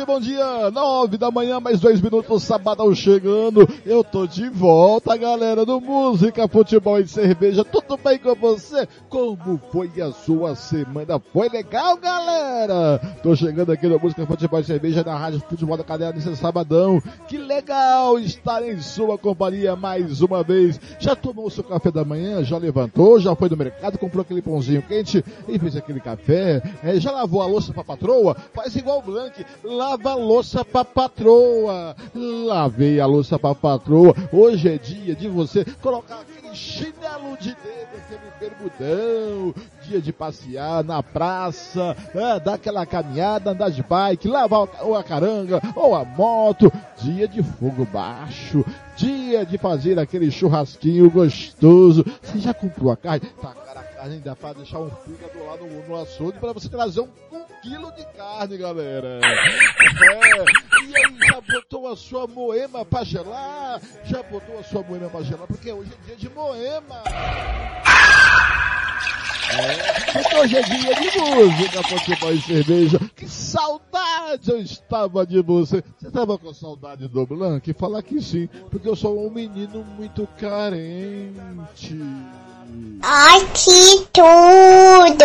Dia, bom dia. Nove da manhã, mais dois minutos, sabadão chegando. Eu tô de volta, galera do Música, Futebol e Cerveja. Tudo bem com você? Como foi a sua semana? Foi legal, galera? Tô chegando aqui no Música, Futebol e Cerveja na Rádio Futebol da Cadeia nesse sabadão. Que legal estar em sua companhia mais uma vez. Já tomou o seu café da manhã? Já levantou? Já foi no mercado? Comprou aquele pãozinho quente e fez aquele café? É, já lavou a louça pra patroa? Faz igual o Blank, lava louça pra patroa. Lavei a louça pra patroa. Hoje é dia de você colocar aquele chinelo de dedo, aquele bermudão. Dia de passear na praça, é, dar aquela caminhada, andar de bike, lavar ou a caranga ou a moto. Dia de fogo baixo. Dia de fazer aquele churrasquinho gostoso. Você já comprou a carne? Tá cara a carne ainda para deixar um fígado lá no, no açougue para você trazer um quilo de carne, galera. É. E aí, já botou a sua moema pra gelar? Já botou a sua moema pra gelar? Porque hoje é dia de moema. É, porque hoje é dia de música, futebol e cerveja. Que saudade eu estava de você. Você estava com saudade do Blanc? Falar que sim, porque eu sou um menino muito carente. Ai, que tudo!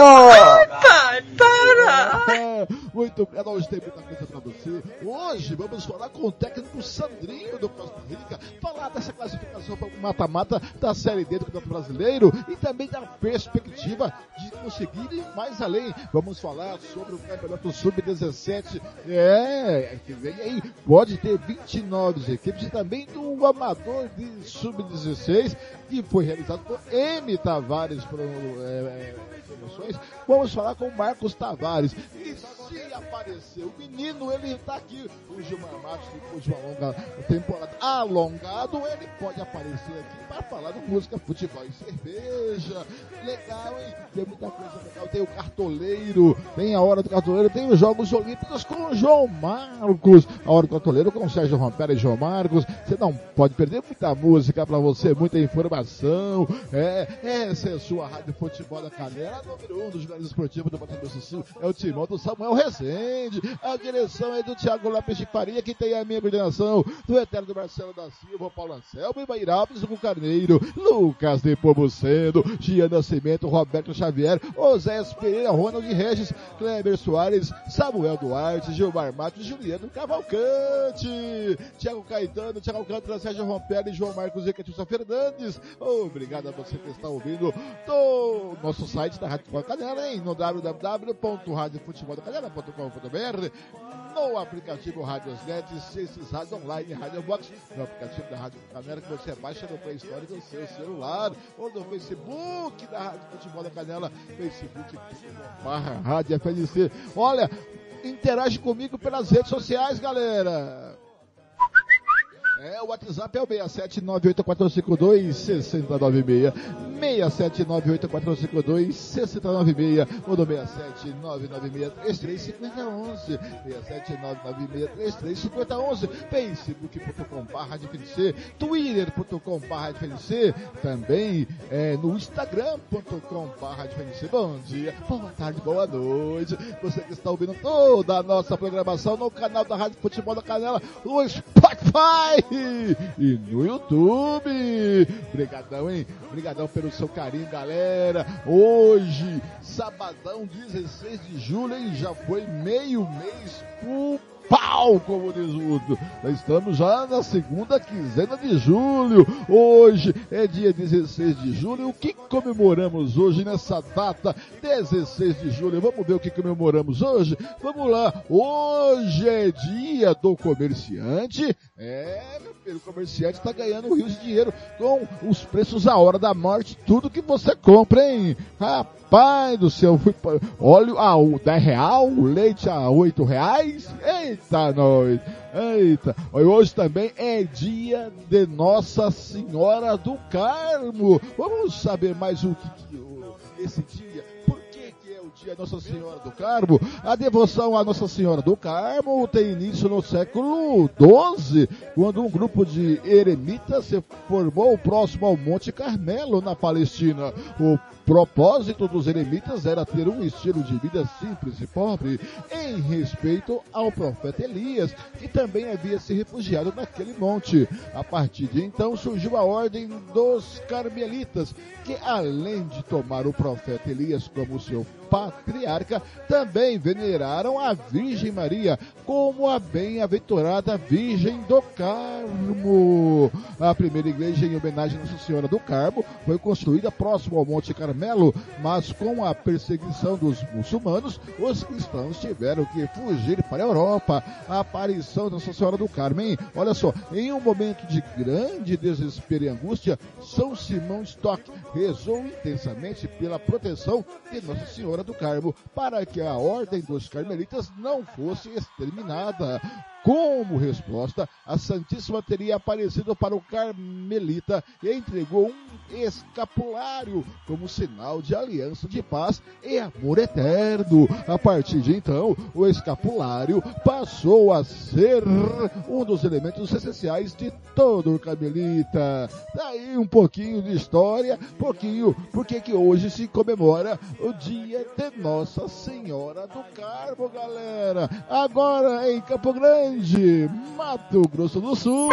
Pai, para! É, muito bem, nós temos muita coisa pra você. Hoje vamos falar com o técnico Sandrinho do Costa Rica, falar dessa classificação para o mata-mata da Série D do Campeonato Brasileiro e também da perspectiva de conseguir ir mais além. Vamos falar sobre o Campeonato Sub-17, é, que vem aí, pode ter 29 equipes e também do Amador de Sub-16, que foi realizado por M Tavares para é, é, promoções. Vamos falar com o Marcos Tavares. E se aparecer o menino, ele está aqui. O Gilmar Matos, depois de uma longa temporada alongado, ele pode aparecer aqui para falar de música, futebol e cerveja. Legal, hein? Tem muita coisa legal. Tem o cartoleiro, tem a hora do cartoleiro, tem os Jogos Olímpicos com o João Marcos. A hora do cartoleiro com o Sérgio Rompera e João Marcos. Você não pode perder muita música para você, muita informação. É, essa é a sua Rádio Futebol da Canela, número um dos jornalistas esportivos do Mato Grosso do Sul. É o timão do Samuel Rezende. A direção é do Thiago Lopes de Faria, que tem a minha coordenação do Eterno Marcelo da Silva, Paulo Anselmo e Bair Alves do Carneiro, Lucas de Pomuceno, Gian Nascimento, Roberto Xavier, Osés Pereira, Ronald Regis, Kleber Soares, Samuel Duarte, Gilmar Matos, Juliano Cavalcante, Thiago Caetano, Thiago Alcântara, Sérgio Rompelli, João Marcos e Catilson Fernandes. Obrigado a você que está ouvindo do nosso site da Rádio Canela, hein? No www.radiofuteboldacanela.com.br no aplicativo Radiosnet, esses rádios online, Rádio Box, no aplicativo da Rádio Canela que você baixa no Play Store do seu celular, ou no Facebook da Rádio Futebol da Canela, Facebook barra Rádio FLC. Olha, interage comigo pelas redes sociais, galera. É, o WhatsApp é o 67984526096. 67984526096 ou no 67996335011. 67996335011. facebook.com barra twitter.com barra também é, no instagram.com barra Bom dia, boa tarde, boa noite. Você que está ouvindo toda a nossa programação no canal da Rádio Futebol da Canela, no Spotify e no YouTube. Obrigadão, hein? Obrigadão pelo seu carinho, galera. Hoje, sabadão, 16 de julho, hein? Já foi meio mês por pau, como diz o outro. Estamos já na segunda quinzena de julho. Hoje é dia 16 de julho. O que comemoramos hoje nessa data? 16 de julho. Vamos ver o que comemoramos hoje? Vamos lá. Hoje é dia do comerciante. É, o comerciante está ganhando rios de dinheiro com os preços à hora da morte. Tudo que você compra, hein? Rapaz do céu, óleo a 10 real, leite a 8 reais. Eita, nós! Eita! Hoje também é dia de Nossa Senhora do Carmo. Vamos saber mais o que, que esse dia dia Nossa Senhora do Carmo. A devoção à Nossa Senhora do Carmo tem início no século XII, quando um grupo de eremitas se formou próximo ao Monte Carmelo, na Palestina. O propósito dos eremitas era ter um estilo de vida simples e pobre, em respeito ao profeta Elias, que também havia se refugiado naquele monte. A partir de então surgiu a ordem dos carmelitas, que além de tomar o profeta Elias como seu patriarca, também veneraram a Virgem Maria como a bem-aventurada Virgem do Carmo. A primeira igreja em homenagem a Nossa Senhora do Carmo foi construída próximo ao Monte Carmelo, mas com a perseguição dos muçulmanos, os cristãos tiveram que fugir para a Europa. A aparição de Nossa Senhora do Carmo, hein? Olha só, em um momento de grande desespero e angústia, São Simão Stock rezou intensamente pela proteção de Nossa Senhora do Carmo para que a ordem dos carmelitas não fosse exterminada eliminada como resposta, a Santíssima teria aparecido para o Carmelita e entregou um escapulário como sinal de aliança de paz e amor eterno. A partir de então, o escapulário passou a ser um dos elementos essenciais de todo o Carmelita. Daí um pouquinho de história, pouquinho, porque que hoje se comemora o dia de Nossa Senhora do Carmo, galera. Agora em Campo Grande de Mato Grosso do Sul.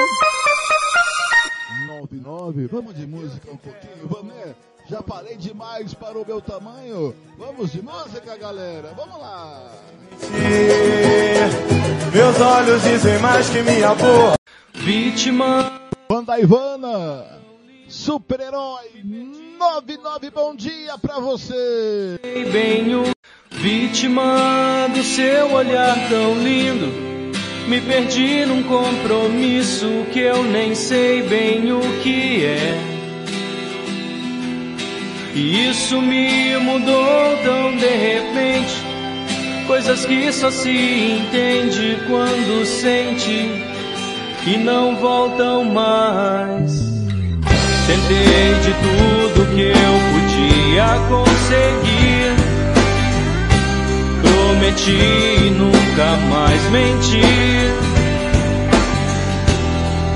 99, vamos de música um pouquinho, vamos, né? Já parei demais para o meu tamanho. Vamos de música, galera. Vamos lá. Meus olhos dizem mais que minha boca. Vítima. Banda Ivana. Super-herói 99, bom dia pra você. Bem o vítima do seu olhar tão lindo me perdi num compromisso que eu nem sei bem o que é. E isso me mudou tão de repente. Coisas que só se entende quando sente e não voltam mais. Tentei de tudo que eu podia conseguir prometi nunca mais mentir.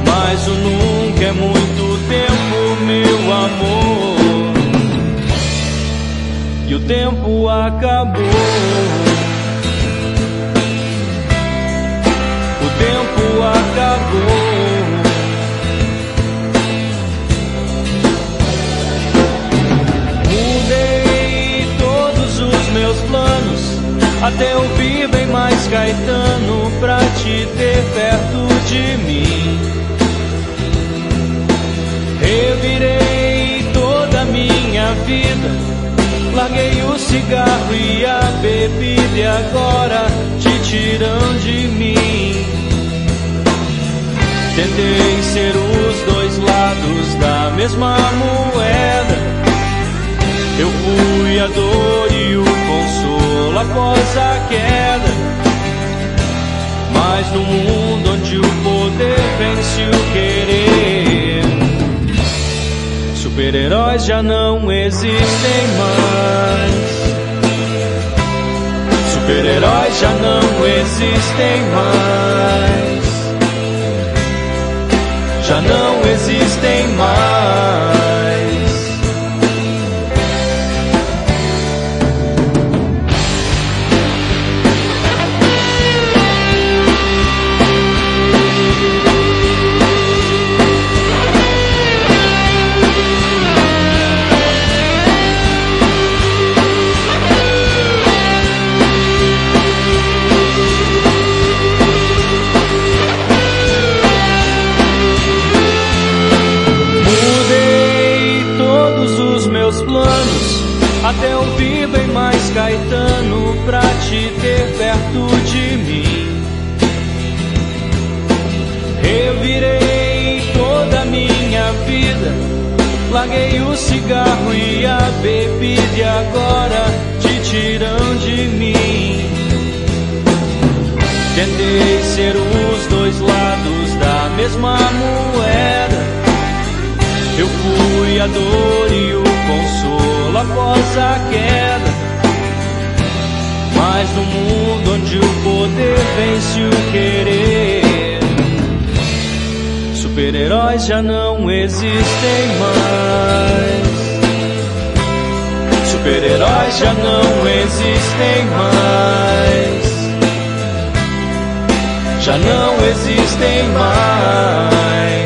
Mas o nunca é muito tempo, meu amor. E o tempo acabou. O tempo acabou. Até ouvir bem mais Caetano pra te ter perto de mim. Revirei toda a minha vida, larguei o cigarro e a bebida e agora te tiram de mim. Tentei ser os dois lados da mesma moeda. Eu fui a dor e o consolo após a queda. Mas no mundo onde o poder vence o querer. Super-heróis já não existem mais. Super-heróis já não existem mais. Já não existem mais. Bebida e agora te tiram de mim. Tentei ser os dois lados da mesma moeda. Eu fui a dor e o consolo após a queda. Mas no mundo onde o poder vence o querer, super-heróis já não existem mais. Super-heróis já não existem mais. Já não existem mais.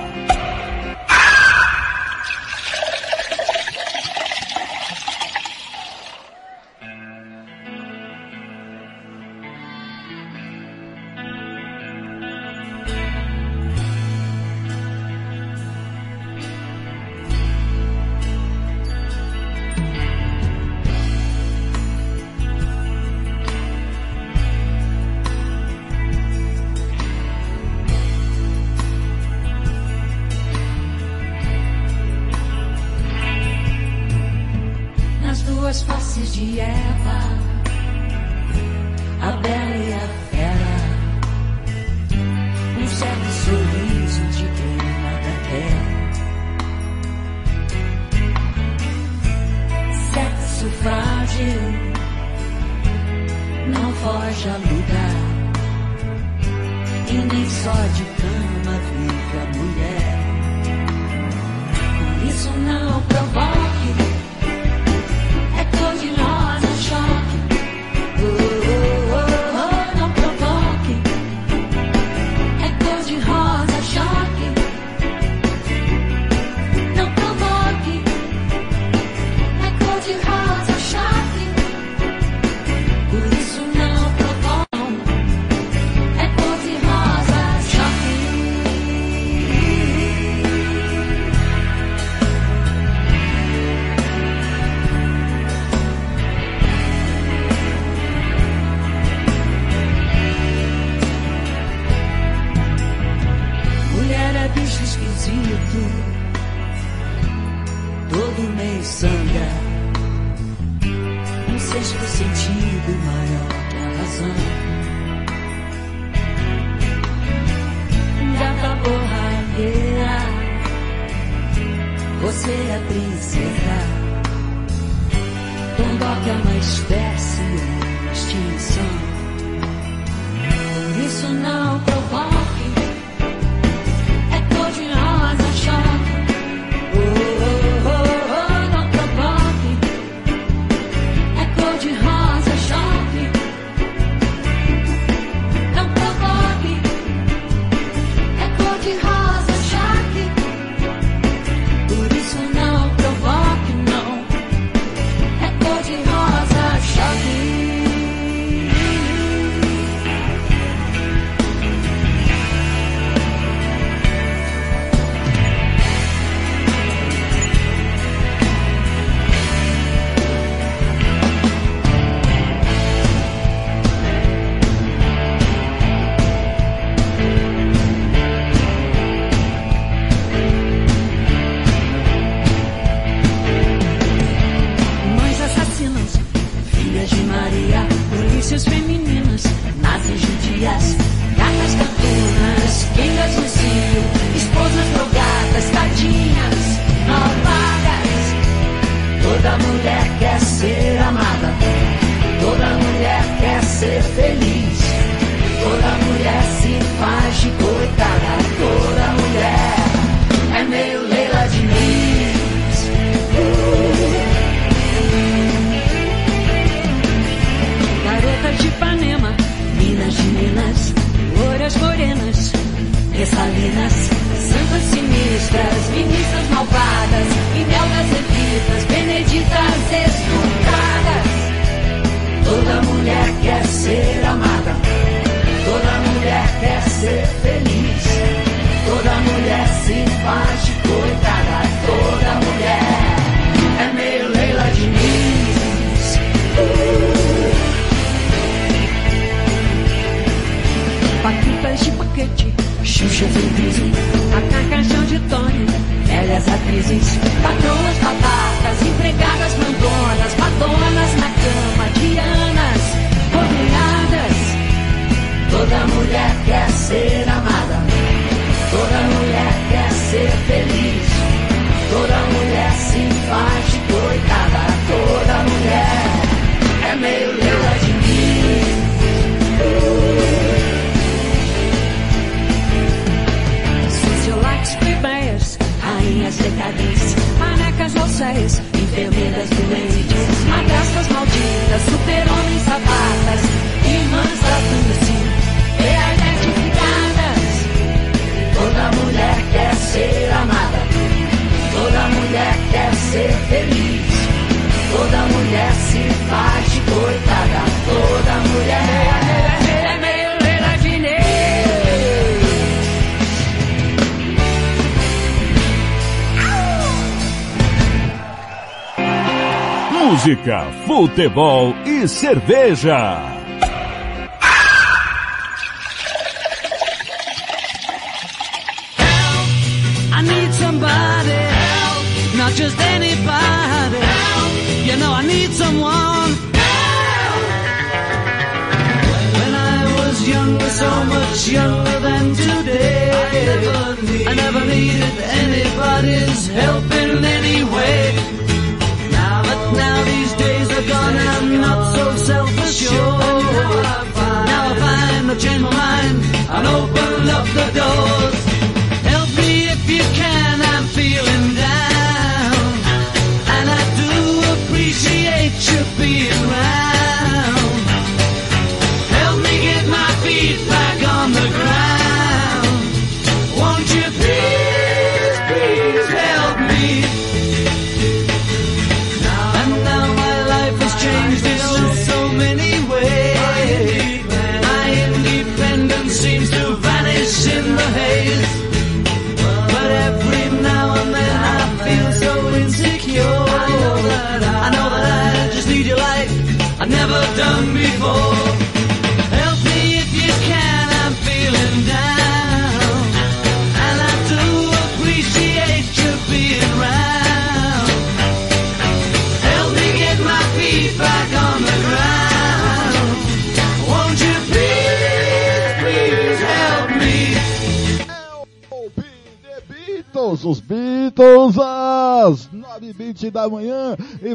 futebol e cerveja.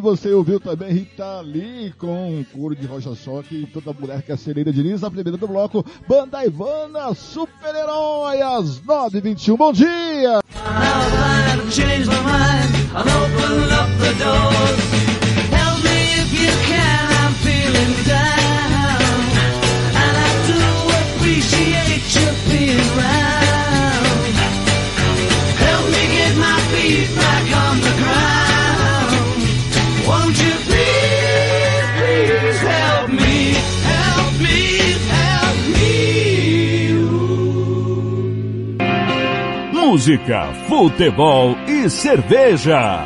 você ouviu também Rita Lee com um couro de Rocha Só que toda mulher quer ser de Diniz, a primeira do bloco, Banda Ivana, super-herói, às 9h21. Bom dia! música, futebol e cerveja.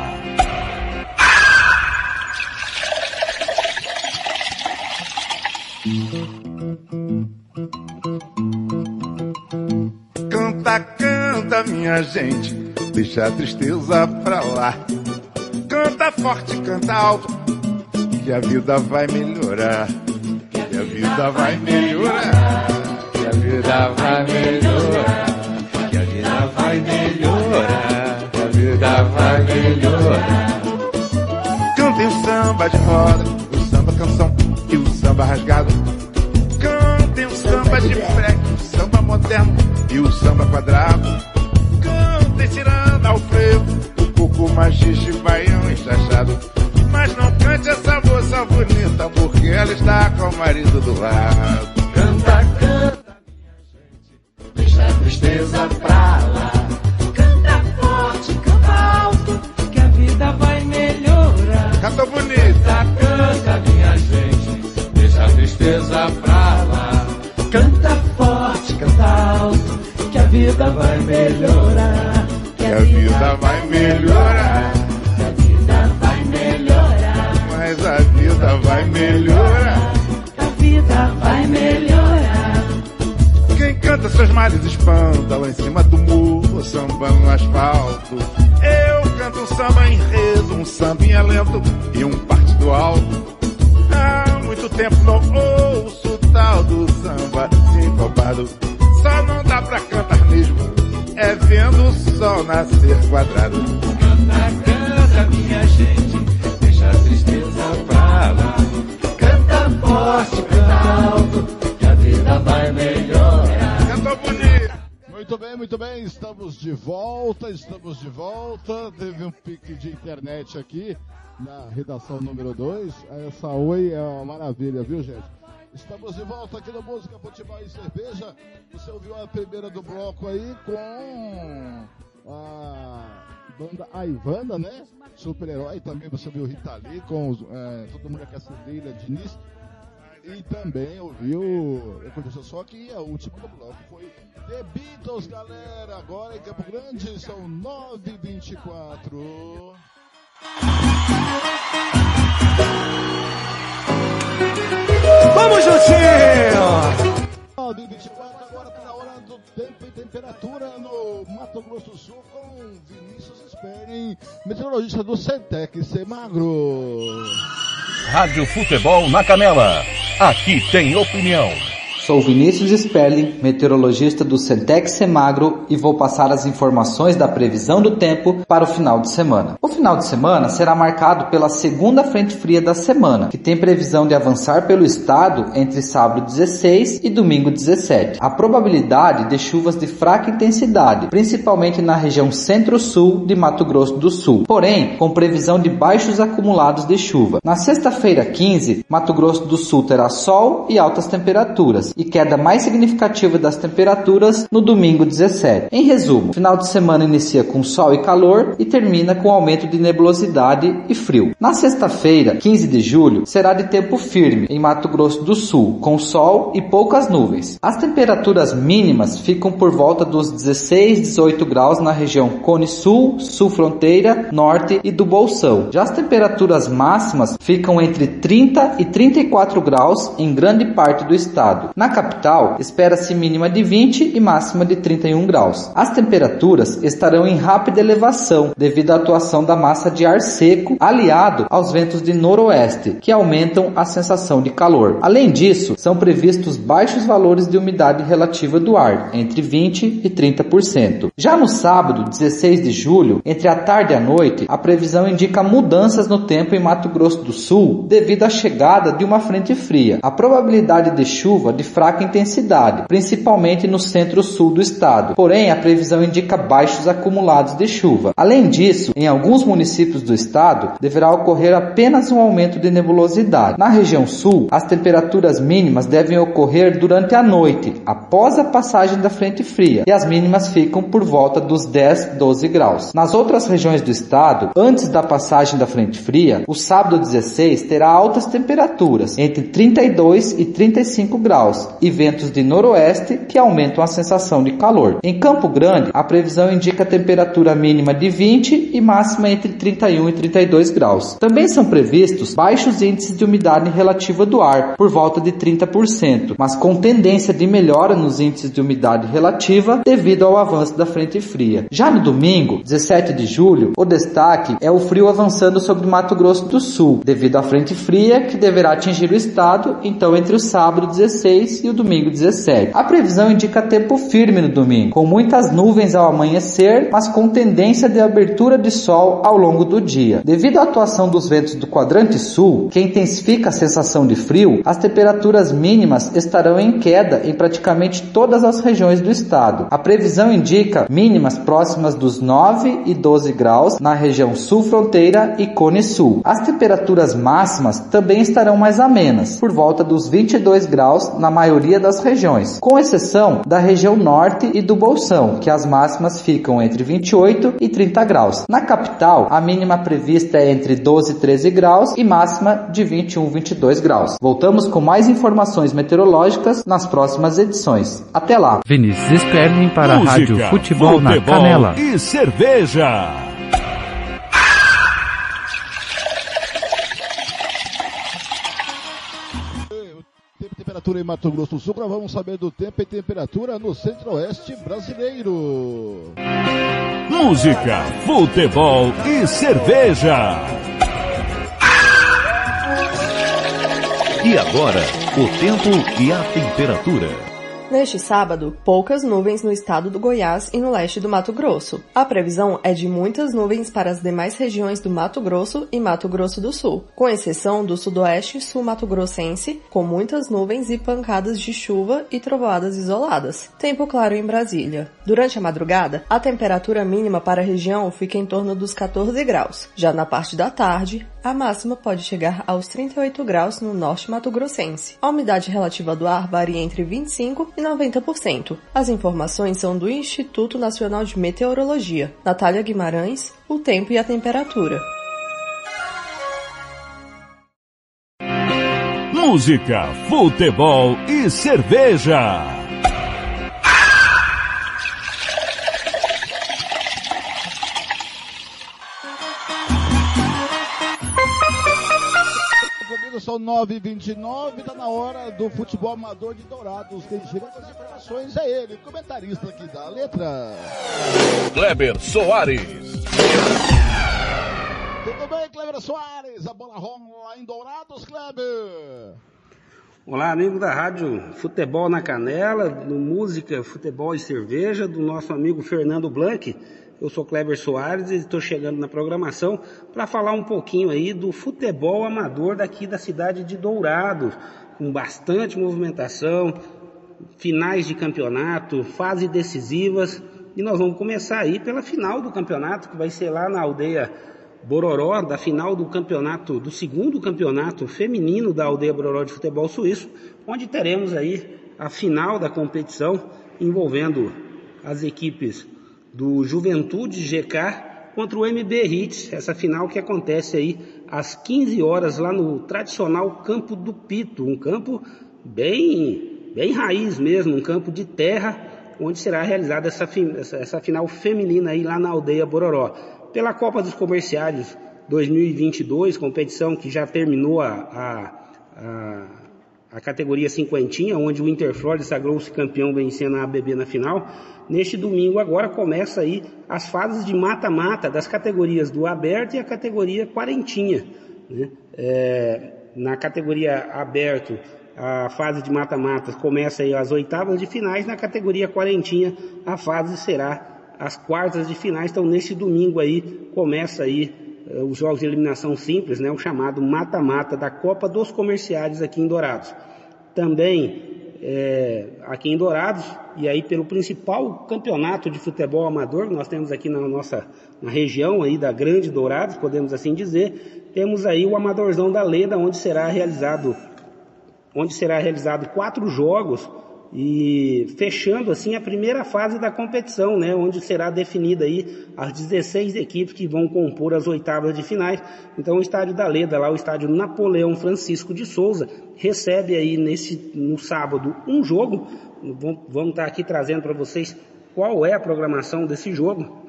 Canta, canta, minha gente, deixa a tristeza pra lá. Canta forte, canta alto, que a vida vai melhorar. Que a vida vai melhorar. Que a vida vai melhorar vida vai melhorar, a vida vai melhorar. Cantem o samba de roda, o samba canção e o samba rasgado. Cantem o samba de freque, o samba moderno e o samba quadrado. Cantem tirando ao frevo, o coco machiste, baião enxachado. Mas não cante essa moça bonita, porque ela está com o marido do lado. Canta, canta minha gente, deixe a tristeza pra tristeza pra lá. Canta forte, canta alto, que a vida vai melhorar. Que a vida vai melhorar. Que a vida vai melhorar. Mas a vida vai melhorar. Que a vida vai melhorar. Quem canta seus males espanta lá em cima do muro, samba no asfalto. Eu canto um samba enredo, um sambinha lento e um partido alto. Tempo não ouço tal do samba sincopado. Só não dá pra cantar mesmo, é vendo o sol nascer quadrado. Canta, canta, minha gente, deixa a tristeza pra lá. Canta forte, canta alto, que a vida vai melhorar. Cantou bonito. Muito bem, muito bem, estamos de volta, estamos de volta. Teve um pique de internet aqui na redação número 2. Essa oi é uma maravilha, viu gente? Estamos de volta aqui no Música, Futebol e Cerveja. Você ouviu a primeira do bloco aí com a banda Aivana, né? Super-herói também, você ouviu Rita Lee com os, é, todo mundo quer ser Leila Diniz. E também ouviu, aconteceu só que a última do bloco foi The Beatles, galera. Agora em Campo Grande são 9h24. Vamos juntinho! 9h24, agora tá na hora do tempo e temperatura no Mato Grosso do Sul com Vinícius Sperling, meteorologista do Centec Semagro. Rádio Futebol na Canela. Aqui tem opinião. Sou Vinícius Sperling, meteorologista do Centec Semagro e vou passar as informações da previsão do tempo para o final de semana. O final de semana será marcado pela segunda frente fria da semana, que tem previsão de avançar pelo estado entre sábado 16 e domingo 17. A probabilidade de chuvas de fraca intensidade, principalmente na região centro-sul de Mato Grosso do Sul, porém com previsão de baixos acumulados de chuva. Na sexta-feira 15, Mato Grosso do Sul terá sol e altas temperaturas e queda mais significativa das temperaturas no domingo 17. Em resumo, final de semana inicia com sol e calor e termina com aumento de nebulosidade e frio. Na sexta-feira, 15 de julho, será de tempo firme em Mato Grosso do Sul, com sol e poucas nuvens. As temperaturas mínimas ficam por volta dos 16, 18 graus na região Cone Sul, Sul Fronteira, Norte e do Bolsão. Já as temperaturas máximas ficam entre 30 e 34 graus em grande parte do estado. Na capital, espera-se mínima de 20 e máxima de 31 graus. As temperaturas estarão em rápida elevação devido à atuação da massa de ar seco aliado aos ventos de noroeste, que aumentam a sensação de calor. Além disso, são previstos baixos valores de umidade relativa do ar, entre 20 e 30%. Já no sábado, 16 de julho, entre a tarde e a noite, a previsão indica mudanças no tempo em Mato Grosso do Sul devido à chegada de uma frente fria. A probabilidade de chuva de fraca intensidade, principalmente no centro-sul do estado. Porém, a previsão indica baixos acumulados de chuva. Além disso, em alguns municípios do estado, deverá ocorrer apenas um aumento de nebulosidade. Na região sul, as temperaturas mínimas devem ocorrer durante a noite, após a passagem da frente fria, e as mínimas ficam por volta dos 10, 12 graus. Nas outras regiões do estado, antes da passagem da frente fria, o sábado 16 terá altas temperaturas, entre 32 e 35 graus, e ventos de noroeste que aumentam a sensação de calor. Em Campo Grande, a previsão indica temperatura mínima de 20 e máxima entre 31 e 32 graus. Também são previstos baixos índices de umidade relativa do ar, por volta de 30%, mas com tendência de melhora nos índices de umidade relativa devido ao avanço da frente fria. Já no domingo, 17 de julho, o destaque é o frio avançando sobre Mato Grosso do Sul, devido à frente fria que deverá atingir o estado, então entre o sábado 16 e o domingo 17. A previsão indica tempo firme no domingo, com muitas nuvens ao amanhecer, mas com tendência de abertura de sol ao longo do dia. Devido à atuação dos ventos do quadrante sul, que intensifica a sensação de frio, as temperaturas mínimas estarão em queda em praticamente todas as regiões do estado. A previsão indica mínimas próximas dos 9 e 12 graus na região sul fronteira e cone sul. As temperaturas máximas também estarão mais amenas, por volta dos 22 graus na maioria das regiões, com exceção da região norte e do Bolsão, que as máximas ficam entre 28 e 30 graus. Na capital, a mínima prevista é entre 12 e 13 graus e máxima de 21 22 graus. Voltamos com mais informações meteorológicas nas próximas edições. Até lá! Vinícius Sperling para a Música, Rádio Futebol, na Canela. e cerveja. Temperatura em Mato Grosso do Sul, agora vamos saber do tempo e temperatura no centro-oeste brasileiro. Música, futebol e cerveja. E agora, o tempo e a temperatura. Neste sábado, poucas nuvens no estado do Goiás e no leste do Mato Grosso. A previsão é de muitas nuvens para as demais regiões do Mato Grosso e Mato Grosso do Sul, com exceção do sudoeste e sul mato-grossense, com muitas nuvens e pancadas de chuva e trovoadas isoladas. Tempo claro em Brasília. Durante a madrugada, a temperatura mínima para a região fica em torno dos 14 graus. Já na parte da tarde, a máxima pode chegar aos 38 graus no norte mato-grossense. A umidade relativa do ar varia entre 25 e 90%. As informações são do Instituto Nacional de Meteorologia. Natália Guimarães, o tempo e a temperatura. Música, futebol e cerveja. São 9h29, tá na hora do futebol amador de Dourados. Quem chega com as informações é ele, o comentarista aqui da letra. Kleber Soares. Tudo bem, Cleber Soares? A bola rola em Dourados, Kleber. Olá, amigo da Rádio Futebol na Canela, do Música, Futebol e Cerveja, do nosso amigo Fernando Blanc. Eu sou Kleber Soares e estou chegando na programação para falar um pouquinho aí do futebol amador daqui da cidade de Dourados, com bastante movimentação, finais de campeonato, fases decisivas. E nós vamos começar aí pela final do campeonato, que vai ser lá na aldeia Bororó, da final do campeonato, do segundo campeonato feminino da aldeia Bororó de futebol suíço, onde teremos aí a final da competição envolvendo as equipes do Juventude GK contra o MB Hits, essa final que acontece aí às 15 horas lá no tradicional Campo do Pito, um campo bem, bem raiz mesmo, um campo de terra, onde será realizada essa, essa final feminina aí lá na aldeia Bororó. Pela Copa dos Comerciários 2022, competição que já terminou a, a, a, a categoria cinquentinha, onde o Interflores sagrou-se campeão vencendo a ABB na final. Neste domingo agora começa aí as fases de mata-mata das categorias do aberto e a categoria quarentinha. né? É, na categoria aberto, a fase de mata-mata começa aí as oitavas de finais, na categoria quarentinha a fase será as quartas de finais. Então neste domingo aí começa aí os jogos de eliminação simples, né, o chamado mata-mata da Copa dos Comerciários aqui em Dourados. Também é, aqui em Dourados, e aí pelo principal campeonato de futebol amador que nós temos aqui na nossa na região aí da Grande Dourados, podemos assim dizer, temos aí o Amadorzão da Leda, onde será realizado onde será realizado quatro jogos e fechando assim a primeira fase da competição, né, onde será definida aí as 16 equipes que vão compor as oitavas de finais. Então o estádio da Leda, lá o estádio Napoleão Francisco de Souza, recebe aí nesse no sábado um jogo. Vamos estar aqui trazendo para vocês qual é a programação desse jogo.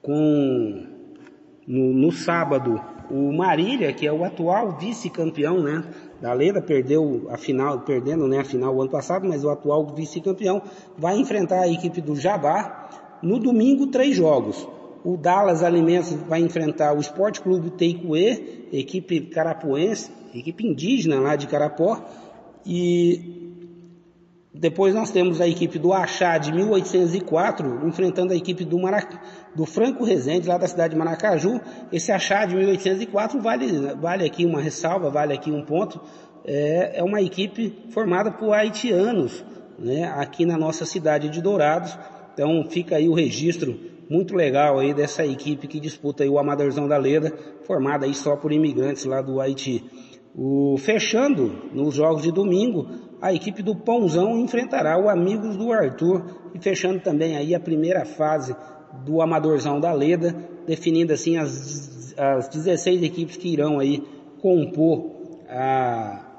Com no, no sábado o Marília, que é o atual vice-campeão, né? Da Leda perdeu a final, perdendo né, a final o ano passado, mas o atual vice-campeão vai enfrentar a equipe do Jabá. No domingo, três jogos. O Dallas Alimentos vai enfrentar o Esporte Clube Teicuê, equipe carapuense, equipe indígena lá de Carapó. E depois nós temos a equipe do Achá de 1804 enfrentando a equipe do, Marac... do Franco Rezende, lá da cidade de Maracaju. Esse Achá de 1804 vale, vale aqui uma ressalva, vale aqui um ponto. É, é uma equipe formada por haitianos, né, aqui na nossa cidade de Dourados. Então fica aí o registro muito legal aí dessa equipe que disputa aí o Amadorzão da Leda, formada aí só por imigrantes lá do Haiti. O, fechando nos jogos de domingo, a equipe do Pãozão enfrentará o Amigos do Arthur e fechando também aí a primeira fase do Amadorzão da Leda, definindo assim as, as 16 equipes que irão aí compor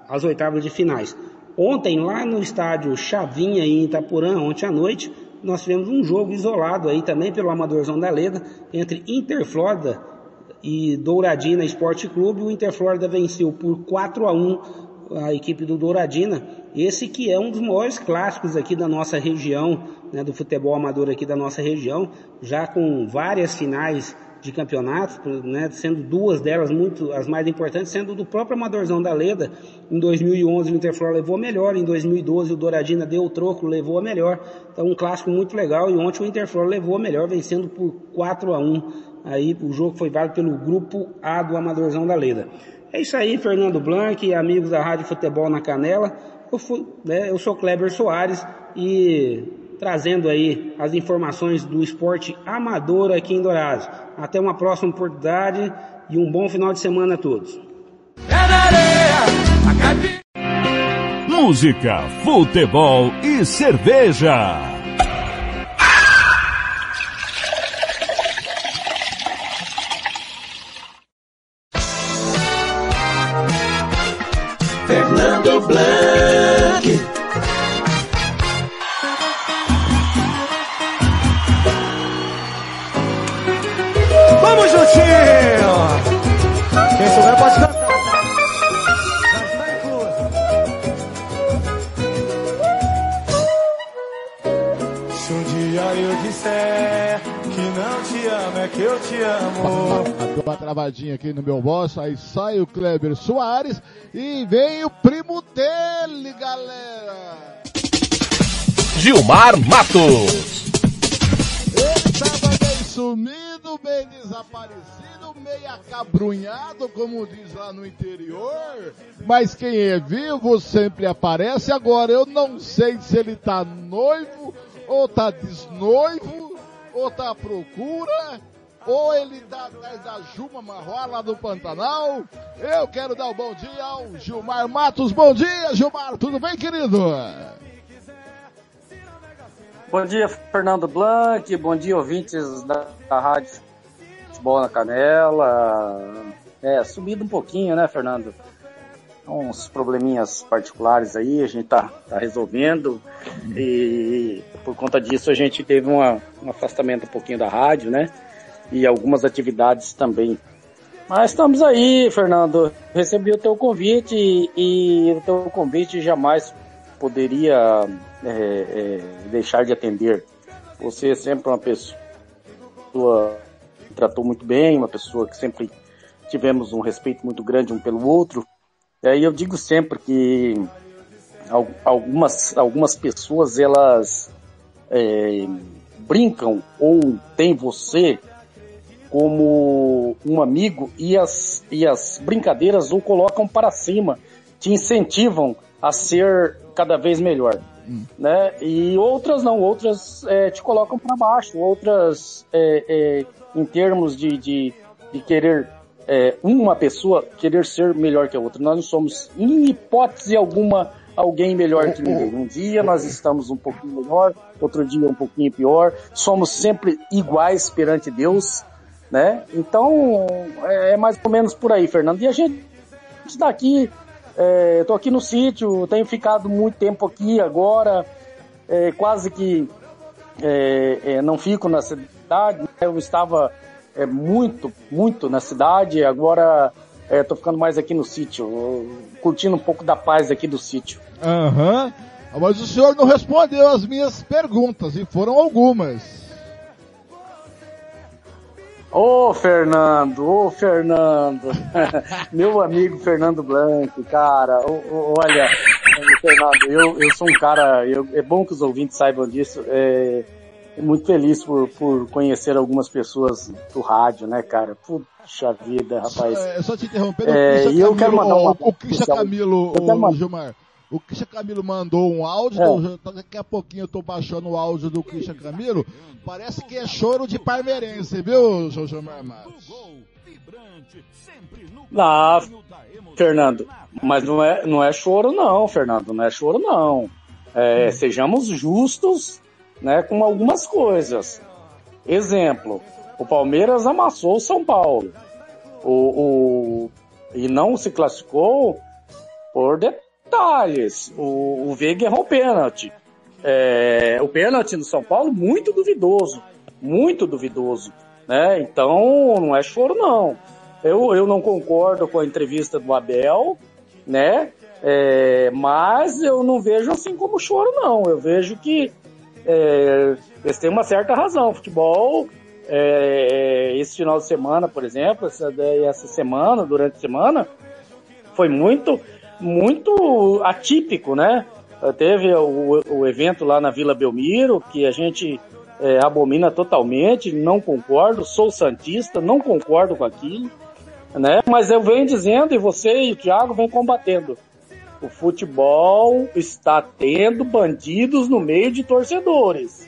as oitavas de finais. Ontem, lá no estádio Chavinha, em Itaporã, ontem à noite, nós tivemos um jogo isolado aí também pelo Amadorzão da Leda, entre Interflorida e Douradina Esporte Clube. O Interflorida venceu por 4 a 1 a equipe do Douradina. Esse que é um dos maiores clássicos aqui da nossa região, né, do futebol amador aqui da nossa região, já com várias finais de campeonatos, né, sendo duas delas muito as mais importantes, sendo do próprio Amadorzão da Leda. Em 2011 o Interflor levou a melhor, em 2012 o Douradina deu o troco, levou a melhor. Então um clássico muito legal e ontem o Interflor levou a melhor, vencendo por 4 a 1. Aí o jogo foi válido pelo grupo A do Amadorzão da Leda. É isso aí, Fernando Blanc, amigos da Rádio Futebol na Canela. Eu, fui, né, eu sou Kleber Soares e trazendo aí as informações do esporte amador aqui em Dourados. Até uma próxima oportunidade e um bom final de semana a todos. Música, futebol e cerveja. Te amo. Deu uma travadinha aqui no meu boss, aí sai o Kleber Soares e vem o primo dele, galera. Gilmar Matos. Ele tava meio sumido, meio desaparecido, meio acabrunhado, como diz lá no interior. Mas quem é vivo sempre aparece. Agora eu não sei se ele tá noivo, ou tá desnoivo, ou tá à procura, ou ele tá atrás da Juma Marroa lá do Pantanal. Eu quero dar o bom dia ao Gilmar Matos. Bom dia, Gilmar. Tudo bem, querido? Bom dia, Fernando Blanc. Bom dia, ouvintes da, da Rádio Futebol na Canela. É, subido um pouquinho, né, Fernando? Uns probleminhas particulares aí, a gente tá, tá resolvendo. E por conta disso a gente teve uma, um afastamento um pouquinho da rádio, né? E algumas atividades também. Mas estamos aí, Fernando. Recebi o teu convite e, e o teu convite jamais poderia é, é, deixar de atender. Você é sempre uma pessoa que tratou muito bem, uma pessoa que sempre tivemos um respeito muito grande um pelo outro. E aí eu digo sempre que al- algumas, algumas pessoas elas é, brincam ou têm você como um amigo e as, e as brincadeiras o colocam para cima, te incentivam a ser cada vez melhor. Né? E outras não, outras é, te colocam para baixo, outras é, é, em termos de, de, de querer é, uma pessoa querer ser melhor que a outra. Nós não somos, em hipótese alguma, alguém melhor que ninguém. Um dia nós estamos um pouquinho melhor, outro dia um pouquinho pior. Somos sempre iguais perante Deus, né? Então é, é mais ou menos por aí, Fernando. E a gente está aqui, é, tô aqui no sítio, tenho ficado muito tempo aqui agora, é, quase que é, é, não fico na cidade. né? Eu estava é, muito, muito na cidade, agora estou ficando mais aqui no sítio, curtindo um pouco da paz aqui do sítio. Aham. Mas o senhor não respondeu as minhas perguntas, e foram algumas. Ô Fernando, ô Fernando, meu amigo Fernando Blanco, cara, ô, olha, Fernando, eu, eu sou um cara, eu- é bom que os ouvintes saibam disso, é, muito feliz por, por conhecer algumas pessoas do rádio, né, cara? Puxa vida, rapaz. É, só te interrompendo, É, o Christian e eu quero Camilo, mandar um o- Christian. Camilo, o Gilmar. O Christian Camilo mandou um áudio, É. então já- daqui a pouquinho eu tô baixando o áudio do Christian Camilo. Parece que é choro de parmeirense, viu, seu Gilmar Matos? Ah, Fernando, mas não é, não é choro não, Fernando, não é choro não. É, sejamos justos, né, com algumas coisas. Exemplo, o Palmeiras amassou o São Paulo. O, o- e não se classificou por detalhes. O, o Veiga errou o pênalti. É, o pênalti no São Paulo, muito duvidoso. Muito duvidoso. Né? Então, não é choro, não. Eu, eu não concordo com a entrevista do Abel, né? É, mas eu não vejo assim como choro, não. Eu vejo que é, eles têm uma certa razão. Futebol, é, esse final de semana, por exemplo, essa, essa semana, durante a semana, foi muito, muito atípico, né? Teve o, o evento lá na Vila Belmiro, que a gente é, abomina totalmente, não concordo, sou santista, não concordo com aquilo, né? Mas eu venho dizendo, e você e o Thiago vem combatendo. O futebol está tendo bandidos no meio de torcedores.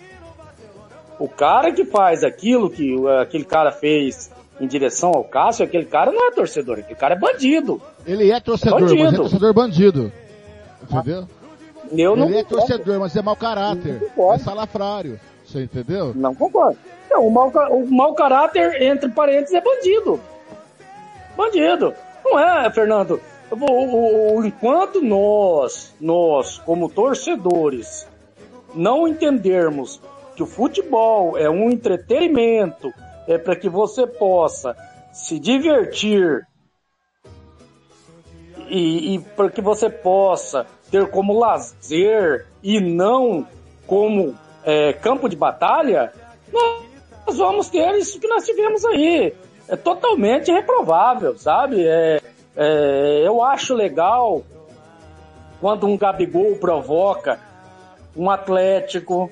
O cara que faz aquilo que aquele cara fez em direção ao Cássio, aquele cara não é torcedor, aquele cara é bandido. Ele é torcedor, mas é Bandido. torcedor bandido. Entendeu? Eu não Ele é concordo. torcedor, mas é mau caráter. É salafrário. Você entendeu? Não concordo. Não, o, mau, o mau caráter, entre parênteses, é bandido. Bandido. Não é, Fernando? O- o- enquanto nós, nós, como torcedores, não entendermos que o futebol é um entretenimento, é para que você possa se divertir e, e para que você possa ter como lazer e não como é, campo de batalha, nós vamos ter isso que nós tivemos aí. É totalmente reprovável, sabe? É, é, eu acho legal quando um Gabigol provoca um Atlético,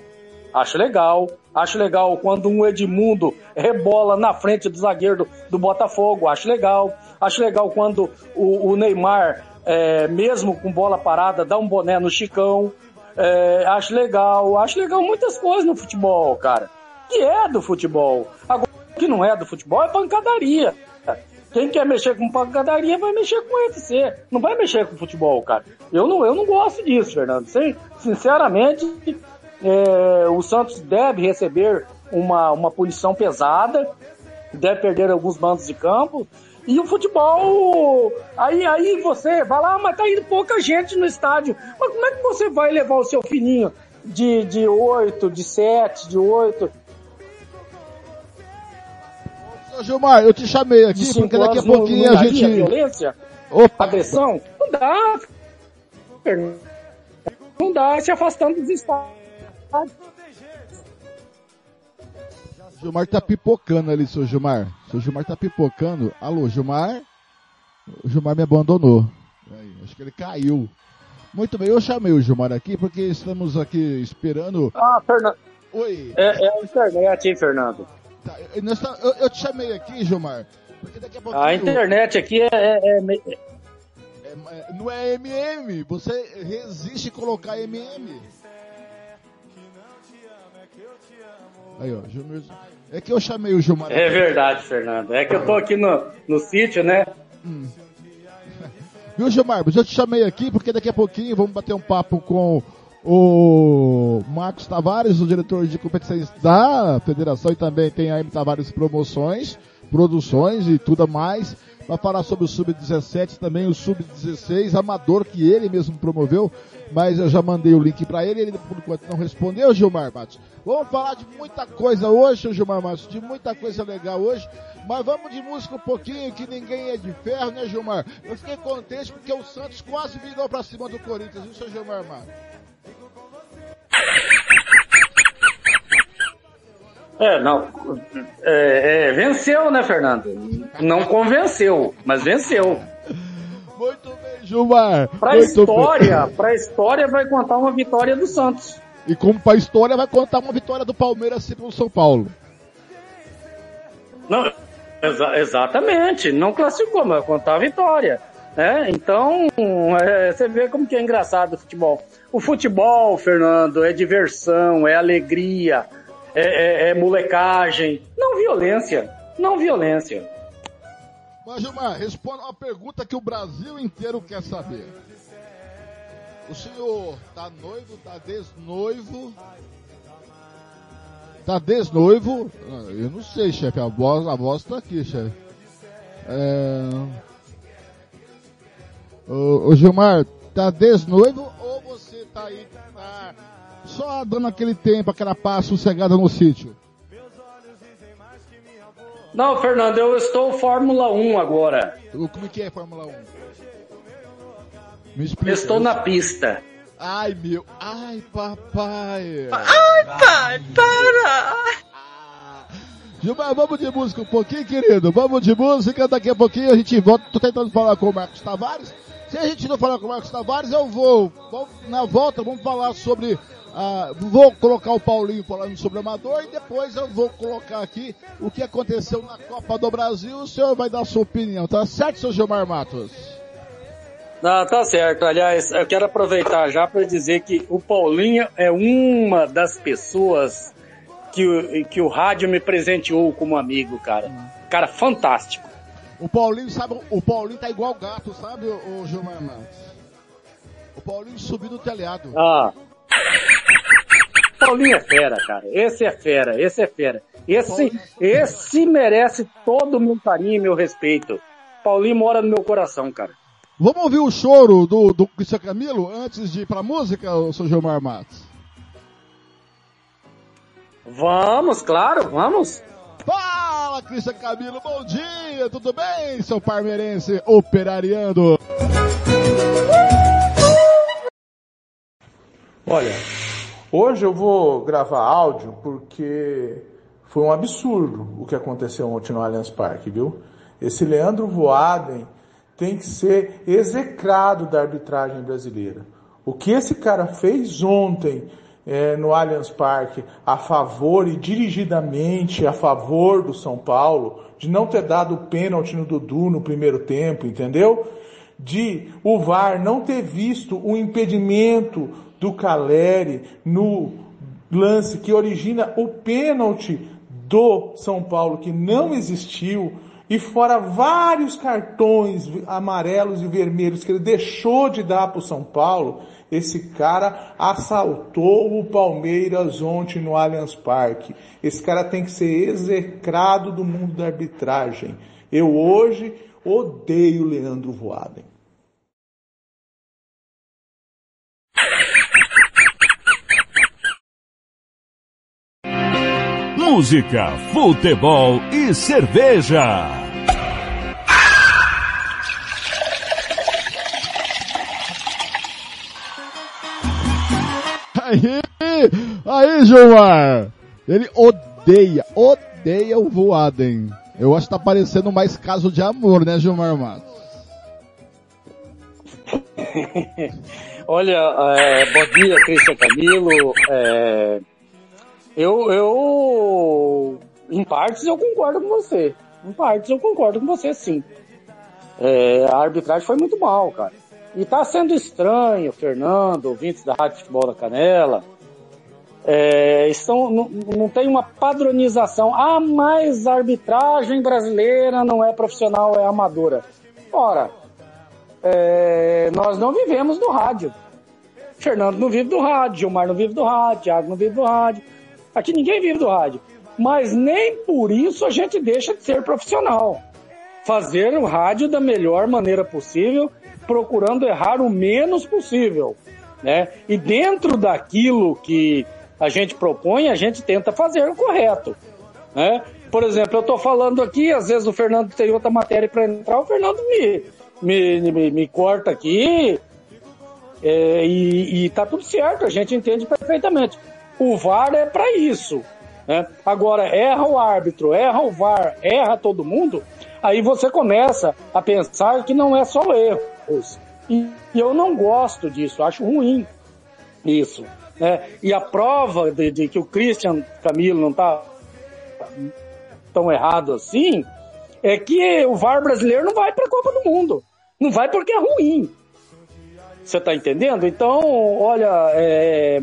acho legal. Acho legal quando um Edmundo rebola na frente do zagueiro do, do Botafogo, acho legal. Acho legal quando o, o Neymar, é, mesmo com bola parada, dá um boné no Chicão. É, acho legal. Acho legal muitas coisas no futebol, cara. Que é do futebol. Agora, o que não é do futebol é pancadaria. Quem quer mexer com pancadaria vai mexer com o UFC. Não vai mexer com futebol, cara. Eu não, eu não gosto disso, Fernando. Sin- Sinceramente, é, o Santos deve receber uma, uma punição pesada, deve perder alguns bandos de campo. E o futebol, aí, aí você vai lá, "Ah, mas tá indo pouca gente no estádio. Mas como é que você vai levar o seu filhinho de, de 8, de 7, de 8, Ô, Gilmar, eu te chamei aqui de 5 porque daqui a pouquinho a gente. violência? Opa! Agressão? Não dá. Não dá se afastando dos estádios. Gilmar tá pipocando ali, seu Gilmar. Seu Gilmar tá pipocando. Alô, Gilmar? O Gilmar me abandonou. Aí, acho que ele caiu. Muito bem, eu chamei o Gilmar aqui porque estamos aqui esperando. Ah, Fernando. Oi. É, é a internet, hein, Fernando? Eu, nós tá- eu- eu te chamei aqui, Gilmar, porque daqui a. A internet aqui é, é- é me- É, não é MM, você resiste colocar MM. Aí, ó. É que eu chamei o Gilmar. é verdade, Fernando. É que eu tô aqui no, no sítio, né? Viu, Gilmar? Mas eu te chamei aqui porque daqui a pouquinho vamos bater um papo com o Marcos Tavares, o diretor de competições da federação, e também tem a M Tavares Promoções, Produções e tudo mais. Vai falar sobre o Sub-17, também o Sub-16, amador que ele mesmo promoveu, mas eu já mandei o link para ele, ele por enquanto não respondeu, Gilmar Matos. Vamos falar de muita coisa hoje, Gilmar Matos, de muita coisa legal hoje, mas vamos de música um pouquinho, que ninguém é de ferro, né, Gilmar? Eu fiquei contente porque o Santos quase virou pra cima do Corinthians, viu, seu Gilmar Matos? É, não. É, é, venceu, né, Fernando? Não convenceu, mas venceu. Muito bem, Gilmar. Pra Muito história, bem. pra história vai contar uma vitória do Santos. E como pra história vai contar uma vitória do Palmeiras sempre no São Paulo. Não, exa- exatamente, não classificou, mas vai contar a vitória. né? Então, é, você vê como que é engraçado o futebol. O futebol, Fernando, é diversão, é alegria, é, é- é molecagem, não violência, não violência. Mas, Gilmar, responda uma pergunta que o Brasil inteiro quer saber. O senhor tá noivo, tá desnoivo? Tá desnoivo? Ah, Eu não sei, chefe. A voz, a voz tá aqui, chefe. É... Ô, ô, Gilmar, tá desnoivo ou você tá aí tá só dando aquele tempo, aquela paz sossegada no sítio? Não, Fernando, eu estou Fórmula 1 agora. Como é que é Fórmula 1? Me explica. Estou na pista. Ai, meu. Ai, papai. Ai, pai, para! Gilmar, vamos de música um pouquinho, querido. Vamos de música. Daqui a pouquinho a gente volta. Tô tentando falar com o Marcos Tavares. Se a gente não falar com o Marcos Tavares, eu vou. vou- na volta, vamos falar sobre. Ah, vou colocar o Paulinho falando sobre o Amador e depois eu vou colocar aqui o que aconteceu na Copa do Brasil. O senhor vai dar sua opinião, tá certo, seu Gilmar Matos? Não, tá certo. Aliás, eu quero aproveitar já para dizer que o Paulinho é uma das pessoas que o, que o rádio me presenteou como amigo, cara. Cara, fantástico. O Paulinho, sabe, o Paulinho tá igual gato, sabe, o, Gilmar Matos? O Paulinho subiu do telhado. Ah. Paulinho é fera, cara. Esse é fera, esse é fera. Esse, esse merece todo o meu carinho e meu respeito. Paulinho mora no meu coração, cara. Vamos ouvir o choro do, do Cristian Camilo antes de ir pra música, o seu Gilmar Matos? Vamos, claro, vamos. Fala, Cristian Camilo, bom dia, tudo bem, seu parmeirense operariando? Olha, hoje eu vou gravar áudio porque foi um absurdo o que aconteceu ontem no Allianz Parque, viu? Esse Leandro Voaden tem que ser execrado da arbitragem brasileira. O que esse cara fez ontem eh, no Allianz Parque a favor e dirigidamente a favor do São Paulo, de não ter dado pênalti no Dudu no primeiro tempo, entendeu? De o VAR não ter visto o impedimento do Caleri no lance que origina o pênalti do São Paulo que não existiu e fora vários cartões amarelos e vermelhos que ele deixou de dar para o São Paulo, esse cara assaltou o Palmeiras ontem no Allianz Parque. Esse cara tem que ser execrado do mundo da arbitragem. Eu hoje odeio Leandro Voaden. Música, futebol e cerveja. Aí, aí, Gilmar. Ele odeia, odeia o Voaden. Eu acho que tá parecendo mais caso de amor, né, Gilmar Matos? Olha, é, bom dia, Cristian Camilo. É, eu, eu, em partes, eu concordo com você. Em partes, eu concordo com você, sim. É, a arbitragem foi muito mal, cara. E tá sendo estranho, Fernando, ouvintes da Rádio Futebol da Canela. É, estão, não, não tem uma padronização. Ah, mas arbitragem brasileira não é profissional, é amadora. Ora, é, nós não vivemos do rádio. Fernando não vive do rádio, Gilmar não vive do rádio, Thiago não vive do rádio. Aqui ninguém vive do rádio. Mas nem por isso a gente deixa de ser profissional. Fazer o rádio da melhor maneira possível, procurando errar o menos possível. Né? E dentro daquilo que a gente propõe, a gente tenta fazer o correto. Né? Por exemplo, eu estou falando aqui, às vezes o Fernando tem outra matéria para entrar, o Fernando me, me, me, me corta aqui é, e, e tá tudo certo, a gente entende perfeitamente. O VAR é para isso. Né? Agora, erra o árbitro, erra o VAR, erra todo mundo, aí você começa a pensar que não é só erros. E, e eu não gosto disso, acho ruim isso. Né? E a prova de, de que o Christian Camilo não está tão errado assim é que o VAR brasileiro não vai para a Copa do Mundo. Não vai porque é ruim. Você tá entendendo? Então, olha, é,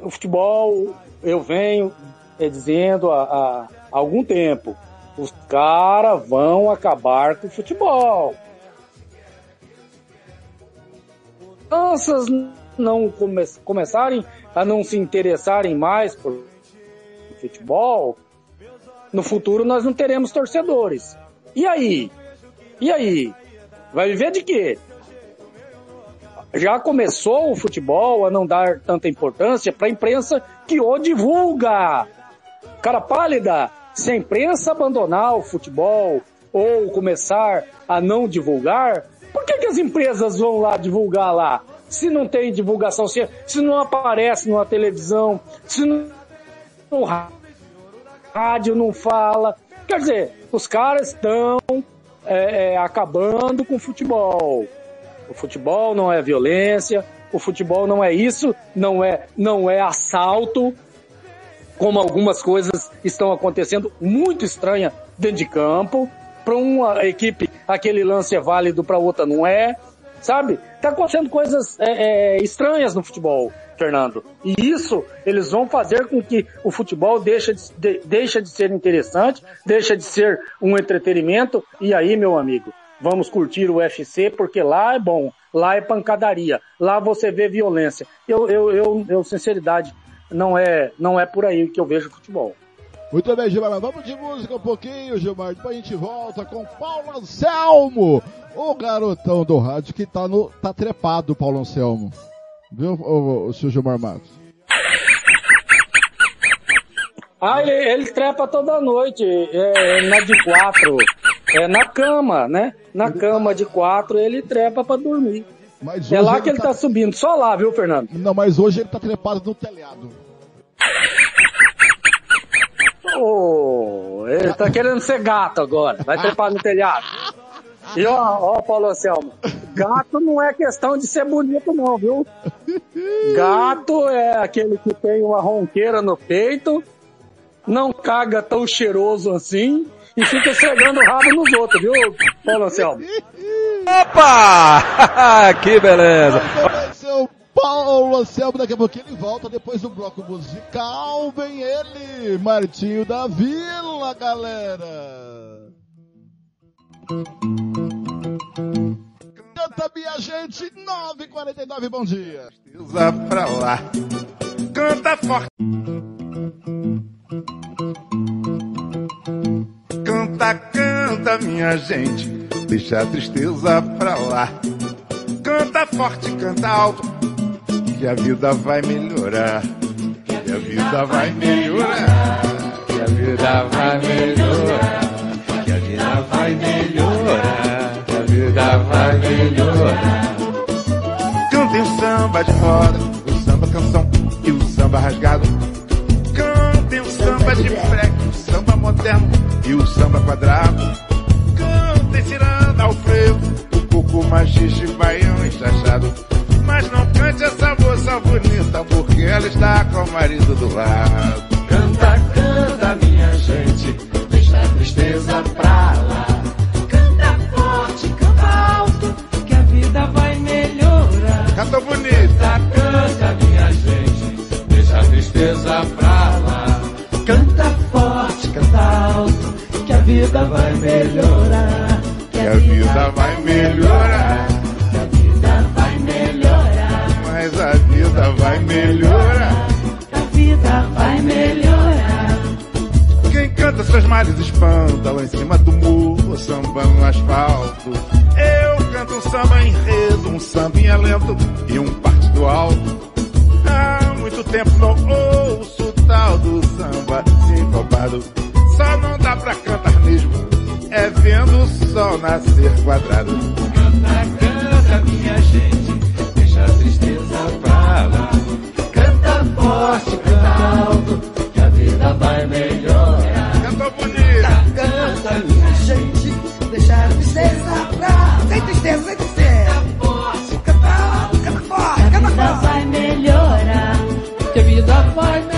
o futebol, eu venho é, dizendo há, há algum tempo, os caras vão acabar com o futebol. Crianças não come começarem a não se interessarem mais por futebol, no futuro nós não teremos torcedores. E aí? E aí? Vai viver de quê? Já começou o futebol a não dar tanta importância para a imprensa que o divulga. Cara pálida, se a imprensa abandonar o futebol ou começar a não divulgar, por que, que as empresas vão lá divulgar lá? Se não tem divulgação, se, se não aparece numa televisão, se não, no rádio não fala. Quer dizer, os caras estão é, é, acabando com o futebol. O futebol não é violência, o futebol não é isso, não é, não é assalto, como algumas coisas estão acontecendo muito estranha dentro de campo. Para uma equipe aquele lance é válido, para outra não é, sabe? Tá acontecendo coisas é, é, estranhas no futebol, Fernando. E isso eles vão fazer com que o futebol deixa de, de, deixa de ser interessante, deixa de ser um entretenimento. E aí, meu amigo, vamos curtir o UFC porque lá é bom, lá é pancadaria, lá você vê violência. Eu, eu, eu, eu sinceridade, não é, não é por aí que eu vejo futebol. Muito bem, Gilmar. Vamos de música um pouquinho, Gilmar. Depois a gente volta com Paulo Anselmo, o garotão do rádio que tá, no, tá trepado, Paulo Anselmo. Viu, o, o seu Gilmar Matos? Ah, ele, ele trepa toda noite, é, na de quatro, é na cama, né? Na cama de quatro ele trepa pra dormir. É lá que ele tá- tá subindo, só lá, viu, Fernando? Não, mas hoje ele tá trepado no telhado. Ô, ele tá querendo ser gato agora, vai trepar no telhado. E ó, ó, Paulo Anselmo, gato não é questão de ser bonito não, viu? Gato é aquele que tem uma ronqueira no peito, não caga tão cheiroso assim e fica esfregando o rabo nos outros, viu, Paulo Anselmo? Opa! que beleza! Paulo Anselmo, daqui a pouquinho ele volta depois do bloco musical. Vem ele, Martinho da Vila, galera. Canta minha gente, 9h49, bom dia. Usa pra lá. Canta forte. Canta, canta, minha gente. Deixa a tristeza pra lá. Canta forte, canta alto. Que a vida vai melhorar. Que a vida vai melhorar. Que a vida vai melhorar. Que a vida vai melhorar. A vida vai melhorar. Cantem o samba de roda, o samba canção e o samba rasgado. Cantem o samba de freque, o samba moderno e o samba quadrado. Cantem ciranda ao frevo, o coco machixe, baião e chachado. Mas não cante essa moça bonita, porque ela está com o marido do lado. Canta, canta, minha gente, tristeza pra lá. Canta forte, canta alto, que a vida vai melhorar. Canta bonita. Canta, canta, minha gente, deixa a tristeza pra lá. Canta forte, canta alto, que a vida vai melhorar. Que a vida vai melhorar. Que a vida vai melhorar. Mas a vida vai melhorar. A vida vai melhorar. Canta seus males espanta lá em cima do muro, samba no asfalto. Eu canto um samba enredo, um sambinha lento e um partido alto. Há muito tempo não ouço tal do samba sincopado. Só não dá pra cantar mesmo, é vendo o sol nascer quadrado. Canta, canta, minha gente, deixa a tristeza pra lá. Canta forte, canta alto, que a vida vai melhorar. Canta, minha gente, deixa a tristeza pra. Sem tristeza, sem tristeza. Canta forte, canta canta forte, canta forte. A vida vai melhorar, que a vida vai melhorar.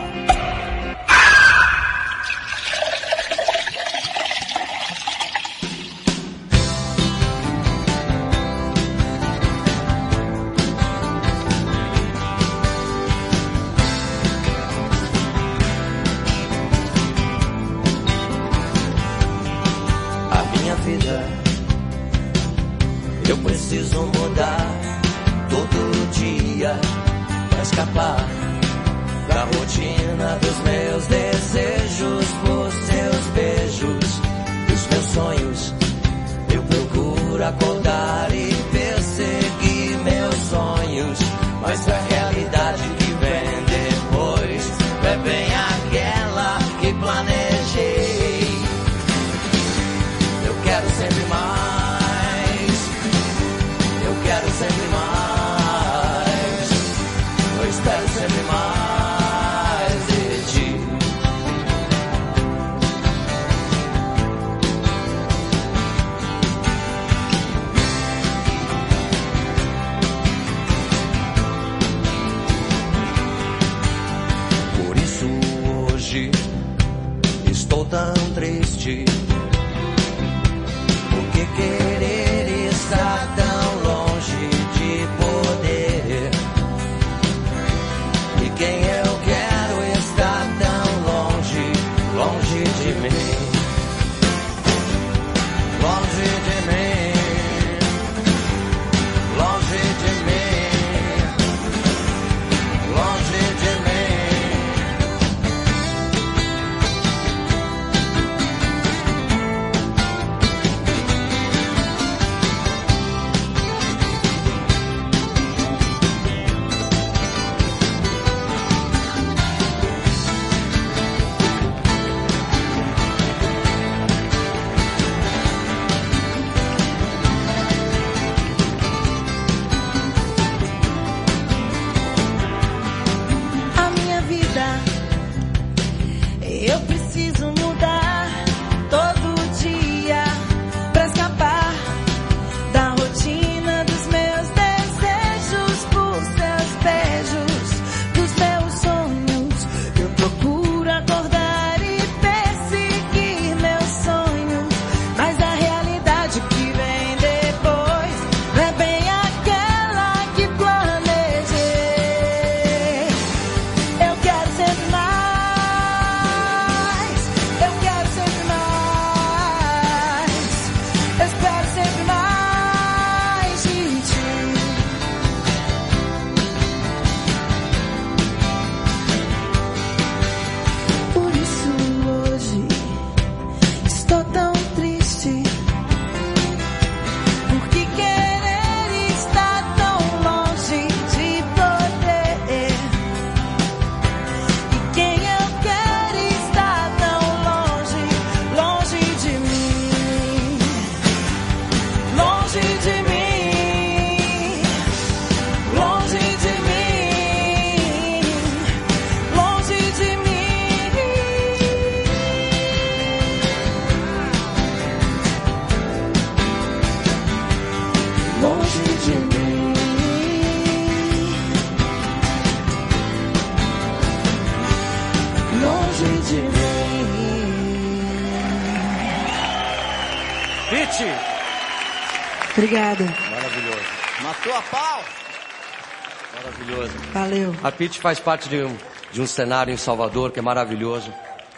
Valeu. A Pete faz parte de um, de um cenário em Salvador que é maravilhoso,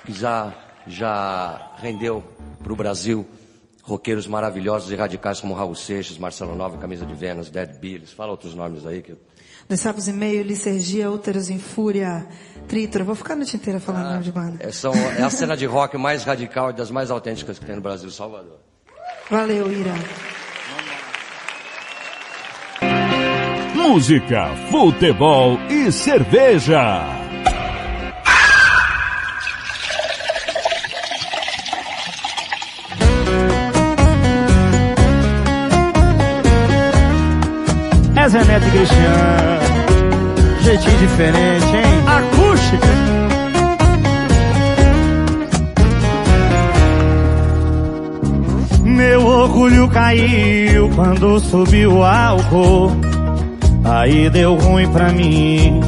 que já, já rendeu para o Brasil roqueiros maravilhosos e radicais como Raul Seixas, Marcelo Nova, Camisa de Vênus, Dead Billies. Fala outros nomes aí que sapos e meio, Licergia, Úteros em Fúria, Trítora. Vou ficar a noite inteira falando nome de banda. é, são, é a cena de rock mais radical e das mais autênticas que tem no Brasil, Salvador. Valeu, Ira. Música, futebol e cerveja. É Zé Neto Cristiano. Jeitinho diferente, hein? Acústica. Meu orgulho caiu quando subiu o álcool. Aí deu ruim pra mim.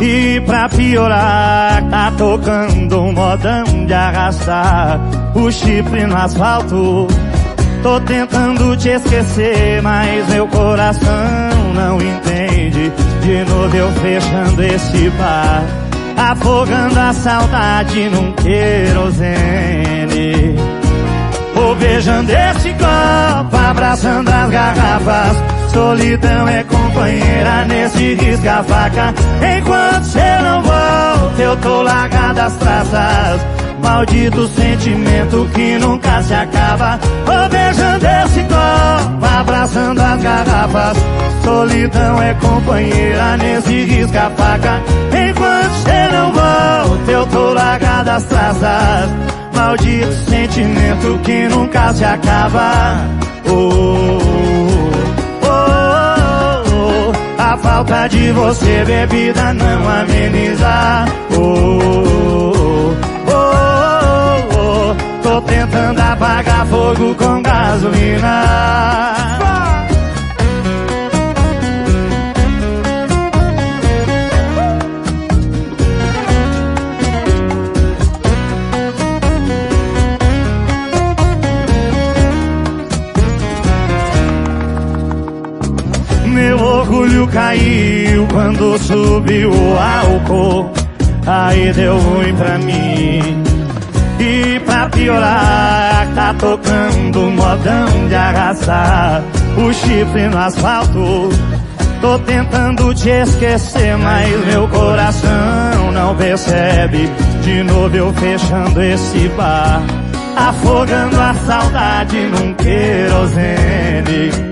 E pra piorar, tá tocando um modão de arrastar o chifre no asfalto. Tô tentando te esquecer, mas meu coração não entende. De novo eu fechando esse bar, afogando a saudade num querosene. Vou beijando esse copo, abraçando as garrafas. Solidão é companheira nesse risca-faca. Enquanto cê não volta, eu tô largado as traças. Maldito sentimento que nunca se acaba. Vou beijando esse copo, abraçando as garrafas. Solidão é companheira nesse risca-faca. Enquanto cê não volta, eu tô largado as traças. Maldito sentimento que nunca se acaba. Oh, A falta de você, bebida, não ameniza. Oh, oh, oh, oh. Tô tentando apagar fogo com gasolina. Caiu quando subiu o álcool. Aí deu ruim pra mim. E pra piorar, tá tocando modão de arrastar o chifre no asfalto. Tô tentando te esquecer, mas meu coração não percebe. De novo eu fechando esse bar, afogando a saudade num querosene.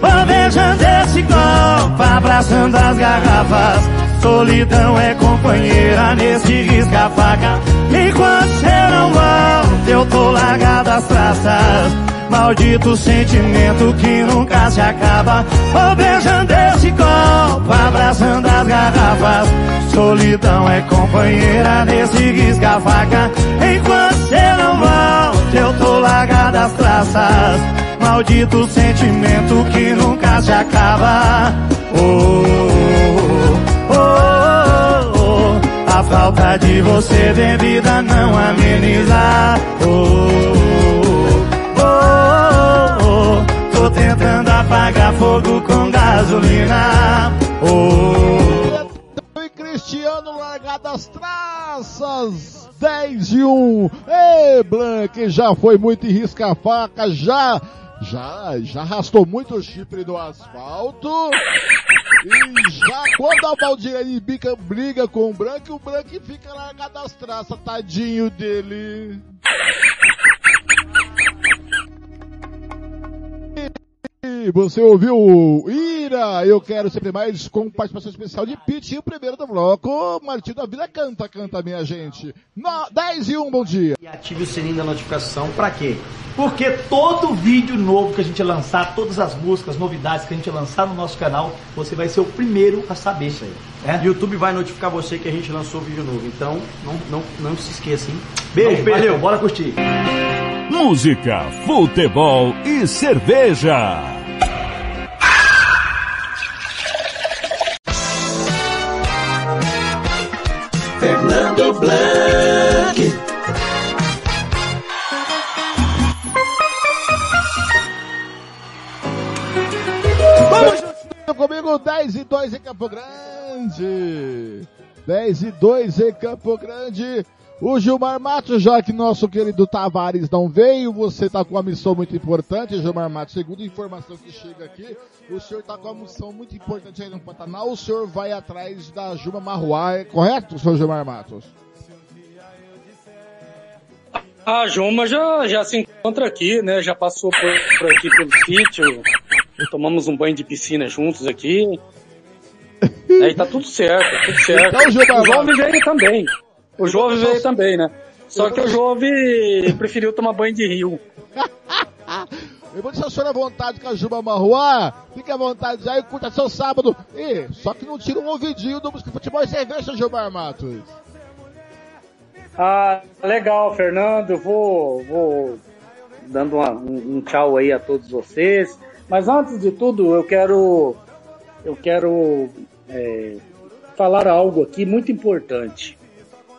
Vou beijando esse copo, abraçando as garrafas. Solidão é companheira nesse risca-faca. Enquanto cê não volta, eu tô largado as traças. Maldito sentimento que nunca se acaba. Vou beijando esse copo, abraçando as garrafas. Solidão é companheira nesse risca-faca. Enquanto cê não volta, eu tô largado as traças. Maldito sentimento que nunca se acaba. Oh, oh, oh, oh. A falta de você, bebida, não ameniza. Oh, oh, oh. Tô tentando apagar fogo com gasolina. Oh. E Cristiano largar das traças. 10 e 1. Ei, Blank, já foi muito em risca-faca, já, já, já arrastou muito o chifre do asfalto. E já quando a Valdirene bica briga com o Branco, o Branco fica largado das traças, tadinho dele. Você ouviu o Ira, eu quero sempre mais com participação especial de Pete e o primeiro do bloco, Martinho da Vila canta, canta minha gente. No, 10 e 1, bom dia. E ative o sininho da notificação, pra quê? Porque todo vídeo novo que a gente lançar, todas as músicas, novidades que a gente lançar no nosso canal, você vai ser o primeiro a saber isso aí. É? YouTube vai notificar você que a gente lançou vídeo novo. Então, não, não, não se esqueça, hein? Beijo, beijo. valeu, bora curtir. Música, futebol e cerveja. Fernando Blanc. Comigo, 10 e 2 em Campo Grande. 10 e 2 em Campo Grande. O Gilmar Matos, já que nosso querido Tavares não veio, você está com uma missão muito importante, Gilmar Matos. Segundo a informação que chega aqui, o senhor está com uma missão muito importante aí no Pantanal. O senhor vai atrás da Juma Marruá, é correto, senhor Gilmar Matos? A Juma já, já se encontra aqui, né? Já passou por, por aqui pelo sítio. Tomamos um banho de piscina juntos aqui. Aí tá tudo certo, tudo certo. Então, o Jove Matos. veio também. O Jove veio também, né? Só que o Jove preferiu tomar banho de rio. Eu vou deixar o senhor à vontade com a Juba Marruá. Fique à vontade aí, curta seu sábado. E, só que não tira um ouvidinho do futebol e cerveja, Gilmar Matos. Ah, legal, Fernando. Vou, vou dando uma- um, um tchau aí a todos vocês. Mas antes de tudo, eu quero, eu quero é, falar algo aqui muito importante.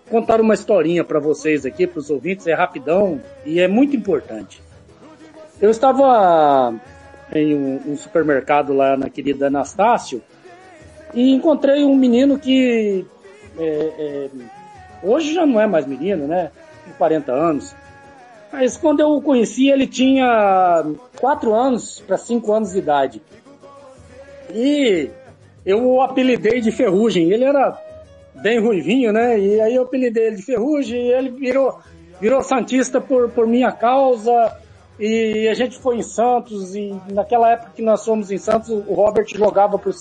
Contar uma historinha para vocês aqui, para os ouvintes, é rapidão e é muito importante. Eu estava em um, um supermercado lá na querida Anastácio e encontrei um menino que é, é, hoje já não é mais menino, né? Tem 40 anos. Mas quando eu o conheci, ele tinha 4 anos para 5 anos de idade. E eu o apelidei de Ferrugem. Ele era bem ruivinho, né? E aí eu apelidei ele de Ferrugem e ele virou, virou Santista por, por minha causa. E a gente foi em Santos e naquela época que nós fomos em Santos, o Robert jogava pro,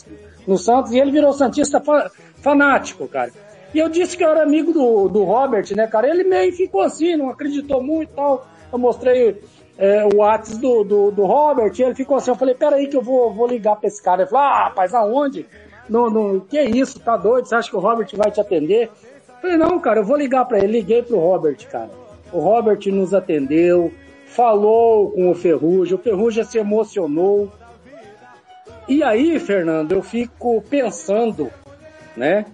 no Santos e ele virou Santista fa- fanático, cara. E eu disse que eu era amigo do, do Robert, né, cara? Ele meio ficou assim, não acreditou muito e tal. Eu mostrei é, o WhatsApp do, do, do Robert e ele ficou assim. Eu falei, peraí que eu vou, vou ligar pra esse cara. Ele falou, ah, rapaz, aonde? No, no, que isso, tá doido? Você acha que o Robert vai te atender? Eu falei, não, cara, eu vou ligar pra ele. Liguei pro Robert, cara. O Robert nos atendeu, falou com o Ferrugem, o Ferrugem se emocionou. E aí, Fernando, eu fico pensando, né?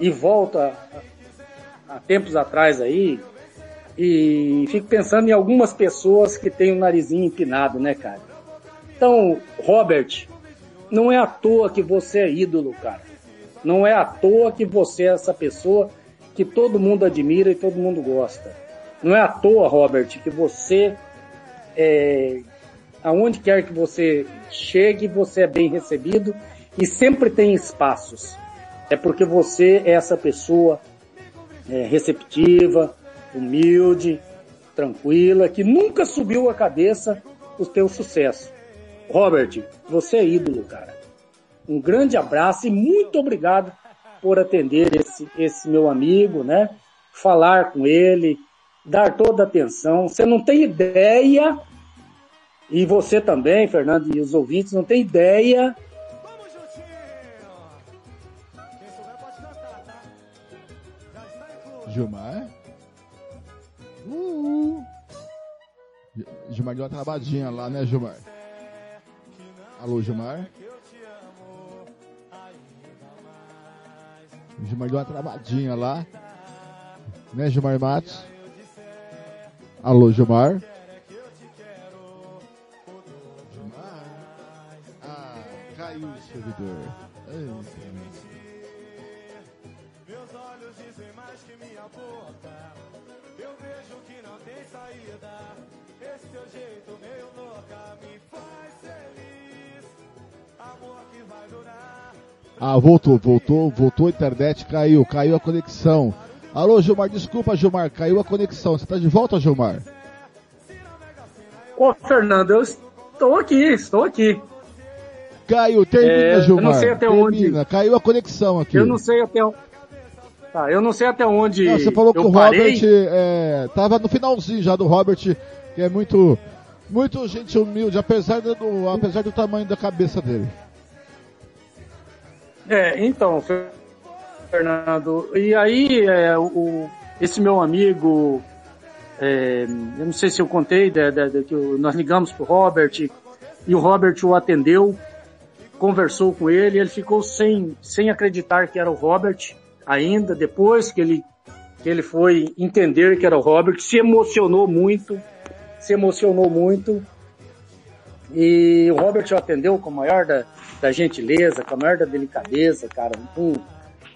E volto a, a- a tempos atrás aí, e fico pensando em algumas pessoas que têm o narizinho empinado, né, cara? Então, Robert, não é à toa que você é ídolo, cara. Não é à toa que você é essa pessoa que todo mundo admira e todo mundo gosta. Não é à toa, Robert, que você é, aonde quer que você chegue, você é bem recebido e sempre tem espaços. É porque você é essa pessoa é, receptiva, humilde, tranquila, que nunca subiu a cabeça o teu sucesso. Robert, você é ídolo, cara. Um grande abraço e muito obrigado por atender esse, esse meu amigo, né? Falar com ele, dar toda a atenção. Você não tem ideia, e você também, Fernando, e os ouvintes, não tem ideia Gilmar? Uh. Gi- Gilmar deu uma travadinha lá, né, Gilmar? Alô, Gilmar? Gilmar deu uma travadinha lá. Né, Gilmar Matos? Alô, Gilmar? Gilmar? Ah, caiu o servidor. Ai, Ah, voltou, voltou, voltou a internet, caiu, caiu a conexão. Alô, Gilmar, desculpa, Gilmar, caiu a conexão. Você tá de volta, Gilmar? Ô, Fernando, eu estou aqui, estou aqui. Caiu, termina, É, eu Gilmar. não sei até termina. onde- Caiu a conexão aqui. Eu não sei até onde. Tá, eu não sei até onde. Não, você falou que eu o. Robert é, tava no finalzinho já do Robert, que é muito, muito gente humilde, apesar do, apesar do tamanho da cabeça dele. É, então, Fer- Fernando, e aí é, o, esse meu amigo, é, eu não sei se eu contei, de, de- de que nós ligamos pro Robert e o Robert o atendeu, conversou com ele, ele ficou sem, sem acreditar que era o Robert ainda, depois que ele, que ele foi entender que era o Robert, se emocionou muito, se emocionou muito, e o Robert o atendeu com a maior da, da gentileza, com a maior da delicadeza, cara, com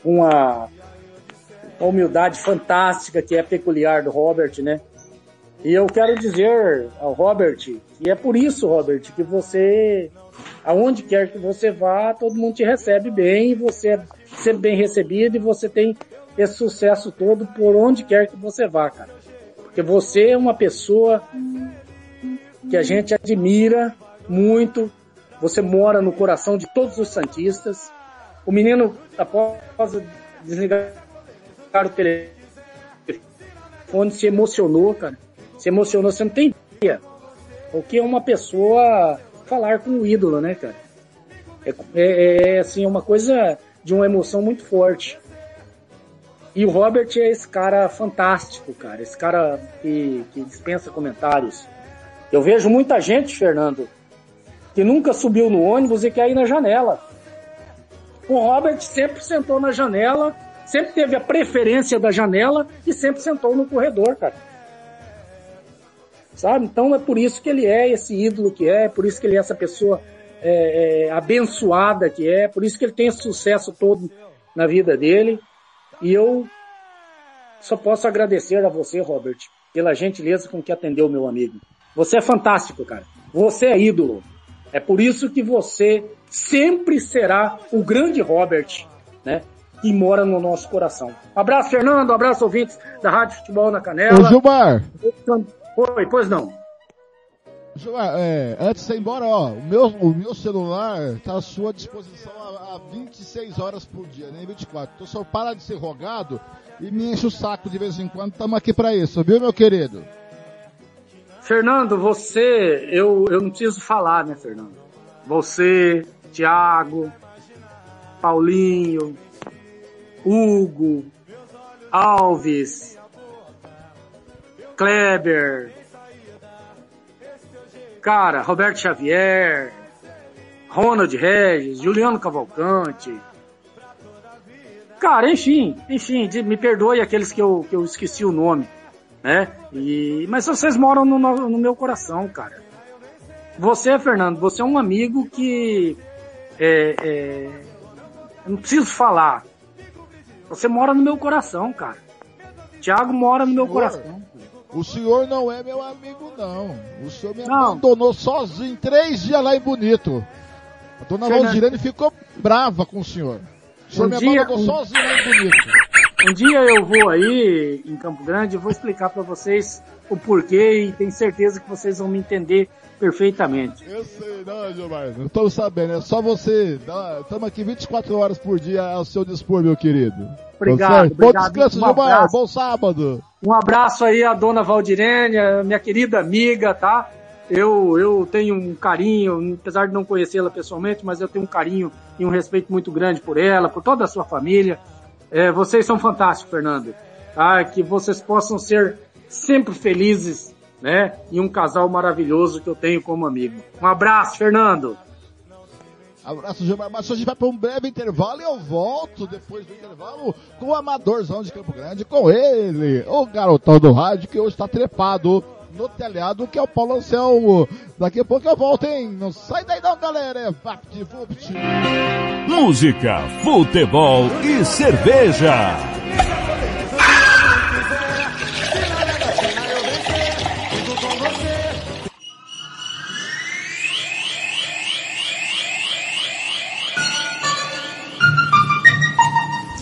uma, uma humildade fantástica que é peculiar do Robert, né? E eu quero dizer ao Robert que é por isso, Robert, que você, aonde quer que você vá, todo mundo te recebe bem, e você é sempre bem recebido e você tem esse sucesso todo por onde quer que você vá, cara. Porque você é uma pessoa que a gente admira muito. Você mora no coração de todos os santistas. O menino, após desligar o telefone, se emocionou, cara. Se emocionou, você não tem ideia. O que é uma pessoa falar com o ídolo, né, cara? É, é, é, assim, é uma coisa de uma emoção muito forte. E o Robert é esse cara fantástico, cara. Esse cara que, que dispensa comentários. Eu vejo muita gente, Fernando, que nunca subiu no ônibus e quer ir na janela. O Robert sempre sentou na janela, sempre teve a preferência da janela e sempre sentou no corredor, cara. Sabe? Então é por isso que ele é esse ídolo que é, por isso que ele é essa pessoa é, é, abençoada que é, por isso que ele tem esse sucesso todo na vida dele. E eu só posso agradecer a você, Robert, pela gentileza com que atendeu meu amigo. Você é fantástico, cara. Você é ídolo. É por isso que você sempre será o grande Robert, né? Que mora no nosso coração. Abraço, Fernando. Abraço, ouvintes da Rádio Futebol na Canela. Ô, Gilmar. Oi, pois não. Gilmar, é, antes de ir embora, ó, o meu, o meu celular tá à sua disposição há, há 26 horas por dia, nem 24. Então só para de ser rogado e me enche o saco de vez em quando. Tamo aqui pra isso, viu, meu querido? Fernando, você, eu, eu não preciso falar, né, Fernando? Você, Thiago, Paulinho, Hugo, Alves, Kleber, cara, Roberto Xavier, Ronald Regis, Juliano Cavalcante. Cara, enfim, enfim, me perdoe aqueles que eu, que eu esqueci o nome, né? E, mas vocês moram no, no- meu coração, cara. Você, Fernando, você é um amigo que é, é, eu não preciso falar. Você mora no meu coração, cara. Tiago mora no meu coração. O senhor não é meu amigo, não. O senhor me Não. abandonou sozinho três dias lá em Bonito. A dona Fernando- Valdirene ficou brava com o senhor. O senhor Um me dia- abandonou um- sozinho lá em Bonito. Um dia eu vou aí em Campo Grande e vou explicar pra vocês o porquê e tenho certeza que vocês vão me entender perfeitamente. Eu sei, não, Gilmar. Não tô sabendo, é só você. Estamos aqui 24 horas por dia ao seu dispor, meu querido. Obrigado, Tá certo? Bom obrigado. descanso, Um Gilmar. abraço. Bom sábado. Um abraço aí à dona Valdirene, minha querida amiga, tá? Eu, eu tenho um carinho, apesar de não conhecê-la pessoalmente, mas eu tenho um carinho e um respeito muito grande por ela, por toda a sua família. É, vocês são fantásticos, Fernando. Tá? Que vocês possam ser sempre felizes, né? E um casal maravilhoso que eu tenho como amigo. Um abraço, Fernando. Abraço, Gilmar. Mas a gente vai para um breve intervalo e eu volto depois do intervalo com o Amadorzão de Campo Grande, com ele, o garotão do rádio que hoje está trepado no telhado, que é o Paulo Anselmo. Daqui a pouco eu volto, hein? Não sai daí não, galera. É Vapt Vupt. Música, futebol e cerveja.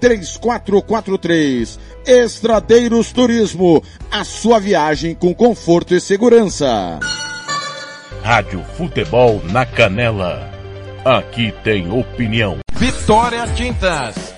3443. Estradeiros Turismo, a sua viagem com conforto e segurança. Rádio Futebol na Canela. Aqui tem opinião. Vitória Tintas.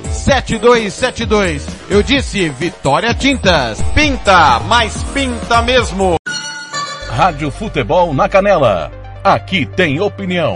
7272. Eu disse Vitória Tintas. Pinta, mas pinta mesmo. Rádio Futebol na Canela. Aqui tem opinião.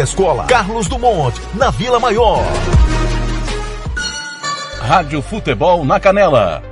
à escola Carlos Dumont, na Vila Maior. Rádio Futebol na Canela.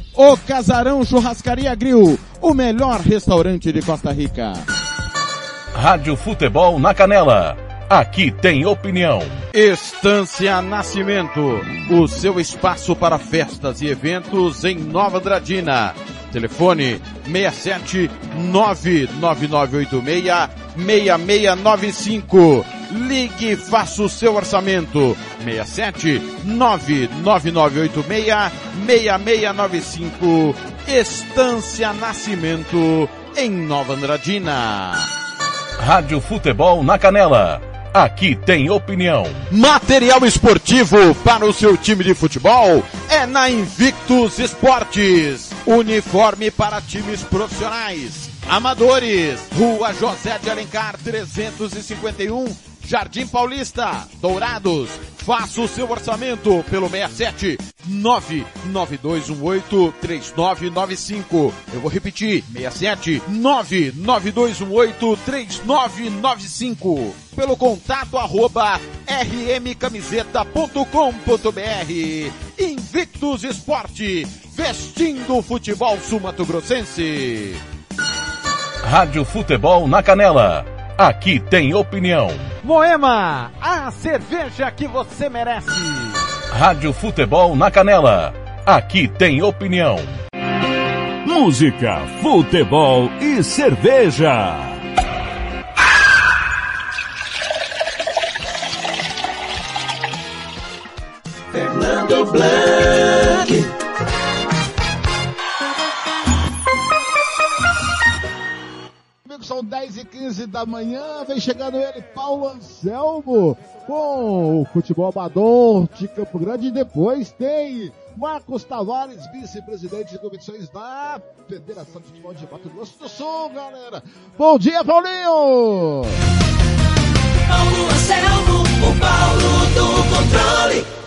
O Casarão Churrascaria Grill, o melhor restaurante de Costa Rica. Rádio Futebol na Canela. Aqui tem opinião. Estância Nascimento, o seu espaço para festas e eventos em Nova Andradina. Telefone 67 99986 6695. Ligue e faça o seu orçamento. 67 99986 6695. Estância Nascimento em Nova Andradina. Rádio Futebol na Canela. Aqui tem opinião. Material esportivo para o seu time de futebol é na Invictus Esportes. Uniforme para times profissionais, amadores. Rua José de Alencar 351, Jardim Paulista, Dourados. Faça o seu orçamento pelo 67 99218 3995. Eu vou repetir, 67 99218 3995. Pelo contato arroba rmcamiseta.com.br. Invictus Esporte, vestindo o futebol sumatogrossense. Rádio Futebol na Canela. Aqui tem opinião. Moema, a cerveja que você merece. Rádio Futebol na Canela. Aqui tem opinião. Música, futebol e cerveja. Fernando Blanc. São 10 e 15 da manhã, vem chegando ele, Paulo Anselmo, com o futebol amador de Campo Grande. E depois tem Marcos Tavares, vice-presidente de competições da Federação de Futebol de Mato Grosso do Sul, galera. Bom dia, Paulinho! Paulo Anselmo, o Paulo do controle.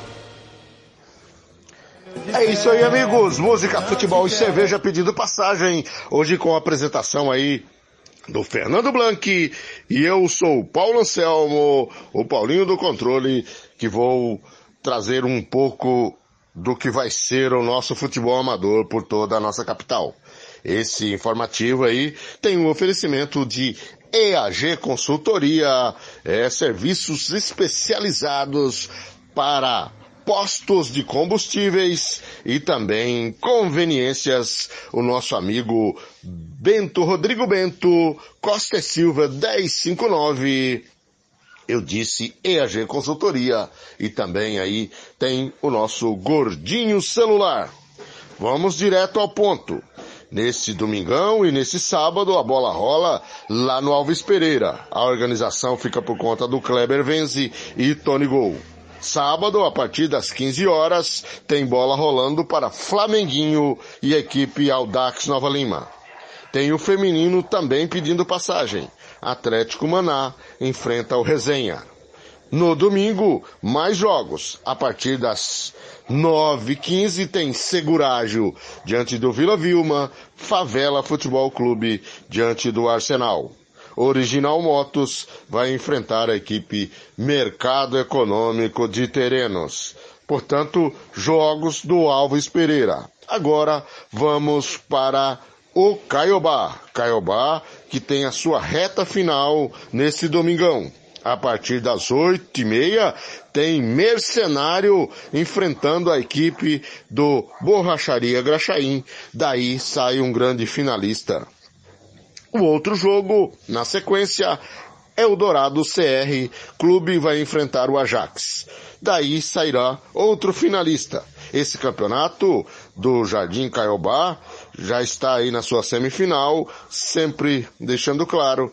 É isso aí, amigos. Música, futebol e cerveja pedindo passagem. Hoje com a apresentação aí do Fernando Blanc e eu sou o Paulo Anselmo, o Paulinho do Controle, que vou trazer um pouco do que vai ser o nosso futebol amador por toda a nossa capital. Esse informativo aí tem um oferecimento de EAG Consultoria, é, serviços especializados para postos de combustíveis e também conveniências. O nosso amigo Bento Rodrigo Bento, Costa e Silva 1059. Eu disse EAG Consultoria e também aí tem o nosso gordinho celular. Vamos direto ao ponto. Nesse domingão e nesse sábado a bola rola lá no Alves Pereira. A organização fica por conta do Kleber Venzi e Tony Gol. Sábado, a partir das 15 horas, tem bola rolando para Flamenguinho e equipe Aldax Nova Lima. Tem o feminino também pedindo passagem. Atlético Maná enfrenta o Resenha. No domingo, mais jogos. A partir das 9h15 tem Segurágio diante do Vila Vilma, Favela Futebol Clube diante do Arsenal. Original Motos vai enfrentar a equipe Mercado Econômico de Terenos. Portanto, jogos do Alves Pereira. Agora vamos para o Caiobá. Caiobá que tem a sua reta final nesse domingão. A partir das oito e meia tem Mercenário enfrentando a equipe do Borracharia Graxaim. Daí sai um grande finalista. O outro jogo, na sequência, Eldorado CR, clube vai enfrentar o Ajax. Daí sairá outro finalista. Esse campeonato do Jardim Caiobá já está aí na sua semifinal, sempre deixando claro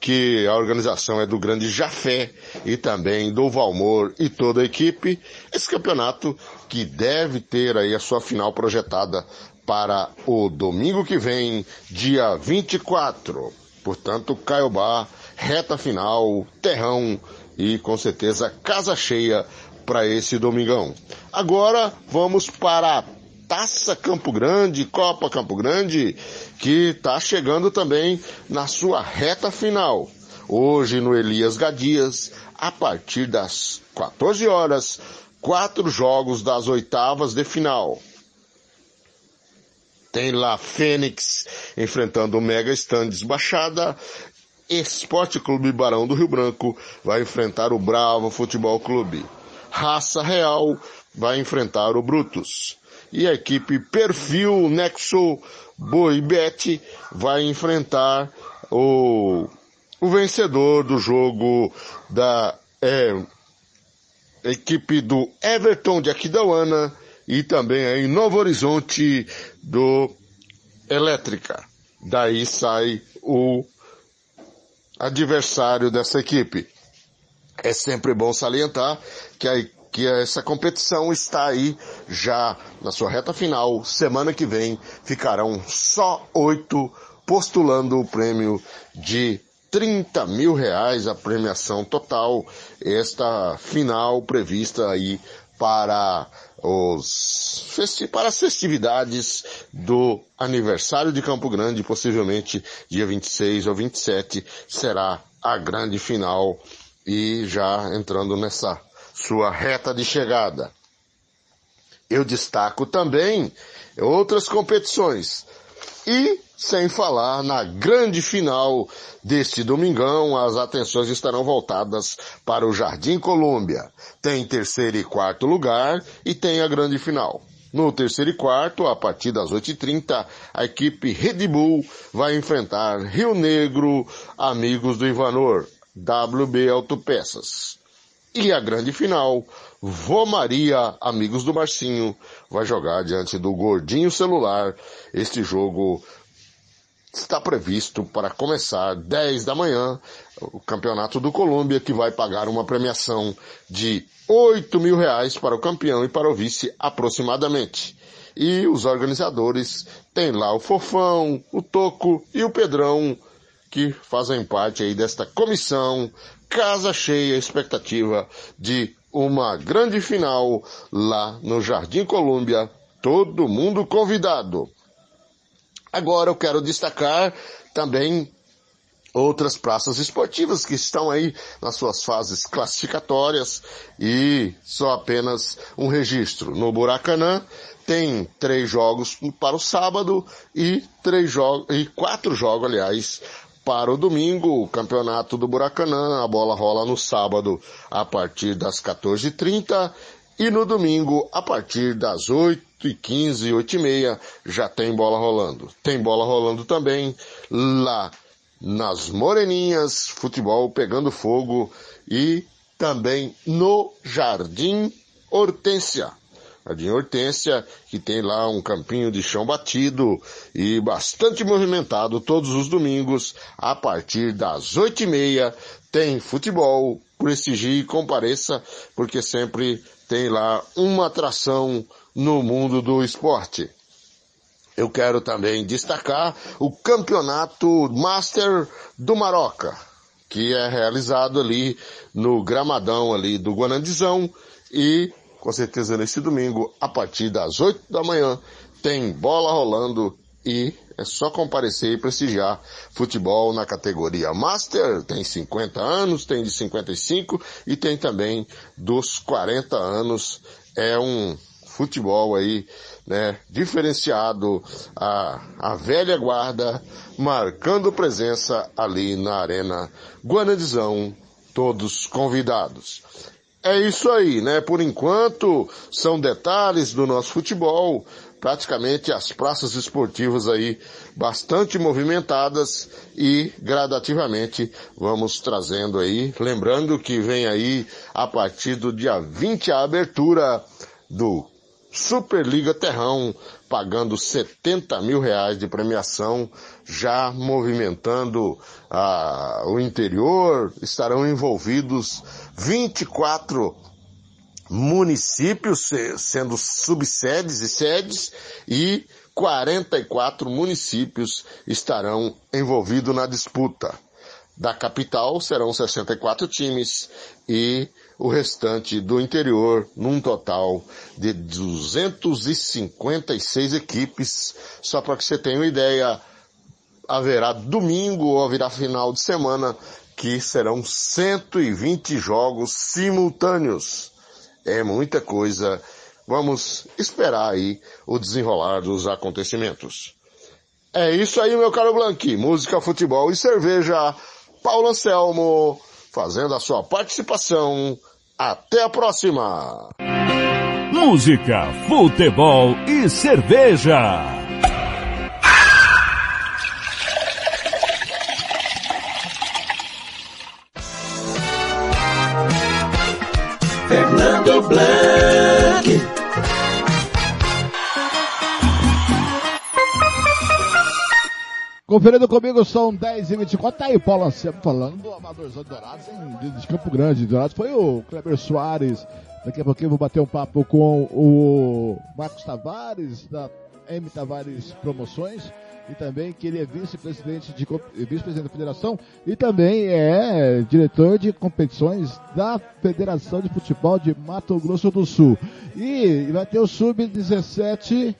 que a organização é do grande Jafé e também do Valmor e toda a equipe. Esse campeonato que deve ter aí a sua final projetada para o domingo que vem, dia 24. Portanto, Caiobá, reta final, terrão e com certeza casa cheia para esse domingão. Agora vamos para a Taça Campo Grande, Copa Campo Grande, que está chegando também na sua reta final. Hoje no Elias Gadias, a partir das 14 horas, quatro jogos das oitavas de final. Tem lá Fênix enfrentando o Mega Stands Baixada. Esporte Clube Barão do Rio Branco vai enfrentar o Bravo Futebol Clube. Raça Real vai enfrentar o Brutus. E a equipe Perfil Nexo Boibet vai enfrentar o, o vencedor do jogo da é, equipe do Everton de Aquidauana e também aí Novo Horizonte do Elétrica. Daí sai o adversário dessa equipe. É sempre bom salientar que, a, que essa competição está aí já na sua reta final. Semana que vem ficarão só oito postulando o prêmio de 30 mil reais a premiação total. Esta final prevista aí para os para as festividades do aniversário de Campo Grande, possivelmente dia 26 ou 27, será a grande final e já entrando nessa sua reta de chegada. Eu destaco também outras competições. E, sem falar na grande final deste domingão, as atenções estarão voltadas para o Jardim Colômbia. Tem terceiro e quarto lugar e tem a grande final. No terceiro e quarto, a partir das 8h30, a equipe Red Bull vai enfrentar Rio Negro, amigos do Ivanor, WB Autopeças. E a grande final, Vô Maria, amigos do Marcinho, vai jogar diante do Gordinho Celular. Este jogo está previsto para começar 10 da manhã, o Campeonato do Colômbia, que vai pagar uma premiação de 8 mil reais para o campeão e para o vice aproximadamente. E os organizadores têm lá o Fofão, o Toco e o Pedrão, que fazem parte aí desta comissão, casa cheia, expectativa de uma grande final lá no Jardim Colômbia, todo mundo convidado. Agora eu quero destacar também outras praças esportivas que estão aí nas suas fases classificatórias e só apenas um registro. No Buracanã tem três jogos para o sábado e três jogos e quatro jogos, aliás, para o domingo, o campeonato do Buracanã, a bola rola no sábado a partir das 14h30 e no domingo a partir das 8h15, 8h30 já tem bola rolando. Tem bola rolando também lá nas Moreninhas, futebol pegando fogo e também no Jardim Hortência. Jardim Hortência, que tem lá um campinho de chão batido e bastante movimentado todos os domingos, a partir das oito e meia, tem futebol, prestigie e compareça, porque sempre tem lá uma atração no mundo do esporte. Eu quero também destacar o campeonato Master do Maroca, que é realizado ali no gramadão ali do Guanandizão e com certeza nesse domingo, a partir das 8 da manhã, tem bola rolando e é só comparecer e prestigiar futebol na categoria Master, tem 50 anos, tem de 55 e tem também dos 40 anos. É um futebol aí, né, diferenciado, a, a velha guarda, marcando presença ali na Arena Guanadizão, todos convidados. É isso aí, né? Por enquanto, são detalhes do nosso futebol, praticamente as praças esportivas aí bastante movimentadas e gradativamente vamos trazendo aí, lembrando que vem aí a partir do dia 20 a abertura do Superliga Terrão, pagando 70 mil reais de premiação, já movimentando ah, o interior, estarão envolvidos 24 municípios sendo subsedes e sedes e 44 municípios estarão envolvidos na disputa. Da capital serão 64 times e o restante do interior num total de 256 equipes. Só para que você tenha uma ideia, haverá domingo ou haverá final de semana que serão 120 jogos simultâneos. É muita coisa. Vamos esperar aí o desenrolar dos acontecimentos. É isso aí, meu caro Blanqui. Música, futebol e cerveja. Paulo Anselmo fazendo a sua participação. Até a próxima! Música, futebol e cerveja. Fernando Blanc. Conferindo comigo, são 10 e 24 Tá aí o Paulo Anselmo falando do Amadorzão de Dourados em, de Campo Grande. Dourados foi o Kleber Soares. Daqui a pouquinho eu vou bater um papo com o Marcos Tavares, da M Tavares Promoções. E também que ele é vice-presidente de vice-presidente da federação e também é diretor de competições da Federação de Futebol de Mato Grosso do Sul. E vai ter o Sub-17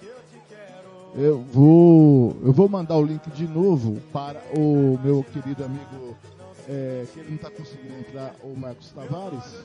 eu vou, eu vou mandar o link de novo para o meu querido amigo, é, que ele não está conseguindo entrar, o Marcos Tavares.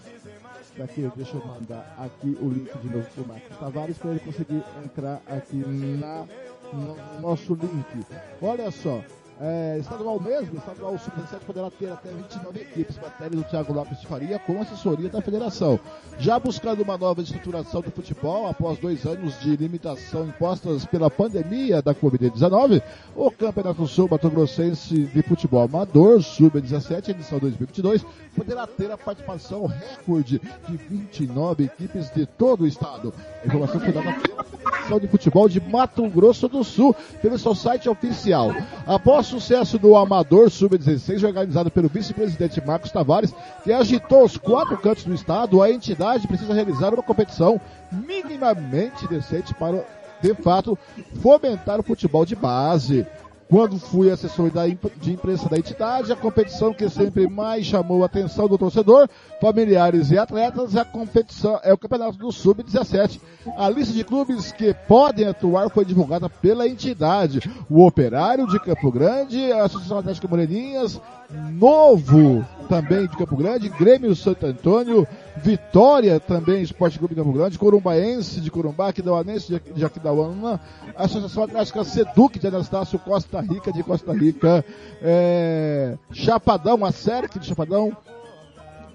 Daqui, deixa eu mandar aqui o link de novo para o Marcos Tavares para ele conseguir entrar aqui na, no nosso link. Olha só, é, estadual mesmo, estadual sub-17 poderá ter até 29 equipes, matéria do Thiago Lopes de Faria com assessoria da federação. Já buscando uma nova estruturação do futebol, após dois anos de limitação impostas pela pandemia da Covid-19, o Campeonato Sul Mato Grossense de Futebol Amador, sub-17, edição 2022, poderá ter a participação recorde de 29 equipes de todo o estado. Informação foi dada pela Federação de Futebol de Mato Grosso do Sul, pelo seu site oficial. Após sucesso do Amador Sub-16, organizado pelo vice-presidente Marcos Tavares, que agitou os quatro cantos do estado, a entidade precisa realizar uma competição minimamente decente para, de fato, fomentar o futebol de base. Quando fui assessor de imprensa da entidade, a competição que sempre mais chamou a atenção do torcedor, familiares e atletas, é a competição é o Campeonato do Sub-17. A lista de clubes que podem atuar foi divulgada pela entidade. O Operário de Campo Grande, a Associação Atlética Moreninhas, Novo também de Campo Grande, Grêmio Santo Antônio, Vitória também, Esporte Clube de Campo Grande, Corumbaense de Corumbá, Aquidauanense de- Aquidauana, Associação Atlética Seduc de Anastácio Costa Rica de Costa Rica, é, Chapadão, a SERC de Chapadão,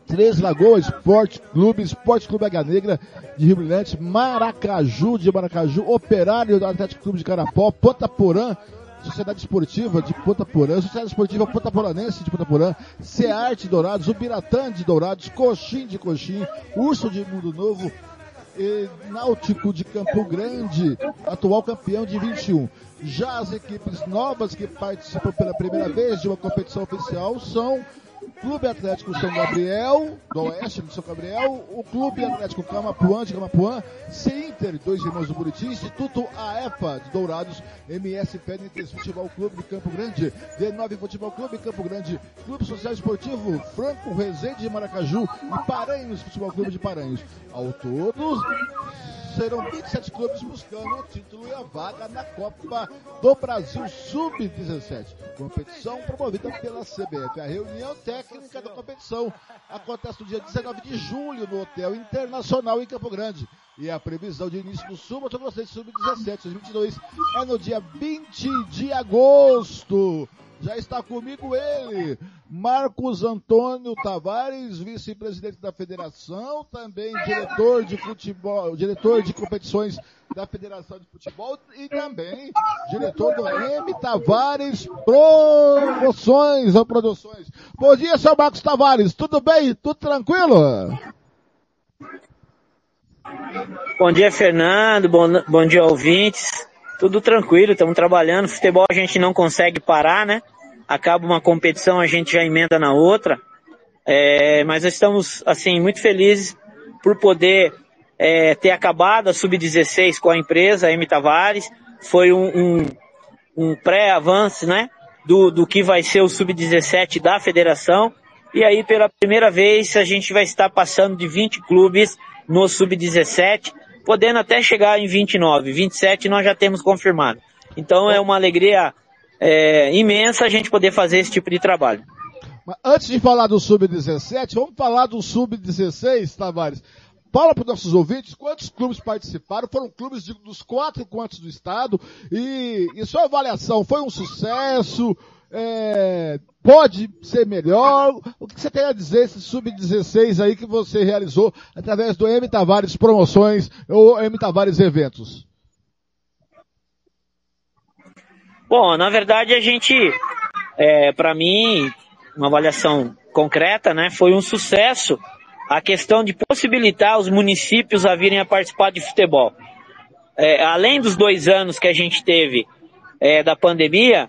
Três Lagoas Esporte Clube, Esporte Clube Águia Negra de Rio Brilhante, Maracaju de Maracaju, Operário do Atlético Clube de Carapó, Ponta Porã, Sociedade Esportiva de Ponta Porã, Sociedade Esportiva Ponta Poranense de Ponta Porã, Cearte Dourados, Ubiratã de Dourados, Coxim de Coxim, Urso de Mundo Novo, e Náutico de Campo Grande, atual campeão de 21. Já as equipes novas que participam pela primeira vez de uma competição oficial são Clube Atlético São Gabriel, do Oeste de São Gabriel, o Clube Atlético Camapuã de Camapuã, Cinter, dois irmãos do Buriti, Instituto AEFA de Dourados, MS Fênix Futebol Clube de Campo Grande, D9 Futebol Clube Campo Grande, Clube Social Esportivo Franco Rezende de Maracaju e Paranhos Futebol Clube de Paranhos. Ao todo, serão 27 clubes buscando o título e a vaga na Copa do Brasil Sub-17. Competição promovida pela CBF. A reunião técnica da competição acontece no dia 19 de julho no Hotel Internacional em Campo Grande. E a previsão de início do Sul Mato Grossense Sub-17 2022 é no dia 20 de agosto. Já está comigo ele, Marcos Antônio Tavares, vice-presidente da federação, também diretor de futebol, diretor de competições da Federação de Futebol e também diretor do M Tavares Promoções ou Produções. Bom dia, seu Marcos Tavares, tudo bem? Tudo tranquilo? Bom dia, Fernando. Bom, bom dia, ouvintes. Tudo tranquilo, estamos trabalhando. Futebol a gente não consegue parar, né? Acaba uma competição, a gente já emenda na outra. É, mas estamos, assim, muito felizes por poder é, ter acabado a Sub-16 com a empresa, a M Tavares. foi um, um, um pré-avanço, né? Do, do que vai ser o sub-17 da federação. E aí, pela primeira vez, a gente vai estar passando de 20 clubes no sub-17, podendo até chegar em 29. 27 nós já temos confirmado. Então é uma alegria é, imensa a gente poder fazer esse tipo de trabalho. Antes de falar do Sub-17, vamos falar do Sub-16, Tavares. Fala para os nossos ouvintes quantos clubes participaram, foram clubes de, dos quatro cantos do estado, e, e sua avaliação, foi um sucesso, é, pode ser melhor? O que você tem a dizer esse Sub-16 aí que você realizou através do M Tavares Promoções ou M Tavares Eventos? Bom, na verdade a gente, é, para mim, uma avaliação concreta, né, foi um sucesso a questão de possibilitar os municípios a virem a participar de futebol. É, além dos dois anos que a gente teve é, da pandemia,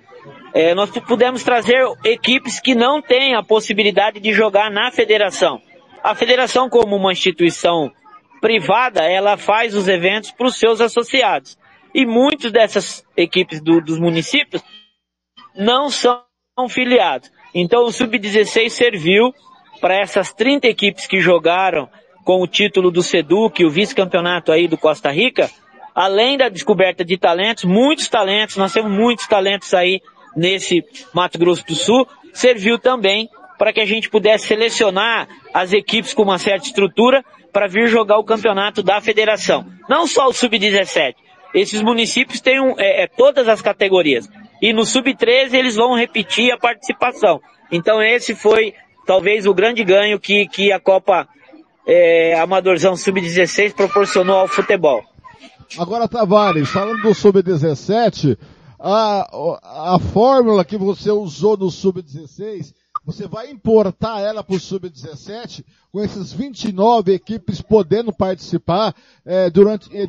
é, nós pudemos trazer equipes que não têm a possibilidade de jogar na federação. A federação, como uma instituição privada, ela faz os eventos para os seus associados. E muitos dessas equipes do, dos municípios não são filiados. Então o Sub-16 serviu para essas 30 equipes que jogaram com o título do Seduc, o vice-campeonato aí do Costa Rica, além da descoberta de talentos, muitos talentos, nós temos muitos talentos aí nesse Mato Grosso do Sul, serviu também para que a gente pudesse selecionar as equipes com uma certa estrutura para vir jogar o campeonato da federação. Não só o Sub-17. Esses municípios têm um, é, é, todas as categorias. E no Sub-13 eles vão repetir a participação. Então esse foi talvez o grande ganho que, que a Copa é, Amadorzão Sub-16 proporcionou ao futebol. Agora, Tavares, falando do Sub-17, a, a fórmula que você usou no Sub-16, você vai importar ela para o Sub-17, com esses 29 equipes podendo participar é, durante é,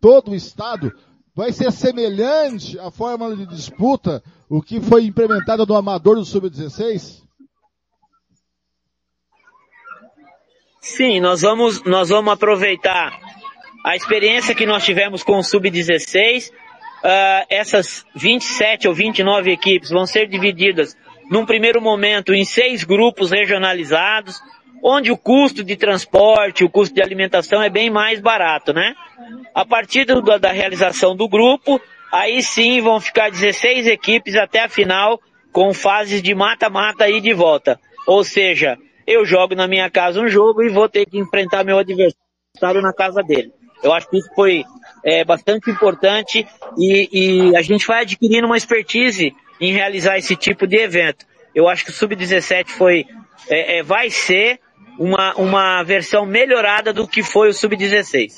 todo o estado, vai ser semelhante à fórmula de disputa, o que foi implementado no Amador do Sub-16? Sim, nós vamos, nós vamos aproveitar a experiência que nós tivemos com o Sub-16. Uh, essas 27 ou 29 equipes vão ser divididas num primeiro momento em seis grupos regionalizados, onde o custo de transporte, o custo de alimentação é bem mais barato, né? A partir do, da realização do grupo, aí sim vão ficar 16 equipes até a final, com fases de mata-mata e de volta. Ou seja, eu jogo na minha casa um jogo e vou ter que enfrentar meu adversário na casa dele. Eu acho que isso foi é, bastante importante e, e a gente vai adquirindo uma expertise em realizar esse tipo de evento. Eu acho que o Sub-17 foi, é, é, vai ser uma, uma versão melhorada do que foi o Sub-16.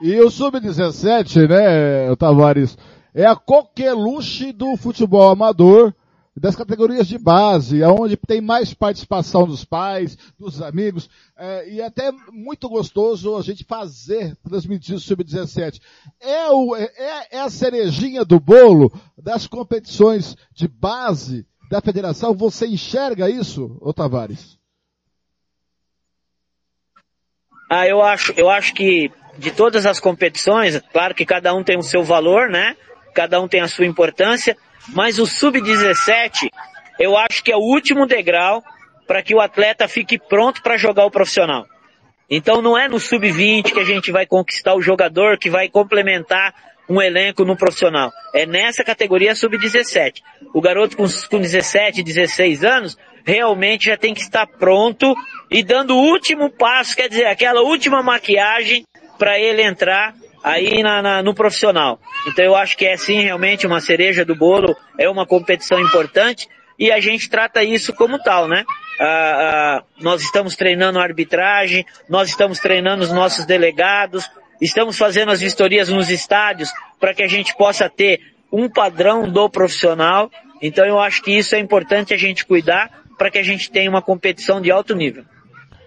E o Sub-17, né, Tavares, é a coqueluche do futebol amador, das categorias de base, onde tem mais participação dos pais, dos amigos, é, e até muito gostoso a gente fazer, transmitir o Sub-17. É, o, é, é a cerejinha do bolo das competições de base da federação. Você enxerga isso, ô Tavares? Ah, eu acho, eu acho que de todas as competições, claro que cada um tem o seu valor, né? Cada um tem a sua importância, mas o sub-17 eu acho que é o último degrau para que o atleta fique pronto para jogar o profissional. Então não é no sub-20 que a gente vai conquistar o jogador que vai complementar um elenco no profissional. É nessa categoria sub-17. O garoto com, com 17, 16 anos realmente já tem que estar pronto e dando o último passo, quer dizer, aquela última maquiagem para ele entrar aí na, na, no profissional. Então eu acho que é sim realmente uma cereja do bolo, é uma competição importante e a gente trata isso como tal, né? Ah, ah, nós estamos treinando a arbitragem, nós estamos treinando os nossos delegados, estamos fazendo as vistorias nos estádios para que a gente possa ter um padrão do profissional. Então eu acho que isso é importante a gente cuidar para que a gente tenha uma competição de alto nível.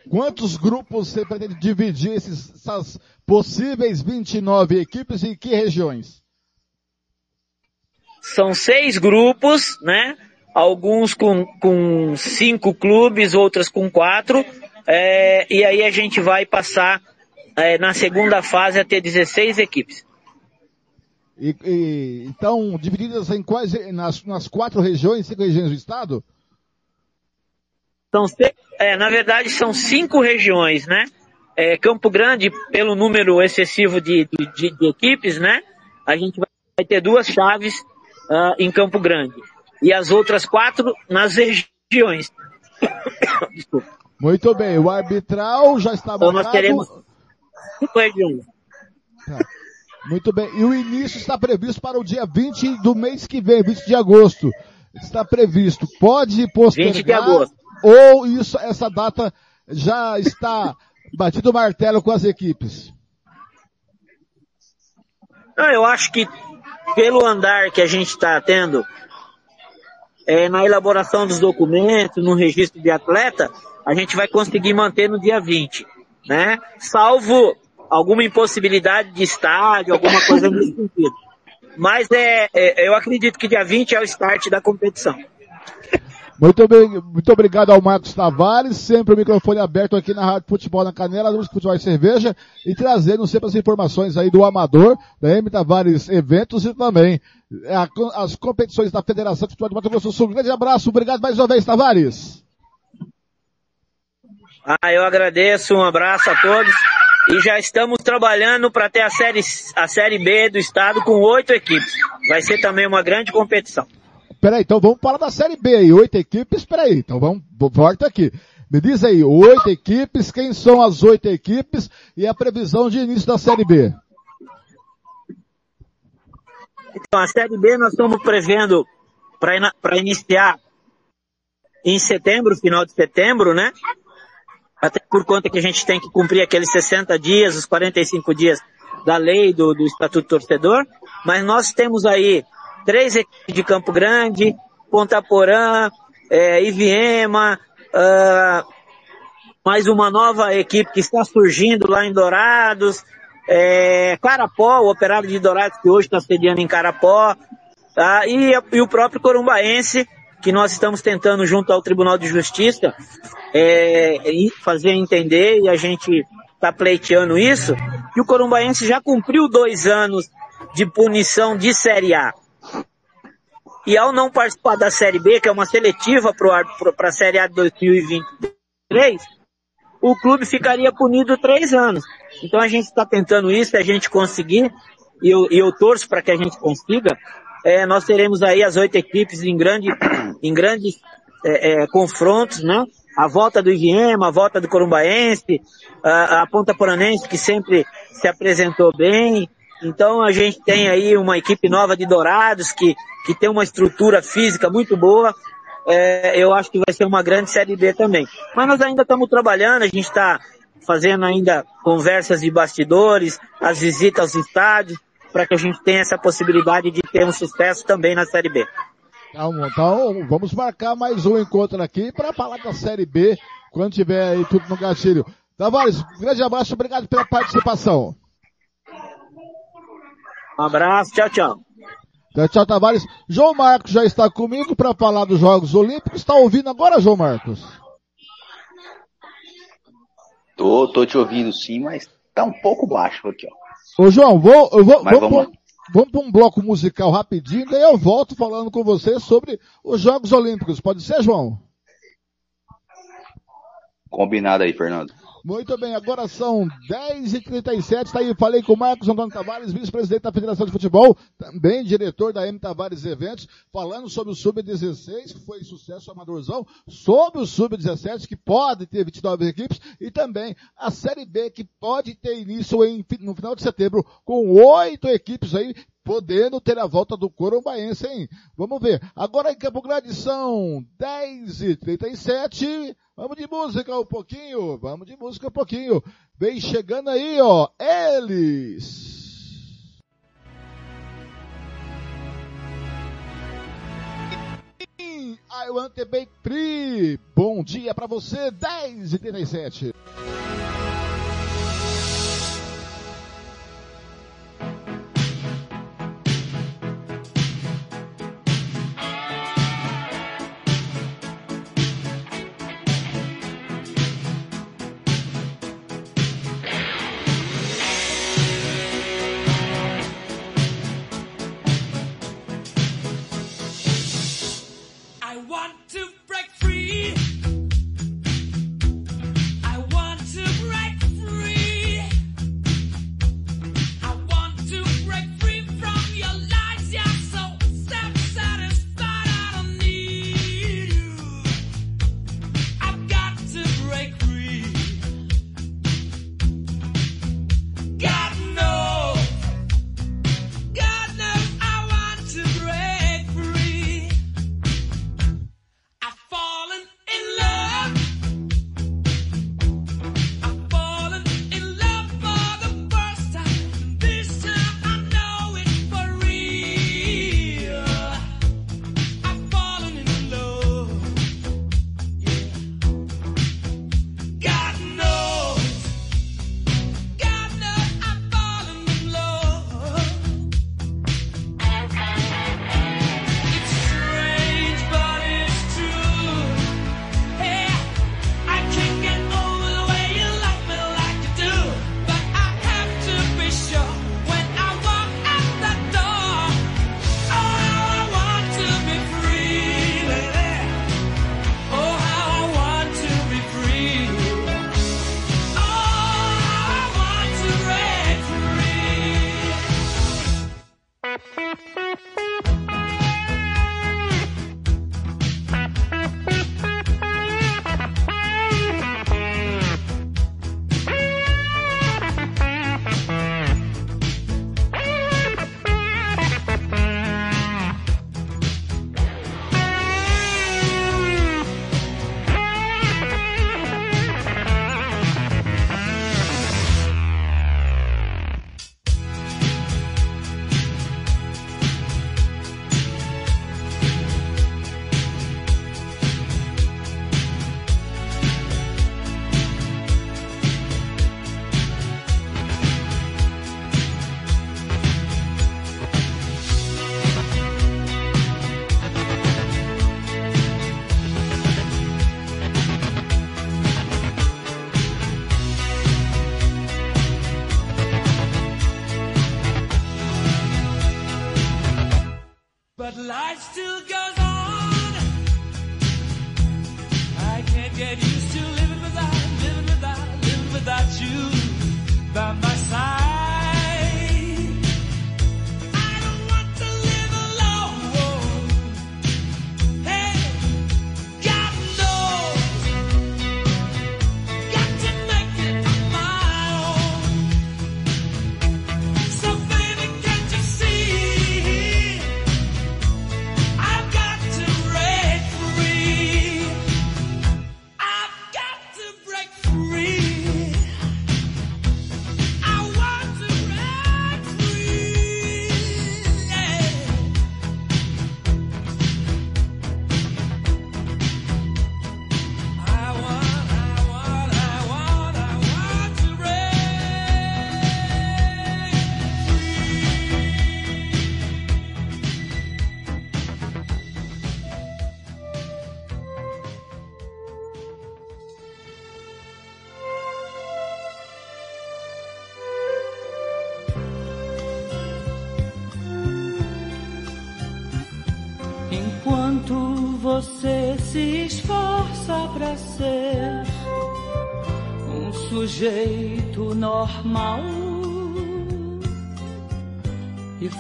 Quantos grupos você pretende dividir esses, essas possíveis 29 equipes em que regiões? São seis grupos, né? Alguns com, com cinco clubes, outras com quatro. É, e aí a gente vai passar é, na segunda fase a ter 16 equipes. E, e- então, divididas em quais, nas, nas quatro regiões, cinco regiões do estado? São, é, na verdade, são cinco regiões, né? É, Campo Grande, pelo número excessivo de, de, de- equipes, né? A gente vai ter duas chaves ah, em Campo Grande. E as outras quatro nas regiões. Desculpa. Muito bem, o arbitral já está Então nós marcado. teremos cinco regiões. Tá. Muito bem, e o início está previsto para o dia 20 do mês que vem, 20 de agosto. Está previsto. Pode postergar 20 de agosto. ou isso, essa data já está batido o martelo com as equipes? Não, eu acho que pelo andar que a gente está tendo é, na elaboração dos documentos, no registro de atleta, a gente vai conseguir manter no dia 20, né? Salvo alguma impossibilidade de estádio, alguma coisa nesse sentido. Mas é, é, eu acredito que dia 20 é o start da competição. Muito bem, muito obrigado ao Marcos Tavares, sempre o microfone aberto aqui na Rádio Futebol na Canela, Música Futebol e Cerveja, e trazendo sempre as informações aí do Amador, da M Tavares Eventos e também é, a- as competições da Federação de Futebol de Mato Grosso do Sul. Um grande abraço, obrigado mais uma vez, Tavares. Ah, eu agradeço, um abraço a todos. E já estamos trabalhando para ter a série, a série B do estado com oito equipes. Vai ser também uma grande competição. Peraí, então vamos falar da Série B aí, oito equipes, peraí, então vamos, volta aqui. Me diz aí, oito equipes, quem são as oito equipes e a previsão de início da Série B? Então, a Série B nós estamos prevendo para iniciar em setembro, final de setembro, né? Até por conta que a gente tem que cumprir aqueles 60 dias, os 45 dias da lei do, do Estatuto Torcedor. Mas nós temos aí três equipes de Campo Grande, Ponta Porã, é, Iviema, ah, mais uma nova equipe que está surgindo lá em Dourados, é, Carapó, o operário de Dourados que hoje está sediando em Carapó, tá? e, e o próprio Corumbaense, que nós estamos tentando junto ao Tribunal de Justiça é, fazer entender, e a gente está pleiteando isso, que o Corumbaense já cumpriu dois anos de punição de Série A. E ao não participar da Série B, que é uma seletiva para a Série A de 2023, o clube ficaria punido três anos. Então a gente está tentando isso, se a gente conseguir, e eu, eu torço para que a gente consiga, é, nós teremos aí as oito equipes em, grande, em grandes é, é, confrontos, né? A volta do Iviema, a volta do Corumbaense, a, a Ponta Poranense, que sempre se apresentou bem. Então a gente tem aí uma equipe nova de Dourados, que, que tem uma estrutura física muito boa. É, eu acho que vai ser uma grande Série B também. Mas nós ainda estamos trabalhando, a gente está fazendo ainda conversas de bastidores, as visitas aos estádios, para que a gente tenha essa possibilidade de ter um sucesso também na Série B. Então, vamos marcar mais um encontro aqui para falar da Série B, quando tiver aí tudo no gatilho. Tavares, um grande abraço, obrigado pela participação. Um abraço, tchau, tchau. Tchau, tchau, Tavares. João Marcos já está comigo para falar dos Jogos Olímpicos. Está ouvindo agora, João Marcos? Tô, tô te ouvindo sim, mas tá um pouco baixo aqui, ó. Ô, João, vou, eu vou, Mas vamos, vamos pra- vamos para um bloco musical rapidinho, daí eu volto falando com você sobre os Jogos Olímpicos. Pode ser, João? Combinado aí, Fernando. Muito bem, agora são 10h37, tá aí, falei com o Marcos Antônio Tavares, vice-presidente da Federação de Futebol, também diretor da M Tavares Eventos, falando sobre o Sub-16, que foi sucesso amadorzão, sobre o Sub-17, que pode ter 29 equipes, e também a Série B, que pode ter início em, no final de setembro, com oito equipes aí, podendo ter a volta do Corumbaense, hein? Vamos ver. Agora em Campo Grande são 10h37, Vamos de música um pouquinho, vamos de música um pouquinho. Vem chegando aí, ó, eles. I want to be free. Bom dia pra você, 10 e 37.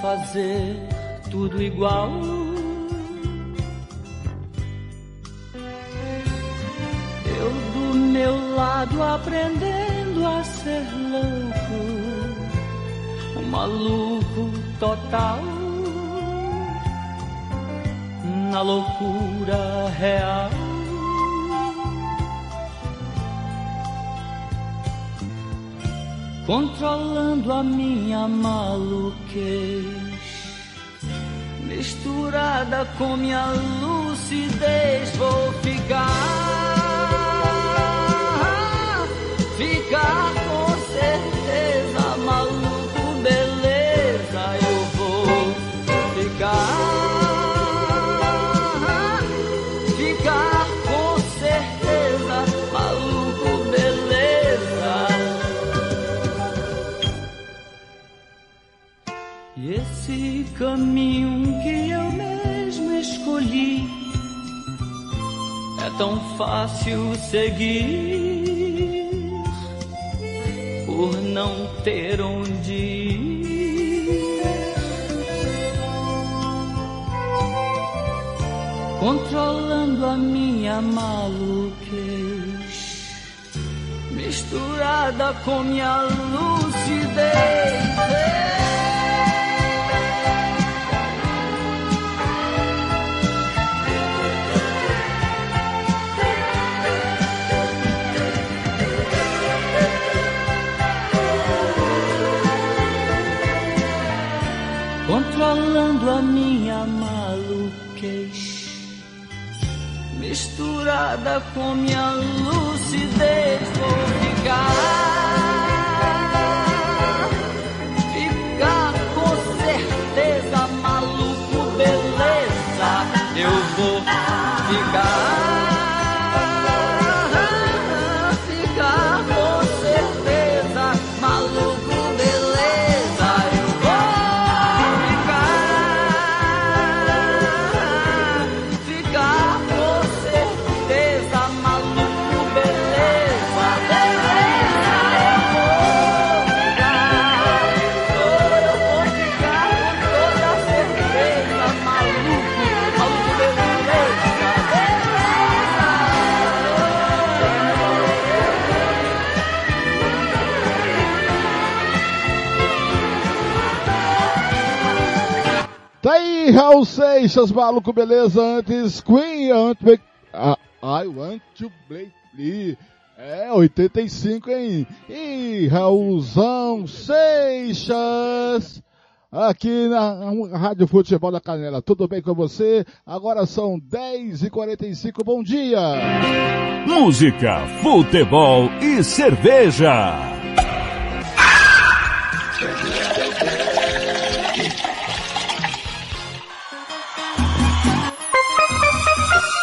Fazer tudo igual. Eu do meu lado aprendendo a ser louco, um maluco total na loucura real. Controlando a minha maluquez, misturada com minha lucidez, vou ficar fácil seguir por não ter onde ir. controlando a minha maluquez, misturada com minha lucidez. A minha maluquez misturada com minha lucidez Raul Seixas, maluco, beleza? Antes, Queen, antes, ah, I want to play. É, 85, hein? E Raulzão Seixas, aqui na Rádio Futebol da Canela. Tudo bem com você? Agora são 10h45, bom dia! Música, futebol e cerveja.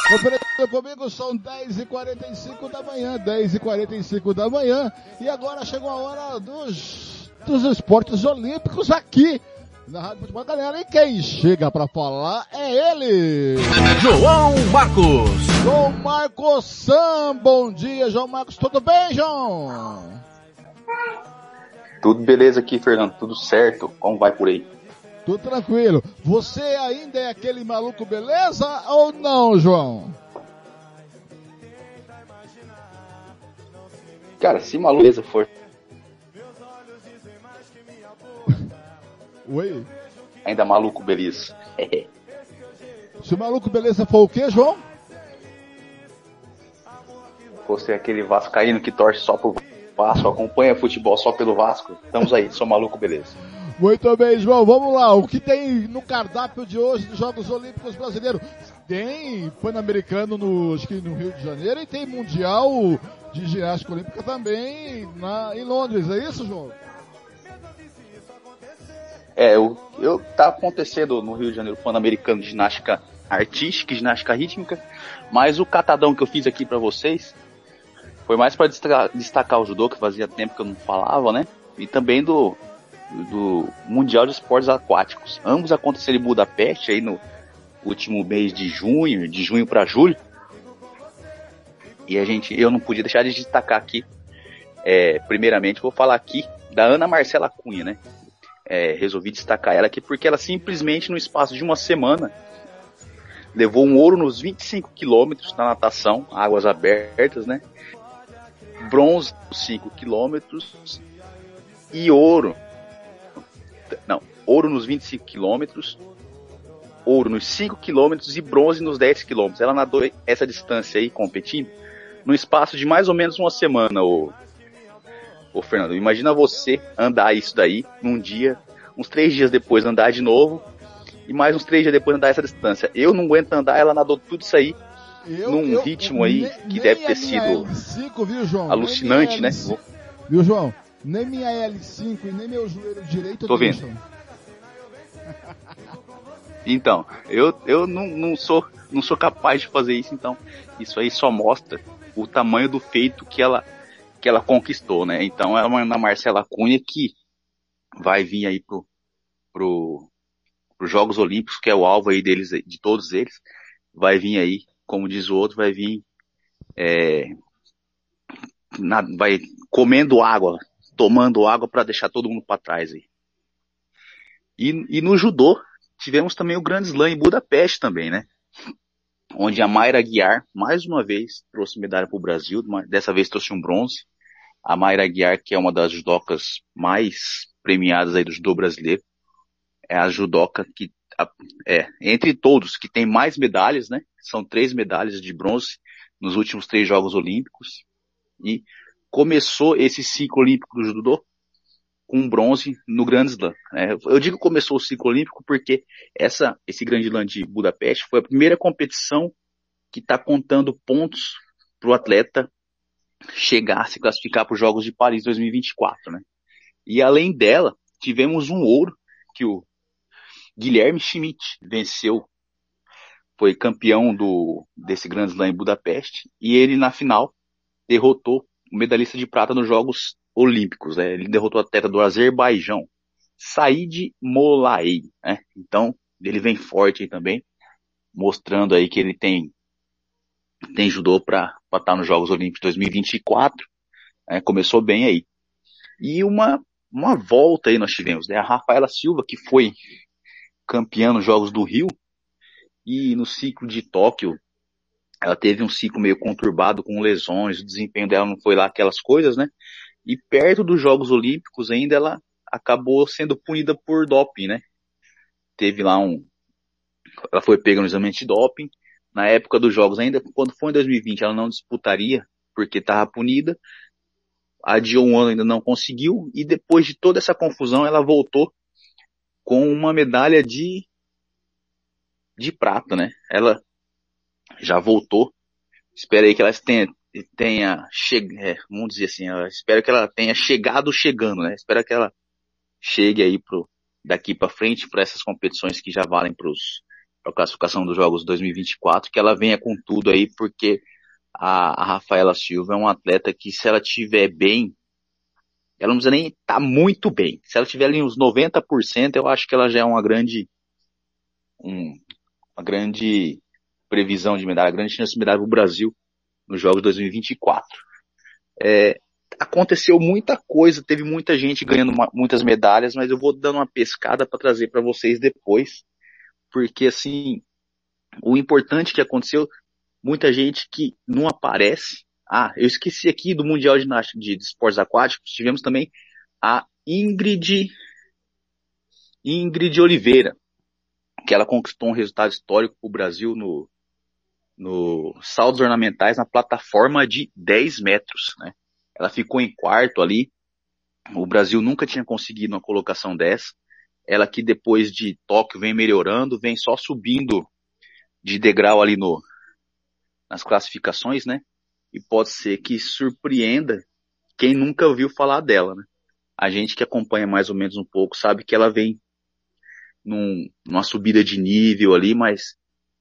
Compreendendo comigo, são 10h45 da manhã, 10h45 da manhã, e agora chegou a hora dos, dos esportes olímpicos aqui na Rádio Futebol Galera. E quem chega pra falar é ele! João Marcos. João Marcos Sam, bom dia, João Marcos, tudo bem, João? Tudo beleza aqui, Fernando, tudo certo. Como vai por aí? Tudo tranquilo. Você ainda é aquele maluco beleza ou não, João? Cara, se maluco beleza for. Oi? Ainda maluco beleza. Se o maluco beleza for o quê, João? Você é aquele vascaíno que torce só por Vasco, acompanha futebol só pelo Vasco. Estamos aí, sou maluco beleza. Muito bem, João. Vamos lá. O que tem no cardápio de hoje dos Jogos Olímpicos Brasileiros? Tem Pan-Americano no, acho que no Rio de Janeiro e tem Mundial de Ginástica Olímpica também na, em Londres. É isso, João? É, eu, tá acontecendo no Rio de Janeiro Pan-Americano de ginástica artística ginástica rítmica, mas o catadão que eu fiz aqui para vocês foi mais para destacar, o judô, que fazia tempo que eu não falava, né? E também do, do Mundial de Esportes Aquáticos. Ambos aconteceram em Budapeste aí no último mês de junho, de junho para julho. E a gente, eu não podia deixar de destacar aqui, é, primeiramente, vou falar aqui da Ana Marcela Cunha, né? É, resolvi destacar ela aqui porque ela simplesmente no espaço de uma semana levou um ouro nos 25 quilômetros na natação, águas abertas, né? Bronze nos 5 quilômetros e ouro. Não, ouro nos 25 quilômetros, ouro nos 5 quilômetros e bronze nos 10 quilômetros. Ela nadou essa distância aí competindo no espaço de mais ou menos uma semana, ô, ô Fernando. Imagina você andar isso daí num dia, uns três dias depois andar de novo e mais uns três dias depois andar essa distância. Eu não aguento andar, ela nadou tudo isso aí eu, num eu, ritmo aí nem, que deve ter sido L5, viu, alucinante, né? L5, Viu, João? Nem minha L5 e nem meu joelho direito Tô vendo. Então, eu, eu não, não, sou, não sou capaz de fazer isso, então isso aí só mostra o tamanho do feito que ela, que ela conquistou, né? Então é uma Ana Marcela Cunha que vai vir aí pro, pro, pros Jogos Olímpicos, que é o alvo aí deles, de todos eles, vai vir aí, como diz o outro, vai vir é, na- vai comendo água, tomando água para deixar todo mundo para trás aí. E, e no judô, tivemos também o Grande Slam em Budapeste também, né? Onde a Mayra Guiar, mais uma vez, trouxe medalha para o Brasil, dessa vez trouxe um bronze. A Mayra Guiar, que é uma das judocas mais premiadas aí do judô brasileiro, é a judoca que, é, entre todos, que tem mais medalhas, né? São três medalhas de bronze nos últimos três Jogos Olímpicos. E começou esse ciclo olímpico do judô com bronze no Grand Slam. né? Eu digo começou o ciclo olímpico porque essa, esse Grand Slam de Budapeste foi a primeira competição que está contando pontos para o atleta chegar, se classificar para os Jogos de Paris 2024, né? E além dela, tivemos um ouro que o Guilherme Schmidt venceu, foi campeão do desse Grand Slam em Budapeste e ele na final derrotou medalhista de prata nos Jogos Olímpicos, né? Ele derrotou o atleta do Azerbaijão, Said Molaei, né? Então, ele vem forte aí também, mostrando aí que ele tem tem judô para estar nos Jogos Olímpicos 2024, né? Começou bem aí. E uma uma volta aí nós tivemos, né? A Rafaela Silva que foi campeã nos Jogos do Rio e no ciclo de Tóquio ela teve um ciclo meio conturbado com lesões, o desempenho dela não foi lá aquelas coisas, né? E perto dos Jogos Olímpicos ainda ela acabou sendo punida por doping, né? Teve lá um, ela foi pega no exame antidoping, na época dos Jogos ainda, quando foi em 2020 ela não disputaria porque estava punida, adiou um ano ainda não conseguiu e depois de toda essa confusão ela voltou com uma medalha de de prata, né? Ela já voltou. Espero aí que ela tenha, tenha che... é, vamos dizer assim, espero que ela tenha chegado chegando, né? Espero que ela chegue aí pro, daqui para frente para essas competições que já valem para a classificação dos Jogos 2024, que ela venha com tudo aí, porque a, a Rafaela Silva é uma atleta que se ela tiver bem, ela não precisa nem estar tá muito bem. Se ela tiver ali uns 90%, eu acho que ela já é uma grande, um, uma grande previsão de medalha, grande chance de medalha para o Brasil nos Jogos 2024. É, aconteceu muita coisa, teve muita gente ganhando uma, muitas medalhas, mas eu vou dando uma pescada para trazer para vocês depois, porque assim, o importante que aconteceu, muita gente que não aparece. Ah, eu esqueci aqui do Mundial de, de, de Esportes Aquáticos, tivemos também a Ingrid Ingrid Oliveira, que ela conquistou um resultado histórico para o Brasil no, no saldos ornamentais na plataforma de 10 metros, né? Ela ficou em quarto ali. O Brasil nunca tinha conseguido uma colocação dessa. Ela que depois de Tóquio vem melhorando, vem só subindo de degrau ali no nas classificações, né? E pode ser que surpreenda quem nunca ouviu falar dela, né? A gente que acompanha mais ou menos um pouco sabe que ela vem num, numa subida de nível ali, mas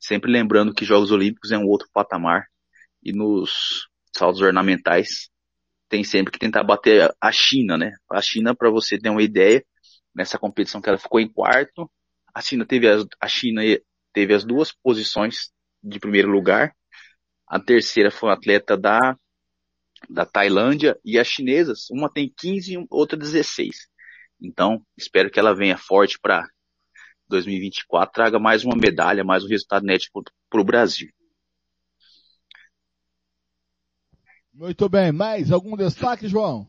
sempre lembrando que Jogos Olímpicos é um outro patamar e nos saltos ornamentais tem sempre que tentar bater a China, né? A China, para você ter uma ideia, nessa competição que ela ficou em quarto, a China teve as, a China teve as duas posições de primeiro lugar. A terceira foi um atleta da da Tailândia e as chinesas, uma tem 15 e outra 16. Então, espero que ela venha forte para 2024 traga mais uma medalha, mais um resultado net para o Brasil. Muito bem, mais algum destaque, João?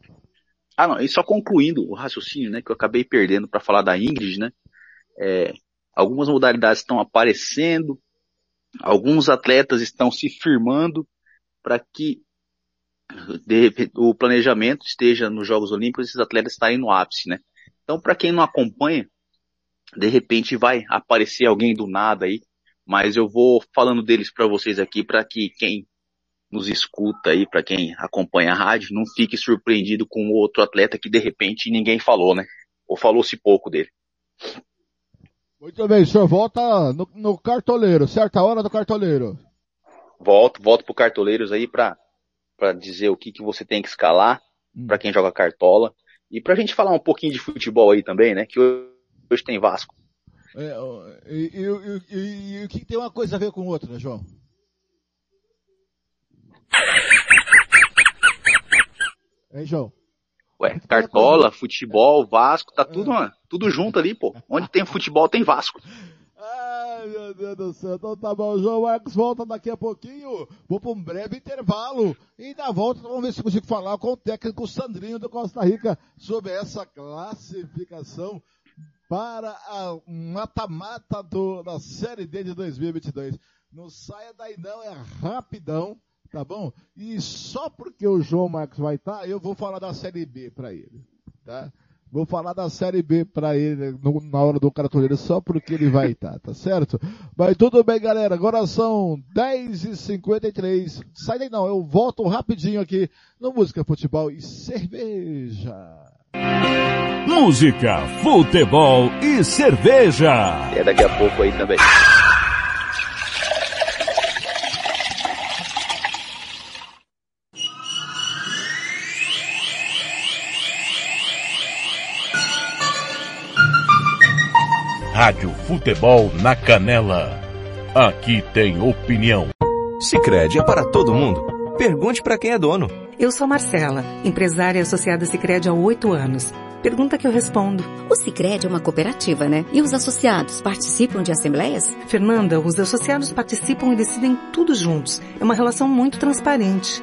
Ah, não, e só concluindo o raciocínio, né, que eu acabei perdendo para falar da Ingrid, né, é, algumas modalidades estão aparecendo, alguns atletas estão se firmando para que de, o planejamento esteja nos Jogos Olímpicos, esses atletas estarem no ápice, né. Então, para quem não acompanha, de repente vai aparecer alguém do nada aí, mas eu vou falando deles para vocês aqui para que quem nos escuta aí, para quem acompanha a rádio, não fique surpreendido com outro atleta que de repente ninguém falou, né? Ou falou-se pouco dele. Muito bem, o senhor volta no, no cartoleiro, certa hora do cartoleiro. Volto, volto pro cartoleiros aí para para dizer o que que você tem que escalar hum. para quem joga cartola e pra gente falar um pouquinho de futebol aí também, né? Que hoje tem Vasco. É, e, o que tem uma coisa a ver com outra, né, João? Hein, João? Ué, Cartola, futebol, Vasco, tá tudo, é. tudo junto ali, pô. Onde tem futebol tem Vasco. Ai, meu Deus do céu. Então tá bom, João Marcos volta daqui a pouquinho. Vou para um breve intervalo. E na volta vamos ver se consigo falar com o técnico Sandrinho do Costa Rica sobre essa classificação para a mata-mata da Série D de 2022. Não saia daí não, é rapidão, tá bom? E só porque o João Marcos vai estar, tá, eu vou falar da Série B para ele, tá? Vou falar da Série B para ele no, na hora do cartoleiro só porque ele vai estar, tá, tá certo? Mas tudo bem, galera. Agora são 10h53. Sai daí não, eu volto rapidinho aqui no Música, Futebol e Cerveja. Música, futebol e cerveja. É daqui a pouco aí também. Rádio Futebol na Canela. Aqui tem opinião. Sicredi é para todo mundo. Pergunte para quem é dono. Eu sou Marcela, empresária associada Sicredi há oito anos. Pergunta que eu respondo. O Sicredi é uma cooperativa, né? E os associados participam de assembleias? Fernanda, os associados participam e decidem tudo juntos. É uma relação muito transparente.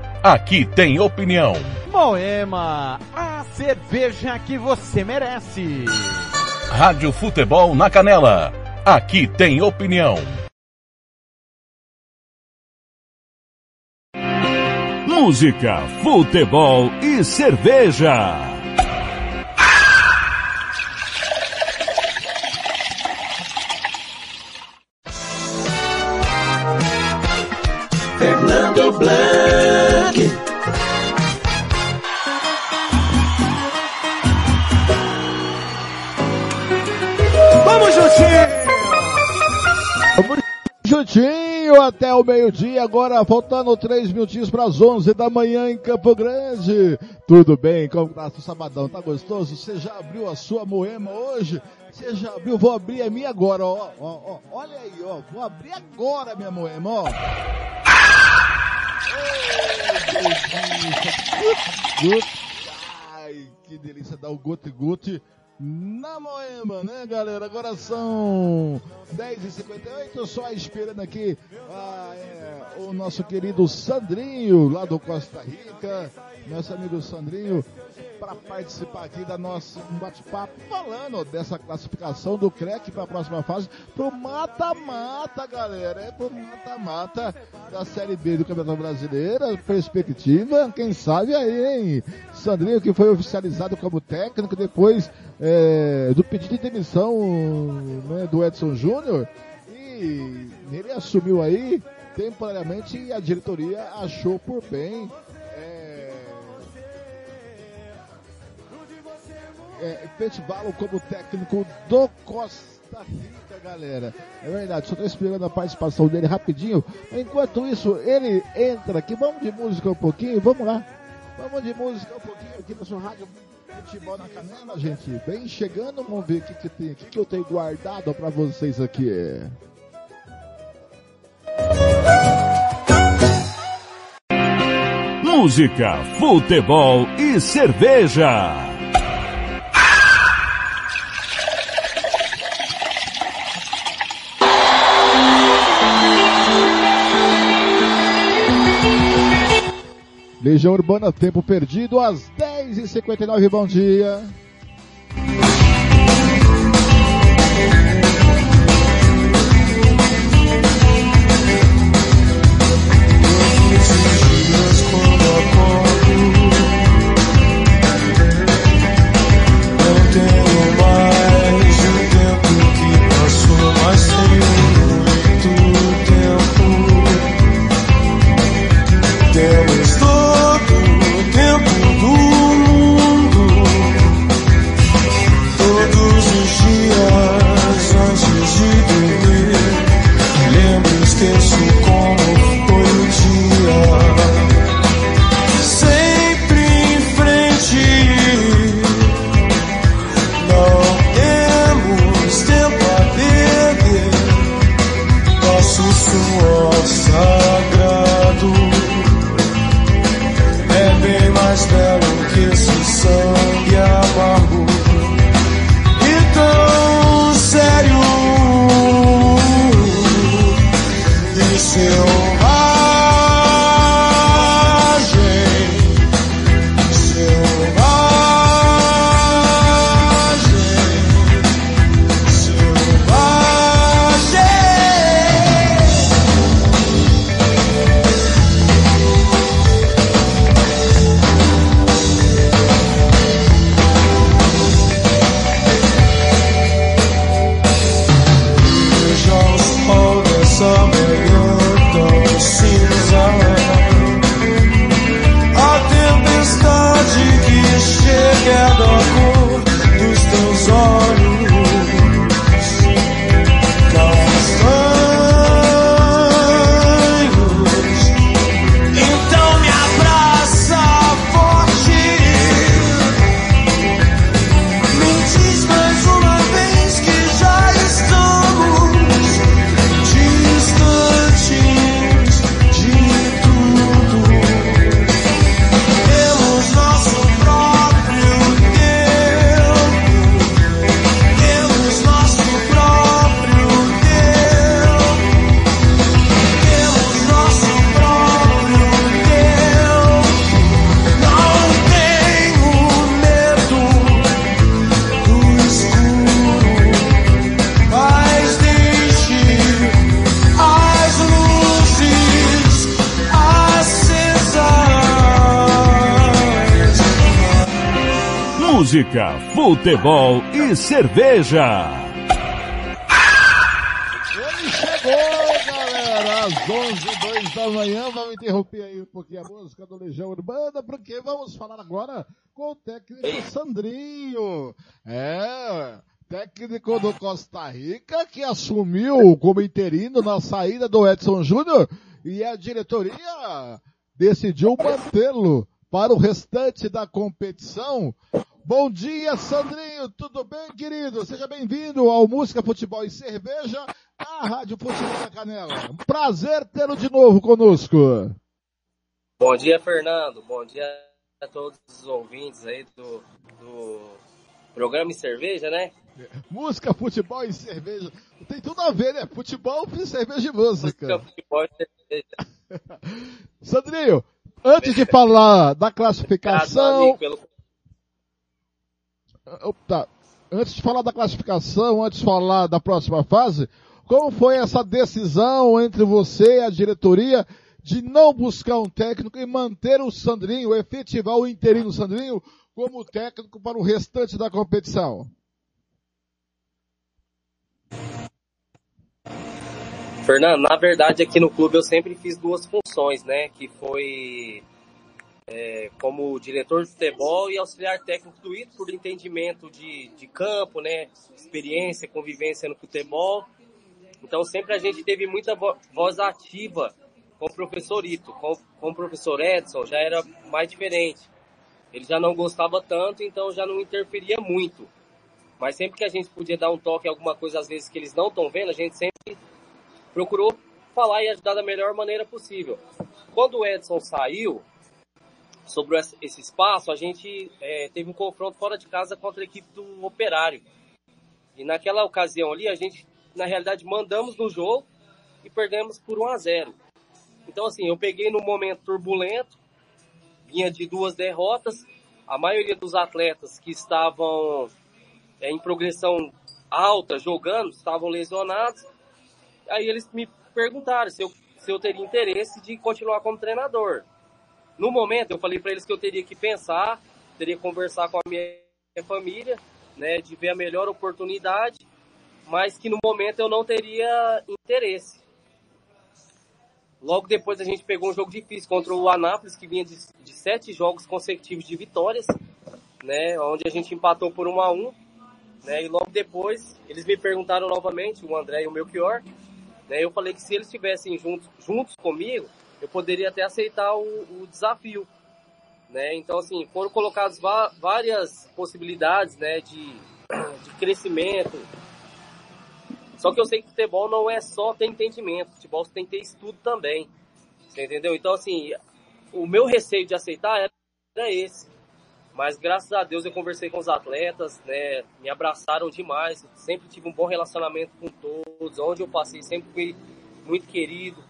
Aqui tem opinião. Moema, a cerveja que você merece. Rádio Futebol na Canela. Aqui tem opinião. Música, futebol e cerveja. Fernando Blanc. Vamos juntinho! Vamos juntinho até o meio-dia, agora faltando três minutinhos para as onze da manhã em Campo Grande. Tudo bem? Como tá o sabadão? Tá gostoso? Você já abriu a sua moema hoje? Você já abriu? Vou abrir a minha agora, ó. ó, ó. Olha aí, ó. Vou abrir agora a minha moema, ó. Delícia. Ai, que delícia dar o gote-gote na Moema, né, galera? Agora são 10h58, só esperando aqui ah, é, o nosso querido Sandrinho, lá do Costa Rica, nosso amigo Sandrinho, para participar aqui da nossa um bate-papo falando dessa classificação do CREC para a próxima fase, pro mata-mata, galera. É pro mata-mata da Série B do Campeonato Brasileiro, perspectiva, quem sabe aí, hein? Sandrinho que foi oficializado como técnico depois é, do pedido de demissão né, do Edson Júnior e ele assumiu aí temporariamente e a diretoria achou por bem é, efetivá-lo como técnico do Costa Rica, galera. É verdade, só estou esperando a participação dele rapidinho. Enquanto isso, ele entra aqui. Vamos de música um pouquinho, vamos lá. Vamos de música um pouquinho aqui na sua rádio Futebol na Canela, gente. Vem chegando, vamos ver o que, que tem, o que, que eu tenho guardado para vocês aqui. Música, futebol e cerveja. Legião Urbana, tempo perdido, às 10h59, bom dia. Não tenho mais o tempo que passou, mas tenho futebol e cerveja. Ele chegou, galera, às 11 2 da manhã. Vamos interromper aí um pouquinho a música do Legião Urbana, porque vamos falar agora com o técnico Sandrinho. É, técnico do Costa Rica que assumiu como interino na saída do Edson Júnior e a diretoria decidiu mantê-lo para o restante da competição. Bom dia, Sandrinho, tudo bem, querido? Seja bem-vindo ao Música, Futebol e Cerveja, a Rádio Futebol da Canela. Um prazer tê-lo de novo conosco. Bom dia, Fernando. Bom dia a todos os ouvintes aí do, do programa e cerveja, né? Música, futebol e cerveja. Tem tudo a ver, né? Futebol, cerveja e música. Música, futebol e cerveja. Sandrinho, antes de falar da classificação. Pelo... Tá. Antes de falar da classificação, antes de falar da próxima fase, como foi essa decisão entre você e a diretoria de não buscar um técnico e manter o Sandrinho, efetivar o interino Sandrinho como técnico para o restante da competição? Fernando, na verdade aqui no clube eu sempre fiz duas funções, né? Que foi é, como diretor de futebol e auxiliar técnico do Ito por entendimento de, de campo, né? Experiência, convivência no futebol. Então sempre a gente teve muita voz ativa com o professor Ito, com, com o professor Edson, já era mais diferente. Ele já não gostava tanto, então já não interferia muito. Mas sempre que a gente podia dar um toque em alguma coisa, às vezes que eles não estão vendo, a gente sempre procurou falar e ajudar da melhor maneira possível. Quando o Edson saiu, sobre esse espaço, a gente é, teve um confronto fora de casa contra a equipe do Operário. E naquela ocasião ali, a gente, na realidade, mandamos no jogo e perdemos por 1 a 0 Então, assim, eu peguei num momento turbulento, vinha de duas derrotas, a maioria dos atletas que estavam é, em progressão alta, jogando, estavam lesionados, aí eles me perguntaram se eu, se eu teria interesse de continuar como treinador. No momento, eu falei para eles que eu teria que pensar, teria que conversar com a minha família, né, de ver a melhor oportunidade, mas que no momento eu não teria interesse. Logo depois a gente pegou um jogo difícil contra o Anápolis, que vinha de, de sete jogos consecutivos de vitórias, né, onde a gente empatou por 1 a 1 né, e logo depois eles me perguntaram novamente, o André e o Melchior, né? Eu falei que se eles estivessem juntos, juntos comigo, eu poderia até aceitar o, o desafio. Né? Então, assim, foram colocadas várias possibilidades né, de, de crescimento. Só que eu sei que futebol não é só ter entendimento, futebol tem que ter estudo também. Você entendeu? Então, assim, o meu receio de aceitar era, esse. Mas graças a Deus eu conversei com os atletas, né? Me abraçaram demais. Sempre tive um bom relacionamento com todos. Onde eu passei, sempre fui muito querido.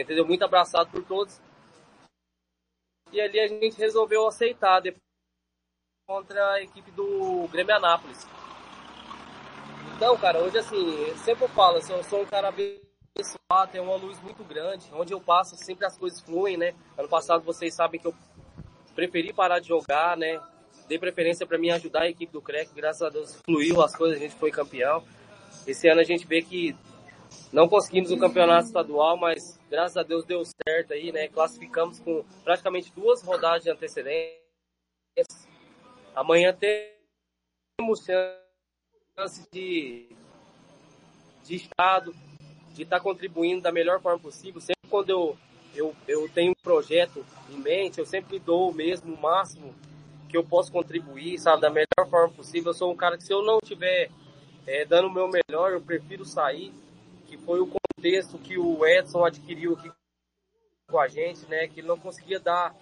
Entendeu? Muito abraçado por todos. E ali a gente resolveu aceitar depois contra a equipe do Grêmio Anápolis. Então, cara, hoje assim, sempre falo, eu sou um cara abençoado, tem uma luz muito grande. Onde eu passo, sempre as coisas fluem, né? Ano passado vocês sabem que eu preferi parar de jogar, né? Dei preferência para mim ajudar a equipe do CREC, graças a Deus fluiu as coisas, a gente foi campeão. Esse ano a gente vê que não conseguimos o campeonato estadual, mas graças a Deus deu certo aí, né? Classificamos com praticamente duas rodadas de antecedência. Amanhã temos chance de, de estado, de estar tá contribuindo da melhor forma possível. Sempre quando eu eu, eu tenho um projeto em mente, eu sempre dou mesmo o máximo que eu posso contribuir, sabe, da melhor forma possível. Eu sou um cara que se eu não estiver é, dando o meu melhor, eu prefiro sair, que foi o contexto que o Edson adquiriu aqui com a gente, né, que ele não conseguia dar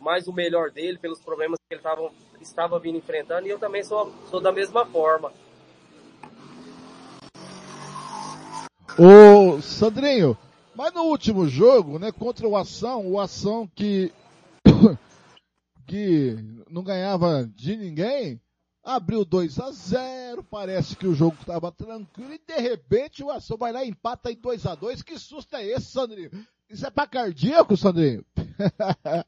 mais o melhor dele pelos problemas que ele tava, estava vindo enfrentando, e eu também sou, sou da mesma forma. Ô, Sandrinho, mas no último jogo, né, contra o Ação, o Ação que, que não ganhava de ninguém, abriu 2 a 0 parece que o jogo estava tranquilo e de repente o Ação vai lá e empata em 2 a 2 Que susto é esse, Sandrinho? Isso é pra cardíaco, Sandrinho?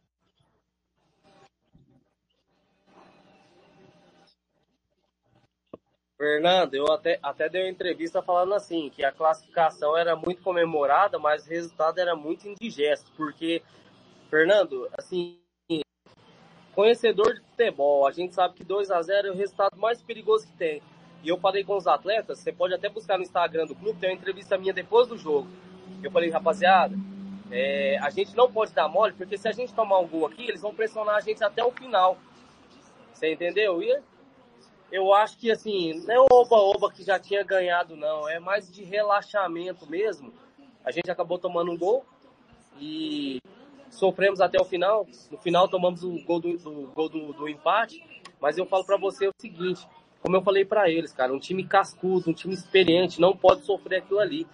Fernando, eu até, até dei uma entrevista falando assim, que a classificação era muito comemorada, mas o resultado era muito indigesto, porque, Fernando, assim, conhecedor de futebol, a gente sabe que 2 a 0 é o resultado mais perigoso que tem. E eu falei com os atletas, você pode até buscar no Instagram do clube, tem uma entrevista minha depois do jogo. Eu falei, rapaziada, é, a gente não pode dar mole, porque se a gente tomar um gol aqui, eles vão pressionar a gente até o final. Você entendeu? E eu acho que assim, não é oba-oba que já tinha ganhado, não. É mais de relaxamento mesmo. A gente acabou tomando um gol e sofremos até o final. No final tomamos o gol do, do gol do, do empate. Mas eu falo para você o seguinte, como eu falei para eles, cara, um time cascudo, um time experiente, não pode sofrer aquilo ali.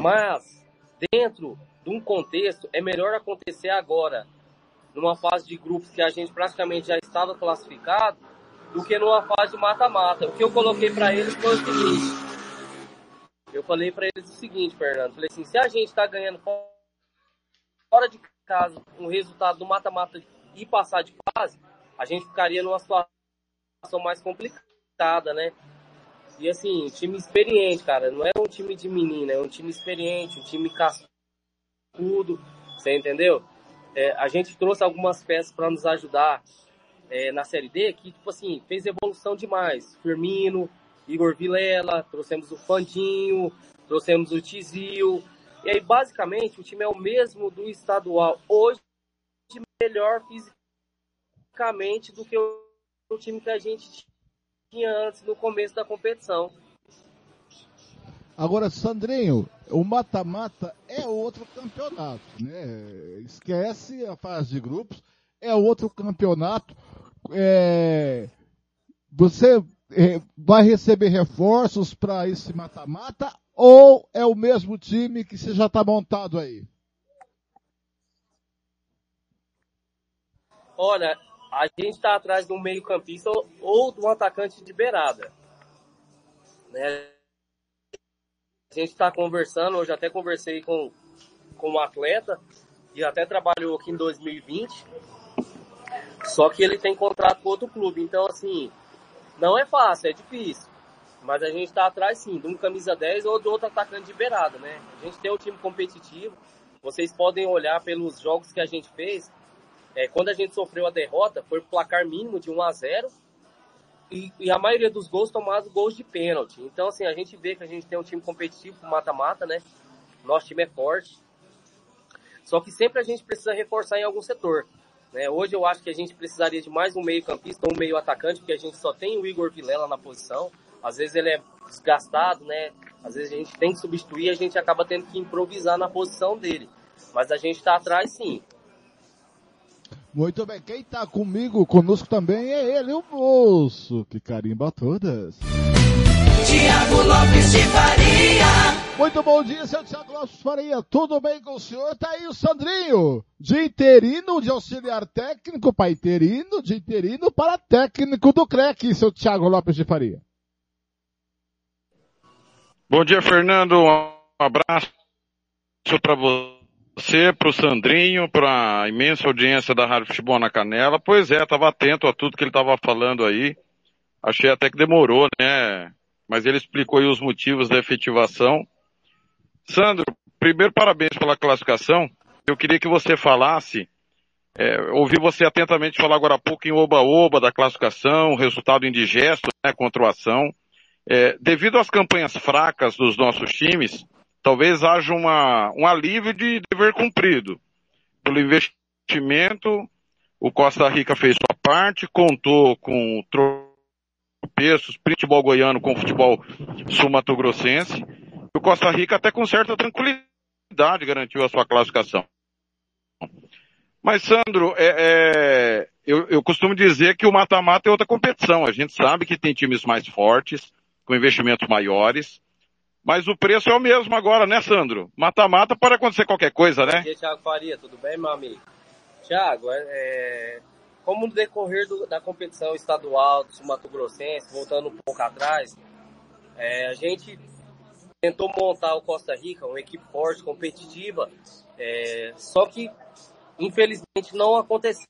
Mas dentro de um contexto, é melhor acontecer agora, numa fase de grupos que a gente praticamente já estava classificado, do que numa fase de mata-mata. O que eu coloquei para eles foi o seguinte. Eu falei para eles o seguinte, Fernando. Falei assim, se a gente está ganhando fora de casa um resultado do mata-mata e passar de fase, a gente ficaria numa situação mais complicada, né? E assim, time experiente, cara, não é um time de menina, é um time experiente, um time cascudo, você entendeu? É, a gente trouxe algumas peças para nos ajudar é, na Série D que, tipo assim, fez evolução demais. Firmino, Igor Vilela, trouxemos o Fandinho, trouxemos o Tizio. E aí, basicamente, o time é o mesmo do estadual. Hoje, melhor fisicamente do que o, time que a gente tinha antes, no começo da competição. Agora, Sandrinho, o mata-mata é outro campeonato, né? Esquece a fase de grupos, é outro campeonato. É, você é, vai receber reforços para esse mata-mata ou é o mesmo time que você já está montado aí? Olha, a gente está atrás de um meio-campista ou, de um atacante de beirada. Né? A gente está conversando, hoje até conversei com, com um atleta e até trabalhou aqui em 2020. Só que ele tem contrato com outro clube. Então, assim, não é fácil, é difícil. Mas a gente está atrás, sim, de um camisa 10 ou de outro atacante de beirada, né? A gente tem um time competitivo. Vocês podem olhar pelos jogos que a gente fez. É, quando a gente sofreu a derrota, foi placar mínimo de 1 a 0 e, e, a maioria dos gols tomados gols de pênalti. Então, assim, a gente vê que a gente tem um time competitivo mata-mata, né? Nosso time é forte. Só que sempre a gente precisa reforçar em algum setor. Né? Hoje eu acho que a gente precisaria de mais um meio campista ou um meio atacante, porque a gente só tem o Igor Vilela na posição. Às vezes ele é desgastado, né? Às vezes a gente tem que substituir, a gente acaba tendo que improvisar na posição dele. Mas a gente está atrás sim. Muito bem, quem está comigo, conosco também é ele, o moço, que carimba todas. Tiago Lopes de Faria. Muito bom dia, seu Tiago Lopes de Faria. Tudo bem com o senhor? Tá aí o Sandrinho, de interino, de auxiliar técnico para interino, de interino para técnico do CREC, seu Tiago Lopes de Faria. Bom dia, Fernando. Um abraço para você, para o Sandrinho, para a imensa audiência da Rádio Futebol na Canela. Pois é, estava atento a tudo que ele estava falando aí. Achei até que demorou, né? Mas ele explicou aí os motivos da efetivação. Sandro, primeiro parabéns pela classificação. Eu queria que você falasse, é, ouvi você atentamente falar agora há pouco em oba-oba da classificação, resultado indigesto, né, contra o ação. É, devido às campanhas fracas dos nossos times, talvez haja uma, um alívio de dever cumprido. Pelo investimento, o Costa Rica fez sua parte, contou com tropeços, futebol goiano com futebol sul-mato-grossense. O Costa Rica até com certa tranquilidade garantiu a sua classificação. Mas, Sandro, é, é, eu, eu costumo dizer que o mata-mata é outra competição. A gente sabe que tem times mais fortes, com investimentos maiores, mas o preço é o mesmo agora, né, Sandro? Mata-mata pode acontecer qualquer coisa, né? Bom dia, Thiago Faria, tudo bem, meu amigo? Thiago, é, é, como no decorrer do, da competição estadual do Mato Grossense, voltando um pouco atrás, é, a gente tentou montar o Costa Rica, uma equipe forte, competitiva, é, só que infelizmente não aconteceu,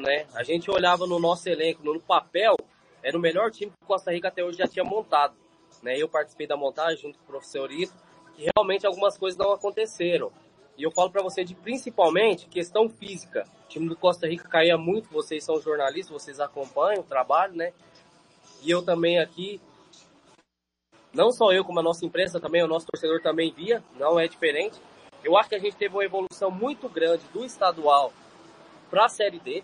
né? A gente olhava no nosso elenco, no papel, era o melhor time que Costa Rica até hoje já tinha montado. Né? Eu participei da montagem junto com o professor Ito, que realmente algumas coisas não aconteceram. E eu falo para você de principalmente questão física. O time do Costa Rica caía muito, vocês são jornalistas, vocês acompanham o trabalho, né? E eu também aqui, não só eu, como a nossa imprensa também, o nosso torcedor também via, não é diferente. Eu acho que a gente teve uma evolução muito grande do estadual para a Série D.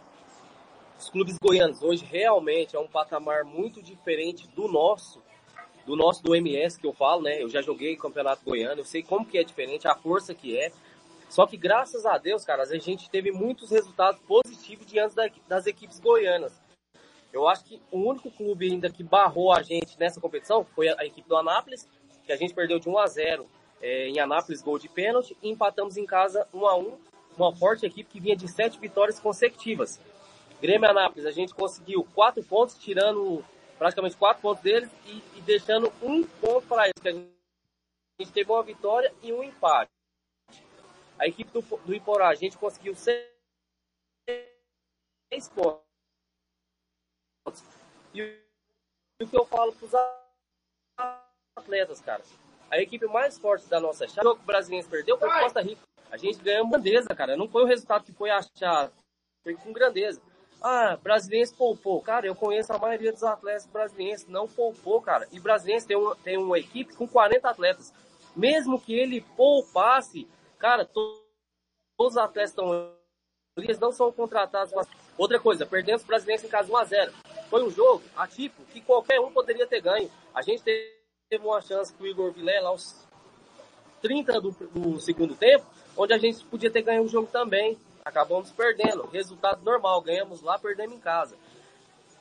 Os clubes goianos hoje realmente é um patamar muito diferente do nosso, do nosso do MS que eu falo, né? Eu já joguei campeonato goiano, eu sei como que é diferente, a força que é. Só que graças a Deus, cara, a gente teve muitos resultados positivos diante das equipes goianas. Eu acho que o único clube ainda que barrou a gente nessa competição foi a, equipe do Anápolis, que a gente perdeu de 1 a 0 é, em Anápolis, gol de pênalti, e empatamos em casa 1 a 1 uma forte equipe que vinha de sete vitórias consecutivas. Grêmio Anápolis, a gente conseguiu quatro pontos, tirando praticamente quatro pontos deles e, e deixando um ponto para eles, que a gente, a gente teve uma vitória e um empate. A equipe do, do Iporá, a gente conseguiu seis, pontos. E, o que eu falo para os atletas, cara, a equipe mais forte da nossa chave, o brasileiro perdeu foi Costa Rica. A gente ganhou grandeza, cara. Não foi o resultado que foi achado. Foi com grandeza. Ah, brasileiro poupou. Cara, eu conheço a maioria dos atletas brasileiros. Não poupou, cara. E brasileiro tem, uma, tem uma equipe com 40 atletas. Mesmo que ele poupasse, cara, todos, todos os atletas estão. Eles não são contratados. Outra coisa, perdemos os brasileiros em casa 1x0. Foi um jogo atípico que qualquer um poderia ter ganho. A gente teve uma chance com o Igor Vilela aos 30 do, do segundo tempo onde a gente podia ter ganho o jogo também. Acabamos perdendo. Resultado normal, ganhamos lá, perdemos em casa.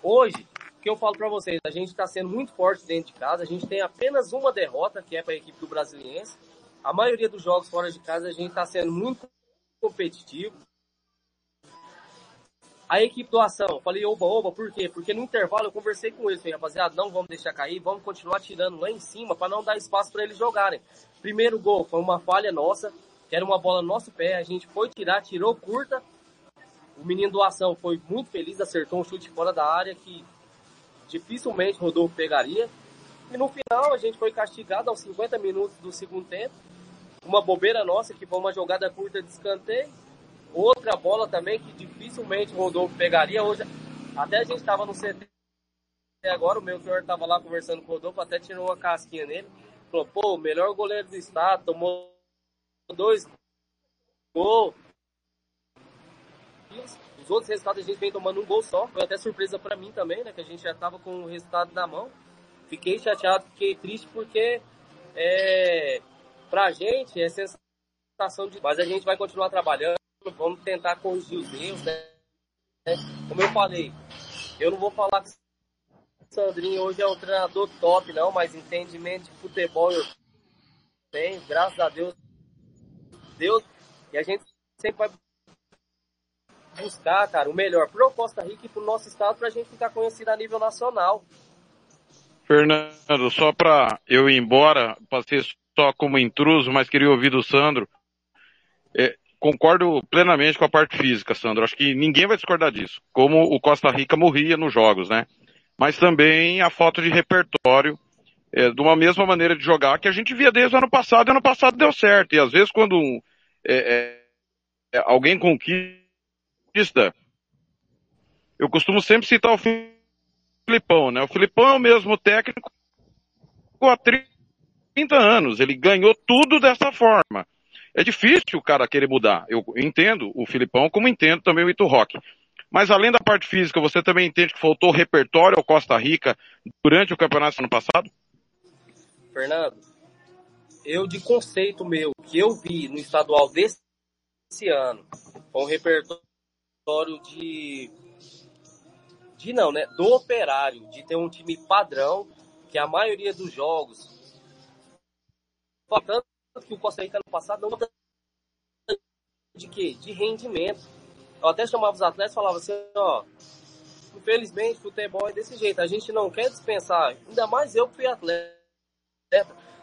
Hoje, o que eu falo para vocês, a gente está sendo muito forte dentro de casa. A gente tem apenas uma derrota, que é para a equipe do Brasiliense. A maioria dos jogos fora de casa a gente está sendo muito competitivo. A equipe do Ação, falei oba, oba, por quê? Porque no intervalo eu conversei com eles, falei, rapaziada, não vamos deixar cair, vamos continuar tirando lá em cima para não dar espaço para eles jogarem. Primeiro gol foi uma falha nossa, que era uma bola no nosso pé, a gente foi tirar, tirou curta. O menino do ação foi muito feliz, acertou um chute fora da área que dificilmente Rodolfo pegaria. E no final a gente foi castigado aos 50 minutos do segundo tempo. Uma bobeira nossa, que foi uma jogada curta de escanteio. Outra bola também que dificilmente Rodolfo pegaria. Hoje, até a gente estava no CT agora, o meu senhor estava lá conversando com o Rodolfo, até tirou uma casquinha nele. Falou, pô, o melhor goleiro do estado, tomou dois gols. Os outros resultados a gente vem tomando um gol só. Foi até surpresa para mim também, né? Que a gente já tava com o resultado na mão. Fiquei chateado, fiquei triste porque é, pra gente é sensação de. Mas a gente vai continuar trabalhando, vamos tentar corrigir os erros, né? Como eu falei, eu não vou falar que Sandrinho hoje é um treinador top, não, mas entendimento de futebol eu tenho, graças a Deus Deus. E a gente sempre vai buscar, cara, o melhor pro Costa Rica e pro nosso estado pra gente ficar conhecido a nível nacional. Fernando, só para eu ir embora, passei só como intruso, mas queria ouvir do Sandro. É, concordo plenamente com a parte física, Sandro. Acho que ninguém vai discordar disso. Como o Costa Rica morria nos jogos, né? Mas também a falta de repertório é, de uma mesma maneira de jogar que a gente via desde o ano passado, e ano passado deu certo. E às vezes quando é, é, é, alguém conquista, eu costumo sempre citar o Filipão, né? O Filipão é o mesmo técnico há 30 anos, ele ganhou tudo dessa forma. É difícil o cara querer mudar. Eu entendo o Filipão, como entendo também o Ito Rock. Mas além da parte física, você também entende que faltou repertório ao Costa Rica durante o campeonato ano passado? Fernando, eu de conceito meu, que eu vi no estadual desse ano, com um repertório de. De não, né? Do operário, de ter um time padrão, que a maioria dos jogos. Tanto que o Costa Rica no passado não de quê? De rendimento. Eu até chamava os atletas e falava assim, ó, infelizmente futebol é desse jeito, a gente não quer dispensar, ainda mais eu que fui atleta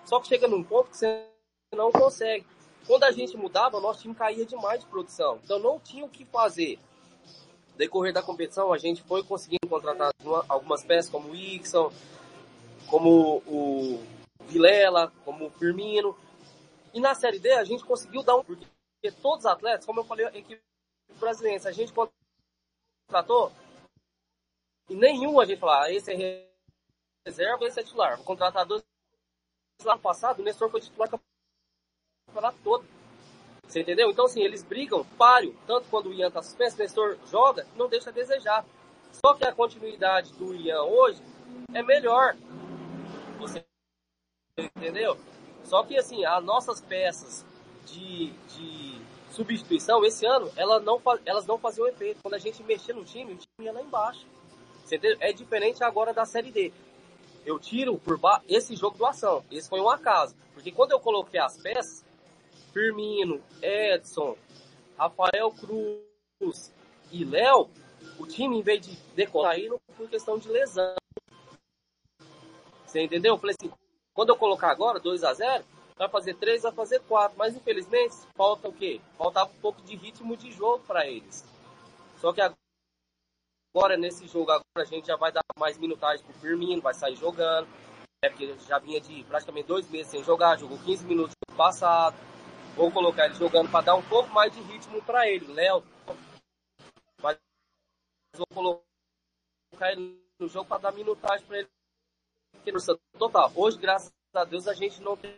só que chega num ponto que você não consegue. Quando a gente mudava, nosso time caía demais de produção. Então não tinha o que fazer. decorrer da competição, a gente foi conseguindo contratar uma- algumas peças, como o Ixon, como o Vilela, como o Firmino. E na Série D, a gente conseguiu dar um... Porque todos os atletas, como eu falei, a equipe brasileira, a gente contratou e nenhum a gente falou, ah, esse é reserva, esse é titular. Vou contratar dois. Lá passado, o Nestor foi titular do campeonato todo. Você entendeu? Então, assim, eles brigam páreo. Tanto quando o Ian tá suspenso, o Nestor joga, não deixa a desejar. Só que a continuidade do Ian hoje é melhor. Você entendeu? Só que, assim, as nossas peças de, de substituição, esse ano, ela não, elas não faziam efeito. Quando a gente mexia no time, o time ia lá embaixo. Você entendeu? É diferente agora da Série D. Eu tiro por ba... esse jogo do ação. Esse foi um acaso. Porque quando eu coloquei as peças, Firmino, Edson, Rafael Cruz e Léo, o time, em vez de decolar aí, não por questão de lesão. Você entendeu? Eu falei assim, quando eu colocar agora 2 a 0 vai fazer 3, vai fazer 4. Mas infelizmente, falta o quê? Faltava um pouco de ritmo de jogo para eles. Só que agora, nesse jogo, agora a gente já vai dar mais minutagem pro Firmino, vai sair jogando. É porque já vinha de praticamente dois meses sem jogar, jogou 15 minutos no passado. Vou colocar ele jogando para dar um pouco mais de ritmo para ele. Léo, mas vou colocar ele no jogo para dar minutagem para ele. Total, hoje, graças a Deus, a gente não tem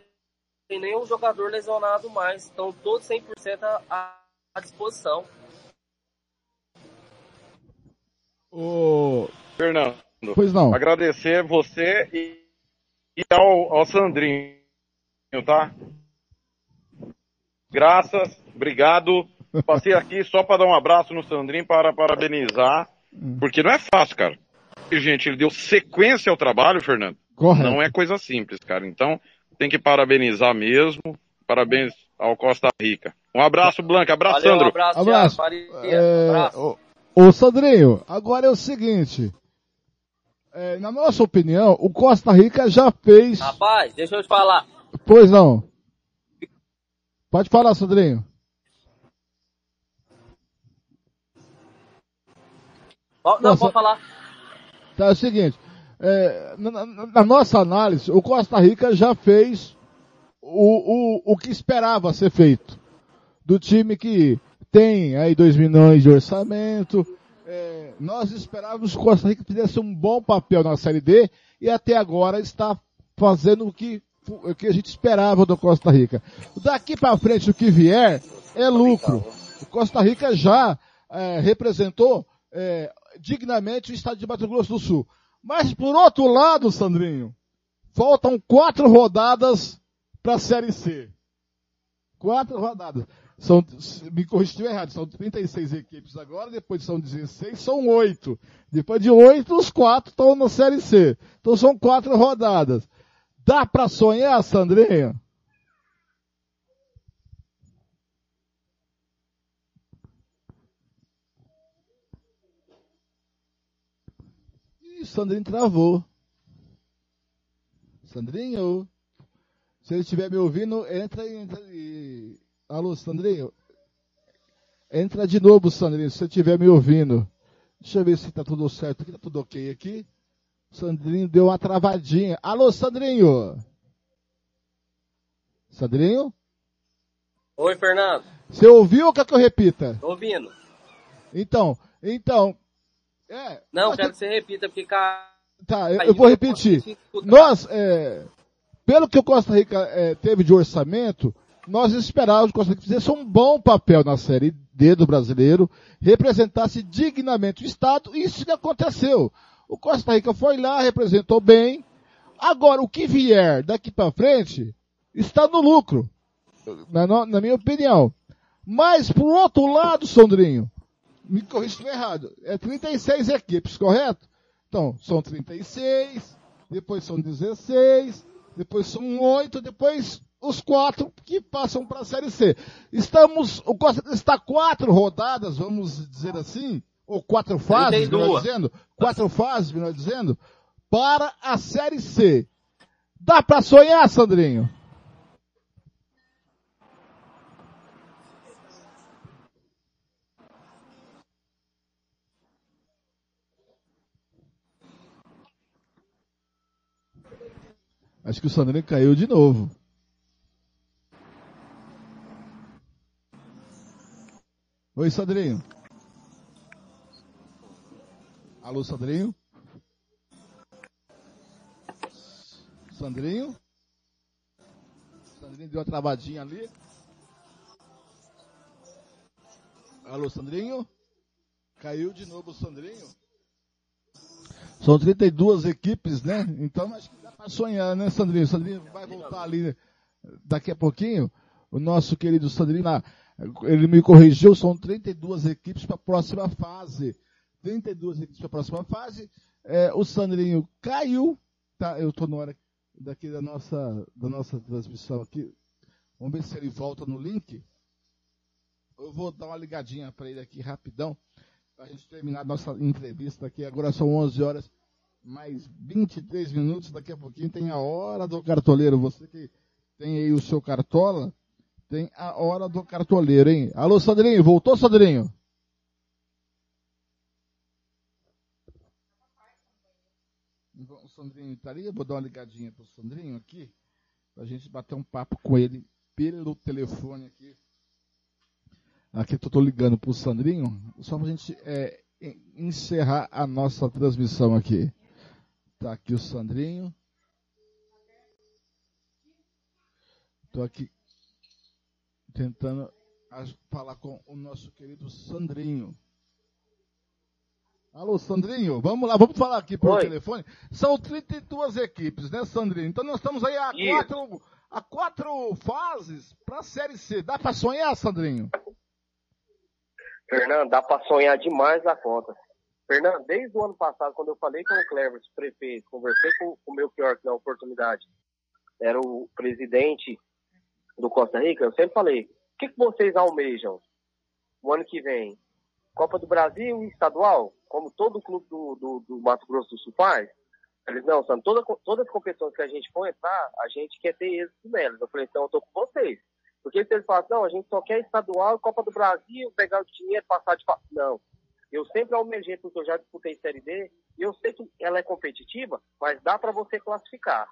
nenhum jogador lesionado mais. Estão todos 100% à, à disposição. Ô, Fernando, Pois não. agradecer você e, e ao, ao Sandrinho, tá? Graças, obrigado. Passei aqui só para dar um abraço no Sandrinho para parabenizar, porque não é fácil, cara. E, gente, ele deu sequência ao trabalho, Fernando. Correto. Não é coisa simples, cara. Então, tem que parabenizar mesmo. Parabéns ao Costa Rica. Um abraço, Blanca. Abraço, Valeu, um Sandro. abraço, Abraço. Thiago, Faria, É, abraço. Ô, Sandrinho, agora é o seguinte. É, na nossa opinião, o Costa Rica já fez. Rapaz, deixa eu te falar. Pois não. Pode falar, Sandrinho. Não, Nossa. pode falar. Tá, é o seguinte. é, na, na- na nossa análise, o Costa Rica já fez o, o, o que esperava ser feito. Do time que tem aí 2 milhões de orçamento. é, nós esperávamos que Costa Rica fizesse um bom papel na Série D e até agora está fazendo o que, o que a gente esperava do Costa Rica. Daqui para frente, o que vier é lucro. O Costa Rica já é, representou é, dignamente o estado de Mato Grosso do Sul. Mas por outro lado, Sandrinho, faltam quatro rodadas para a Série C. Quatro rodadas. São, me estiver errado, são 36 equipes agora, depois são 16, são oito. Depois de oito, os quatro estão na Série C. Então são quatro rodadas. Dá para sonhar, Sandrinho? Ih, Sandrinho travou. Sandrinho, se ele estiver me ouvindo, entra e, entra e... Alô, Sandrinho? Entra de novo, Sandrinho, se você estiver me ouvindo. Deixa eu ver se tá tudo certo aqui, tá tudo ok aqui. Sandrinho deu uma travadinha. Alô, Sandrinho? Sandrinho? Oi, Fernando. Você ouviu ou quer que eu repita? Tô ouvindo. Então, então, é, Não, quero que você repita, porque. Tá, eu, eu vou repetir. Nós, é, pelo que o Costa Rica é, teve de orçamento, nós esperávamos que o Costa Rica fizesse um bom papel na Série D do brasileiro, representasse dignamente o Estado, e isso que aconteceu. O Costa Rica foi lá, representou bem. Agora, o que vier daqui para frente está no lucro, na, na minha opinião. Mas, por outro lado, Sondrinho, me corrija se errado, é 36 equipes, correto? Então, são 36, depois são 16, depois são 8, depois os quatro que passam para a Série C. Estamos, o Costa está quatro rodadas, vamos dizer assim, ou quatro fases, melhor dizendo, quatro fases, melhor dizendo, para a Série C. Dá para sonhar, Sandrinho? Acho que o Sandrinho caiu de novo. Oi, Sandrinho. Alô, Sandrinho? Sandrinho? Sandrinho deu uma travadinha ali. Alô, Sandrinho? Caiu de novo o Sandrinho? São 32 equipes, né? Então acho que dá para sonhar, né, Sandrinho? Sandrinho vai voltar ali daqui a pouquinho. O nosso querido Sandrinho, ele me corrigiu, são 32 equipes para a próxima fase. 32 equipes para a próxima fase. É, o Sandrinho caiu, tá? Eu estou na hora daqui da nossa, da nossa transmissão aqui. Vamos ver se ele volta no link. Eu vou dar uma ligadinha para ele aqui rapidão, para a gente terminar a nossa entrevista aqui. Agora são 11 horas, mais 23 minutos. Daqui a pouquinho tem a hora do cartoleiro. Você que tem aí o seu cartola, tem a hora do cartoleiro, hein? Alô, Sandrinho, voltou, Sandrinho? O Sandrinho estaria? Vou dar uma ligadinha para o Sandrinho aqui, para a gente bater um papo com ele pelo telefone aqui. Aqui eu estou ligando para o Sandrinho, só para a gente é, encerrar a nossa transmissão aqui. Tá aqui o Sandrinho. Estou aqui tentando falar com o nosso querido Sandrinho. Alô, Sandrinho, vamos lá, vamos falar aqui pelo telefone. São 32 equipes, né, Sandrinho? Então nós estamos aí a quatro, a quatro fases para a Série C. Dá para sonhar, Sandrinho? Fernando, dá para sonhar demais a conta. Fernando, desde o ano passado, quando eu falei com o Cleverson, prefeito, conversei com o meu pior que na oportunidade, era o presidente do Costa Rica, eu sempre falei, o que, que vocês almejam o ano que vem? Copa do Brasil e estadual, como todo clube do, do, do Mato Grosso do Sul faz? Eles, não, são toda, todas as competições que a gente for entrar, a gente quer ter êxito nelas. Eu falei, então eu tô com vocês. Porque se eles falam, não, a gente só quer estadual, Copa do Brasil, pegar o dinheiro, passar de... Não. Eu sempre almejei, porque eu já disputei Série D, e eu sei que ela é competitiva, mas dá para você classificar.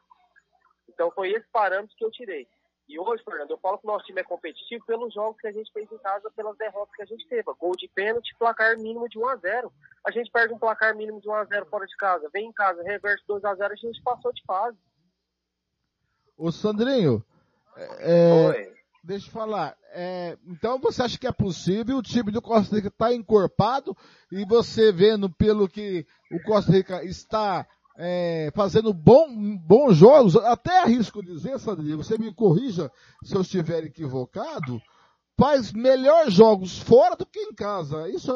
Então foi esse parâmetro que eu tirei. E hoje, Fernando, eu falo que o nosso time é competitivo pelos jogos que a gente fez em casa, pelas derrotas que a gente teve. Gol de pênalti, placar mínimo de 1 a 0 A gente perde um placar mínimo de 1 a 0 fora de casa. Vem em casa, reverso 2 a 0 a gente passou de fase. Ô Sandrinho, é, deixa eu falar. É, então você acha que é possível o time do Costa Rica estar tá encorpado e você vendo pelo que o Costa Rica está é, fazendo bom, bons jogos, até arrisco dizer, Sandrinho, você me corrija se eu estiver equivocado, faz melhores jogos fora do que em casa. Isso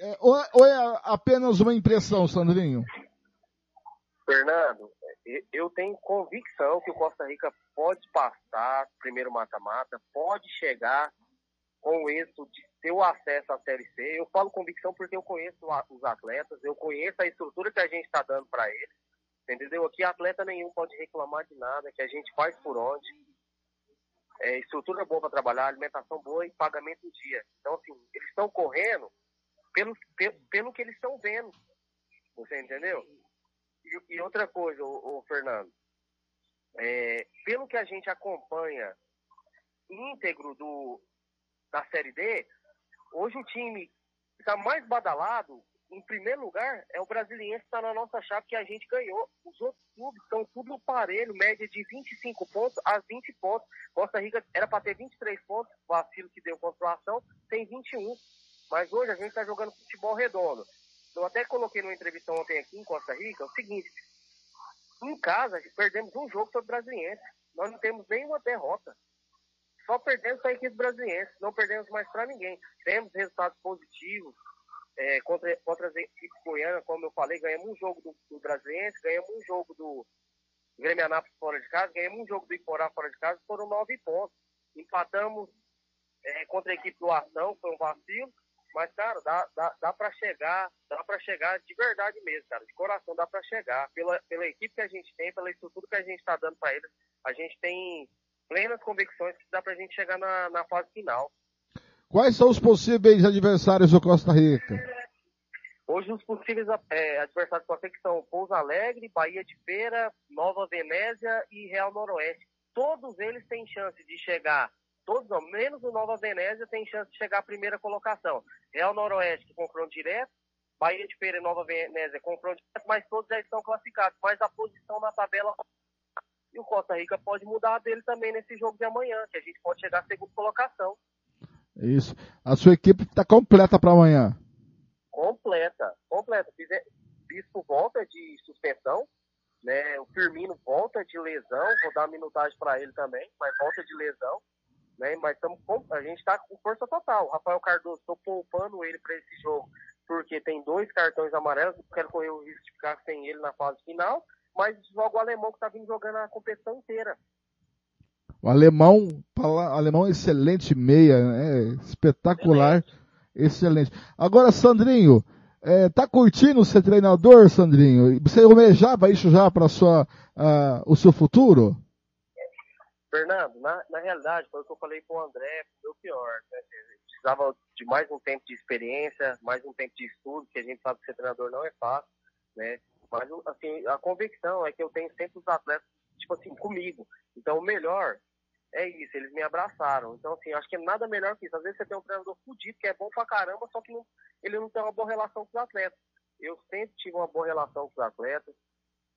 é, ou, é, ou é apenas uma impressão, Sandrinho? Fernando, eu tenho convicção que o Costa Rica pode passar primeiro mata-mata, pode chegar com o êxito de ter o acesso à Série C. Eu falo convicção porque eu conheço os atletas, eu conheço a estrutura que a gente está dando para eles. Entendeu? Aqui atleta nenhum pode reclamar de nada, que a gente faz por onde. É, estrutura boa para trabalhar, alimentação boa e pagamento em dia. Então, assim, eles estão correndo pelo, pelo, pelo que eles estão vendo. Você entendeu? E, e outra coisa, o, Fernando, é, pelo que a gente acompanha íntegro do, da Série D, hoje o time está mais badalado, em primeiro lugar, é o Brasiliense que está na nossa chave que a gente ganhou. Os outros clubes estão tudo no parelho, média de 25 pontos a 20 pontos. Costa Rica era para ter 23 pontos, vacilo que deu consolação, tem 21. Mas hoje a gente está jogando futebol redondo. Eu até coloquei numa entrevista ontem aqui em Costa Rica o seguinte: em casa perdemos um jogo sobre o Brasiliense. Nós não temos nenhuma derrota. Só perdemos para a equipe brasileira, não perdemos mais para ninguém. Temos resultados positivos é, contra, contra as equipes goianas, como eu falei, ganhamos um jogo do, do Brasiliense, ganhamos um jogo do Grêmio Anápolis fora de casa, ganhamos um jogo do Iporá fora de casa, foram nove pontos. Empatamos é, contra a equipe do Ação, foi um vacilo, mas, cara, dá, dá, dá para chegar, dá para chegar de verdade mesmo, cara, de coração dá para chegar. Pela, pela equipe que a gente tem, pela estrutura que a gente está dando para eles, a gente tem plenas convicções que dá pra gente chegar na, na fase final. Quais são os possíveis adversários do Costa Rica? Hoje os possíveis é, adversários para você que são Pouso Alegre, Bahia de Feira, Nova Venésia e Real Noroeste. Todos eles têm chance de chegar, todos não, menos o Nova Venésia tem chance de chegar à primeira colocação. Real Noroeste, confronto direto, Bahia de Feira e Nova Venésia, confronto direto, mas todos já estão classificados. Mas a posição na tabela e o Costa Rica pode mudar dele também nesse jogo de amanhã, que a gente pode chegar à segunda colocação. Isso. A sua equipe está completa para amanhã. Completa, completa. Bispo volta de suspensão, né? O Firmino volta de lesão, vou dar minutagem para ele também, mas volta de lesão, né? Mas tamo a gente está com força total. O Rafael Cardoso, estou poupando ele para esse jogo, porque tem dois cartões amarelos, não quero correr o risco de ficar sem ele na fase final, mas joga o alemão que está vindo jogando a competição inteira. O alemão, alemão excelente meia, né? espetacular, excelente. Agora, Sandrinho, é, tá curtindo ser treinador, Sandrinho? Você almejava isso já para sua, ah, o seu futuro? Fernando, na, na realidade, foi o que eu falei com o André, foi o pior. Né? Precisava de mais um tempo de experiência, mais um tempo de estudo, que a gente sabe que ser treinador não é fácil, né? Mas, assim, a convicção é que eu tenho sempre os atletas, tipo assim, comigo. Então, o melhor é isso, eles me abraçaram. Então, assim, acho que é nada melhor que isso. Às vezes você tem um treinador fudido, que é bom pra caramba, só que não- ele não tem uma boa relação com os atletas. Eu sempre tive uma boa relação com os atletas,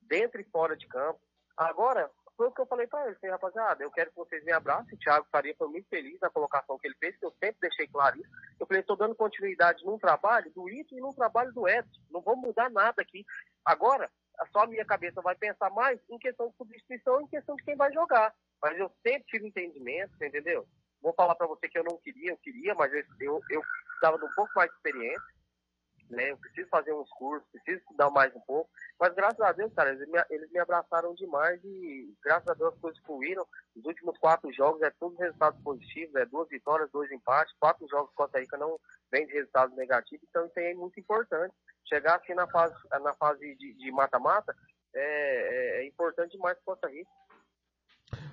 dentro e fora de campo. Agora, foi o que eu falei eles, falei, rapaziada, eu quero que vocês me abracem. Thiago Faria foi muito feliz na colocação que ele fez, que eu sempre deixei claro isso. Eu falei, estou dando continuidade num trabalho do Ito e num trabalho do Edson. Não vou mudar nada aqui. Agora, só a minha cabeça vai pensar mais em questão de substituição, em questão de quem vai jogar. Mas eu sempre tive entendimento, entendeu? Vou falar pra você que eu não queria, eu queria, mas eu, eu, eu de um pouco mais de experiência né? Eu preciso fazer uns cursos, preciso estudar mais um pouco. Mas graças a Deus, cara, eles me, eles me abraçaram demais e graças a Deus as coisas fluíram. Os últimos quatro jogos é tudo resultados positivos, é duas vitórias, dois empates, quatro jogos Costa Rica não vem de resultados negativos, então isso aí é muito importante. Chegar assim na fase, na fase de de mata-mata é, é, é importante demais para Costa Rica.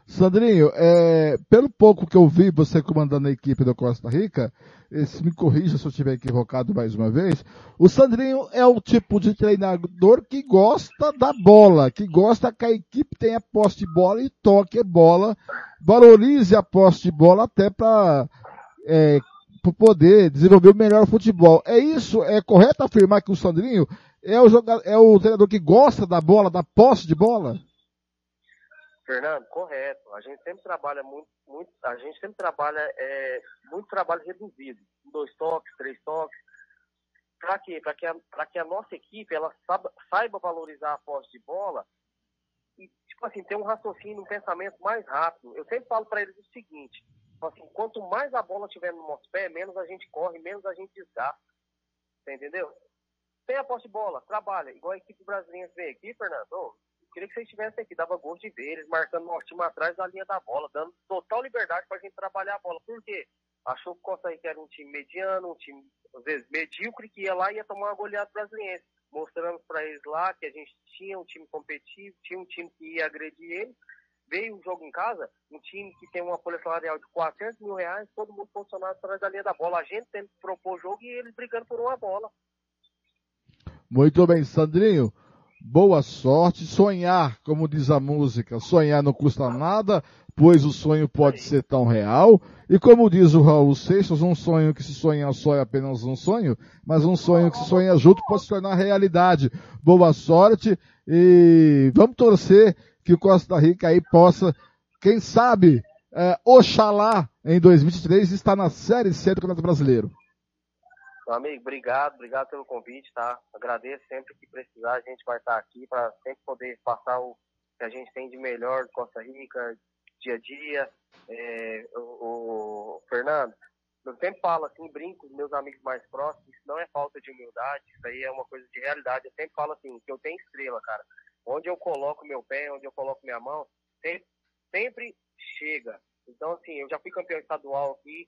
Sandrinho, é, pelo pouco que eu vi você comandando a equipe da Costa Rica, eh, se me corrija se eu estiver equivocado mais uma vez, o Sandrinho é o tipo de treinador que gosta da bola, que gosta que a equipe tenha posse de bola e toque bola, valorize a posse de bola até para poder desenvolver o melhor futebol. É isso? É correto afirmar que o Sandrinho é o, jogador, é o treinador que gosta da bola, da posse de bola? Fernando, correto. A gente sempre trabalha muito, muito a gente sempre trabalha é, muito trabalho reduzido, dois toques, três toques. Para quê? Para que, a- que a nossa equipe ela saiba, saiba valorizar a posse de bola e tipo assim ter um raciocínio, um pensamento mais rápido. Eu sempre falo para eles o seguinte: tipo assim, quanto mais a bola tiver no nosso pé, menos a gente corre, menos a gente desgasta. Você entendeu? Tem a posse de bola, trabalha, igual a equipe brasileira veio aqui, Fernando. Eu queria que vocês estivessem aqui, dava gosto de ver eles marcando nosso time atrás da linha da bola, dando total liberdade pra gente trabalhar a bola. Por quê? Achou que o Costa Rica era um time mediano, um time, às vezes, medíocre, que ia lá e ia tomar uma goleada brasileira. Mostramos pra eles lá que a gente tinha um time competitivo, tinha um time que ia agredir eles. Veio um jogo em casa, um time que tem uma folha salarial de 400 mil reais, todo mundo funcionando atrás da linha da bola. A gente tendo que propor o jogo e eles brigando por uma bola. Muito bem, Sandrinho. Boa sorte. Sonhar, como diz a música, sonhar não custa nada, pois o sonho pode ser tão real. E como diz o Raul Seixas, um sonho que se sonha só é apenas um sonho, mas um sonho que se sonha junto pode se tornar realidade. Boa sorte e vamos torcer que o Costa Rica aí possa, quem sabe, é, Oxalá em 2023 estar na Série C do Campeonato Brasileiro. Meu amigo, obrigado, obrigado pelo convite, tá? Agradeço sempre que precisar, a gente vai estar aqui para sempre poder passar o que a gente tem de melhor de Costa Rica, dia a dia. É, o, o- Fernando, eu sempre falo assim, brinco com meus amigos mais próximos, isso não é falta de humildade, isso aí é uma coisa de realidade. Eu sempre falo assim, que eu tenho estrela, cara. Onde eu coloco meu pé, onde eu coloco minha mão, sempre, sempre chega. Então, assim, eu já fui campeão estadual aqui,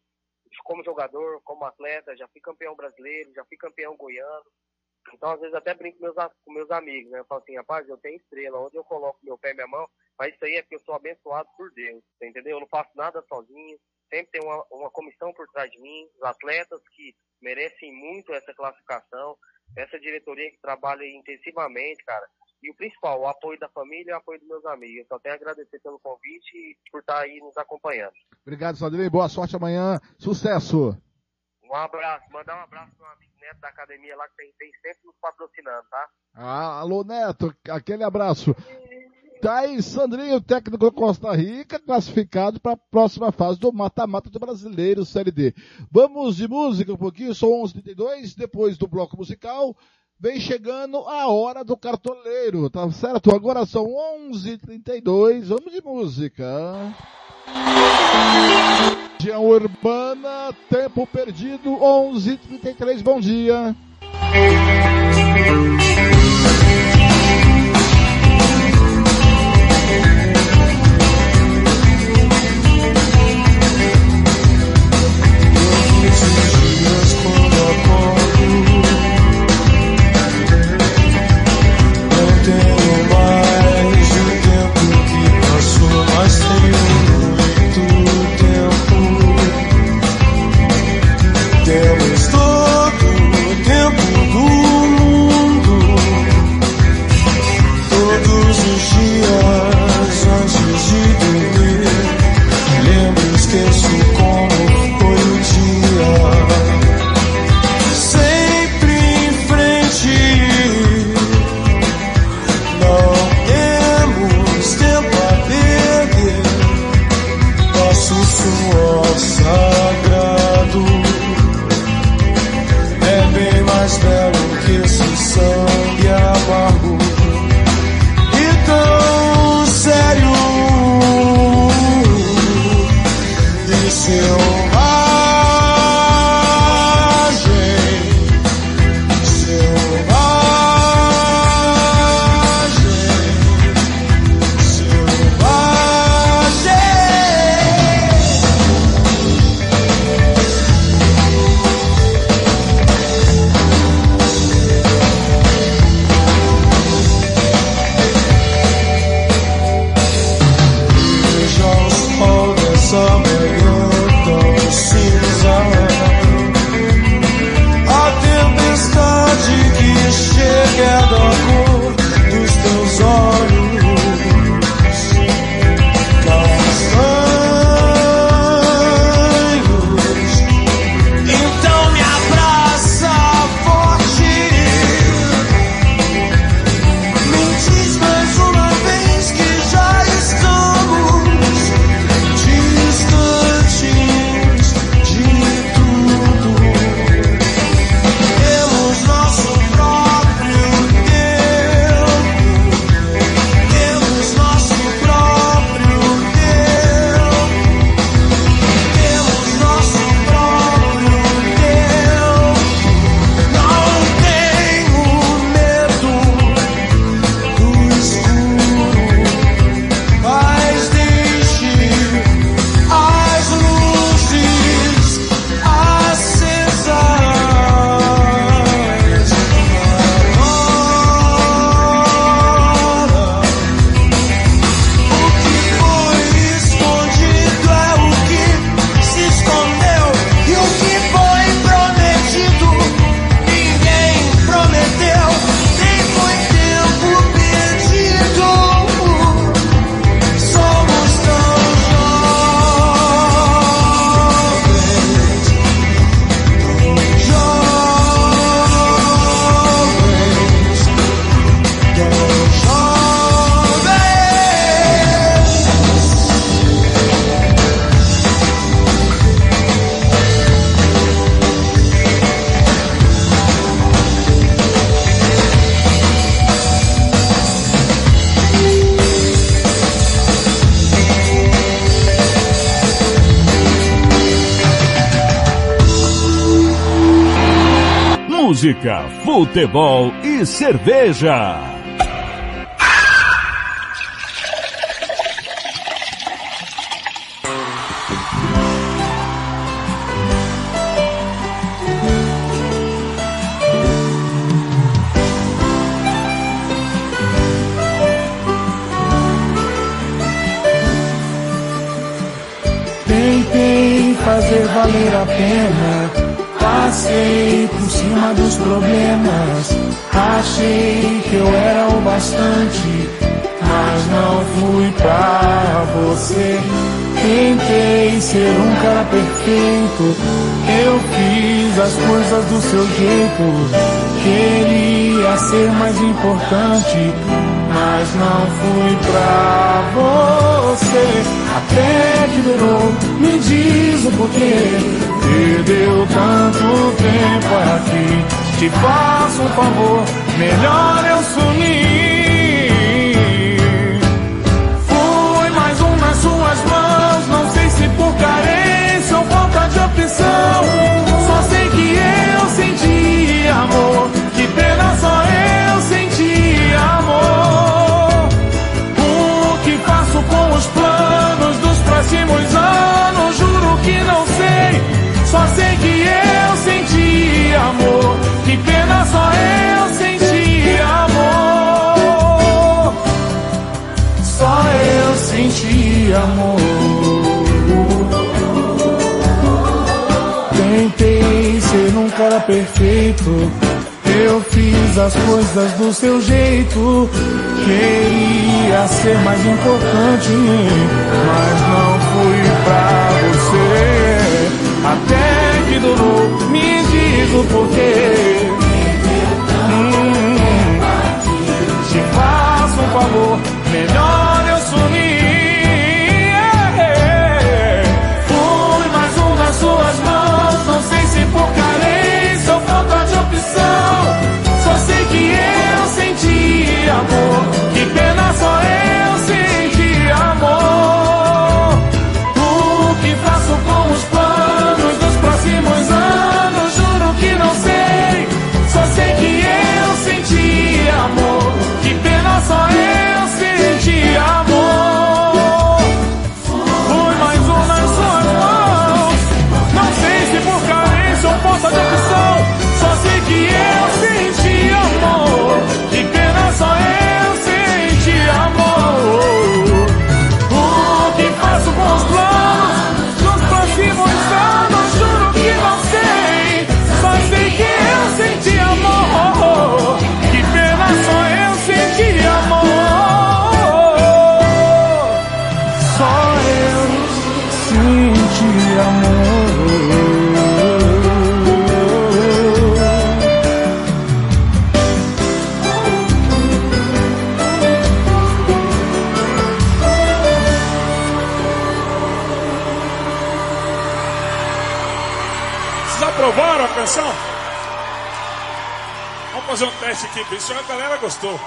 como jogador, como atleta, já fui campeão brasileiro, já fui campeão goiano. Então, às vezes, até brinco com meus, com meus amigos, né? Eu falo assim, rapaz, eu tenho estrela, onde eu coloco meu pé e minha mão, mas isso aí é porque eu sou abençoado por Deus, entendeu? Eu não faço nada sozinho, sempre tem uma, uma comissão por trás de mim, os atletas que merecem muito essa classificação. essa diretoria que trabalha intensivamente, cara. E o principal, o apoio da família e o apoio dos meus amigos. Eu só tenho a agradecer pelo convite e por estar aí nos acompanhando. Obrigado, Sandrinho. Boa sorte amanhã. Sucesso. Um abraço, mandar um abraço pro meu amigo Neto da academia lá que tem, tem sempre nos patrocinando, tá? Ah, alô, Neto. Aquele abraço. Tá aí, Sandrinho, técnico da Costa Rica, classificado para a próxima fase do mata-mata do Brasileiro Série D. Vamos de música um pouquinho, são 11h32, depois do bloco musical, vem chegando a hora do cartoleiro, tá certo? Agora são 11h32, vamos de música. Região Urbana, tempo perdido, 11h33, bom dia. quando acordo futebol e cerveja. Tentei fazer valer a pena Passei por cima dos problemas, achei que eu era o bastante, mas não fui pra você. Tentei ser um cara perfeito, eu fiz as coisas do seu jeito. Queria ser mais importante, mas não fui pra você. Até que durou, me diz o porquê. Perdeu tanto tempo aqui. Te faço um favor, melhor eu sumir. Fui mais um nas suas mãos, não sei se por carência ou falta de opção. Só sei que eu senti amor, que pena só eu senti amor. O que faço com os planos dos próximos anos? Juro que não sei. Só sei que eu senti amor. Que pena só eu senti amor. Só eu senti amor. Tentei ser um cara perfeito. Eu fiz as coisas do seu jeito. Queria ser mais importante, mas não fui pra você. Até que durou, me diz o porquê. Hum, te faço um favor, melhor senti amor. Teste aqui, pessoal. A galera gostou.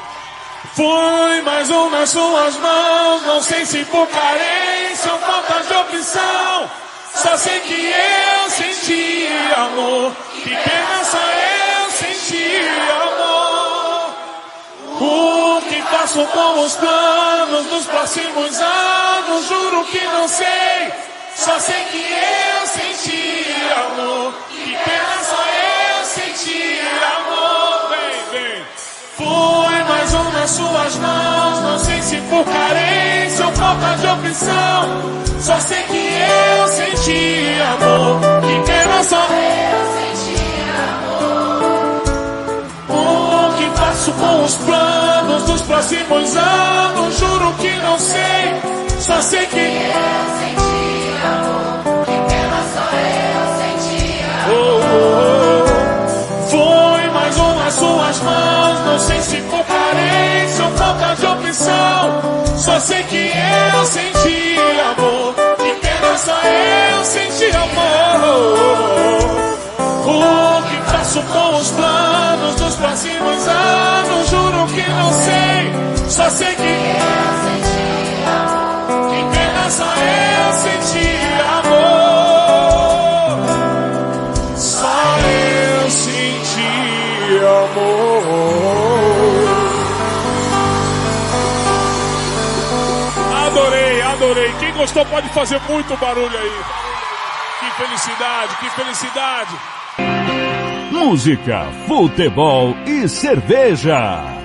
Fui mais um nas suas mãos, não sei se por carência ou falta de opção. Só sei que eu senti amor, que pena só eu senti amor. O que faço com os planos dos próximos anos? Juro que não sei. Por carência ou falta de opção. Só sei que eu senti amor, que pena só eu senti amor. O que faço com os planos dos próximos anos? Juro que não sei, só sei que eu senti sei que eu senti amor, que pena só eu senti amor. O que faço com os planos dos próximos anos? Juro que não sei, só sei que eu senti Adorei. Quem gostou pode fazer muito barulho aí. Que felicidade, que felicidade. Música, futebol e cerveja.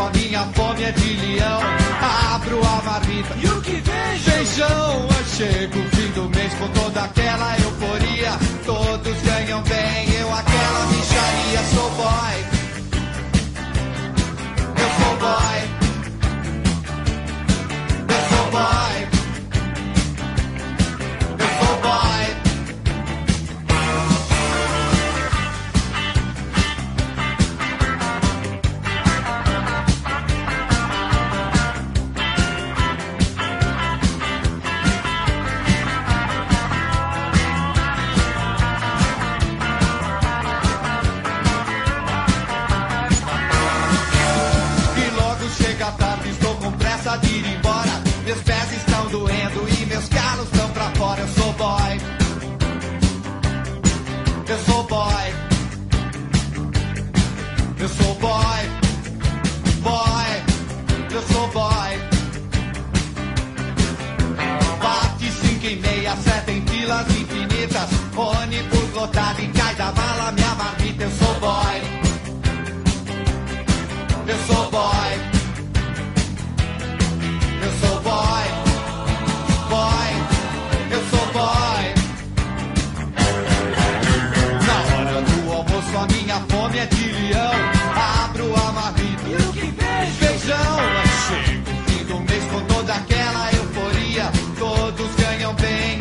A minha fome é de leão. Abro a marmita e o que vejo? Feijão. Chego o fim do mês com toda aquela euforia. Todos ganham bem, eu aquela micharia. Sou boy. Eu sou boy. Eu sou boy. Lotado e cai da mala minha marmita. Eu sou boy. Eu sou boy. Eu sou boy. Boy. Eu sou boy. Na hora do almoço a minha fome é de leão. Abro a marmita. E o que vejo? Feijão. Chego o fim do mês com toda aquela euforia. Todos ganham bem,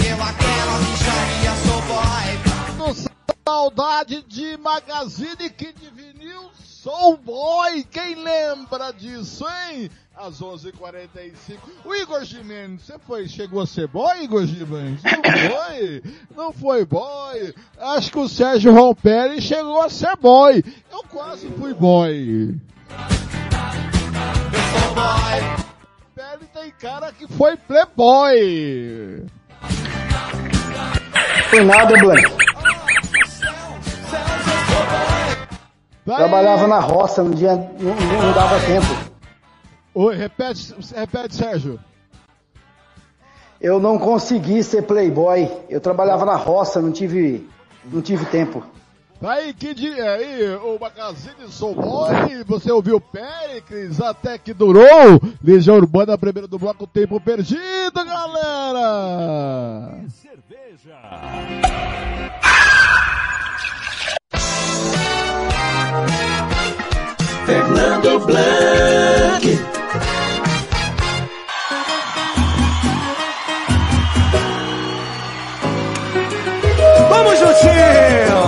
Saudade de Magazine Kid Vinil, sou boy. Quem lembra disso, hein? Às 11h45. O Igor Gimenez, você foi, chegou a ser boy, Igor Gimenez? Não foi? Não foi boy? Acho que o Sérgio Rompelli chegou a ser boy. Eu quase fui boy. Eu sou boy. Pele tem cara que foi playboy. Foi nada, Blanco. Trabalhava na roça, não, dia, não, não dava tempo. Oi, repete, repete, Sérgio. Eu não consegui ser playboy. Eu trabalhava na roça, não tive, não tive tempo. Tá aí, que dia aí, o Magazine Sou Boy, você ouviu Péricles, até que durou, Legião Urbana, primeiro do bloco, tempo perdido, galera! Fernando Blanc. Vamos juntinho!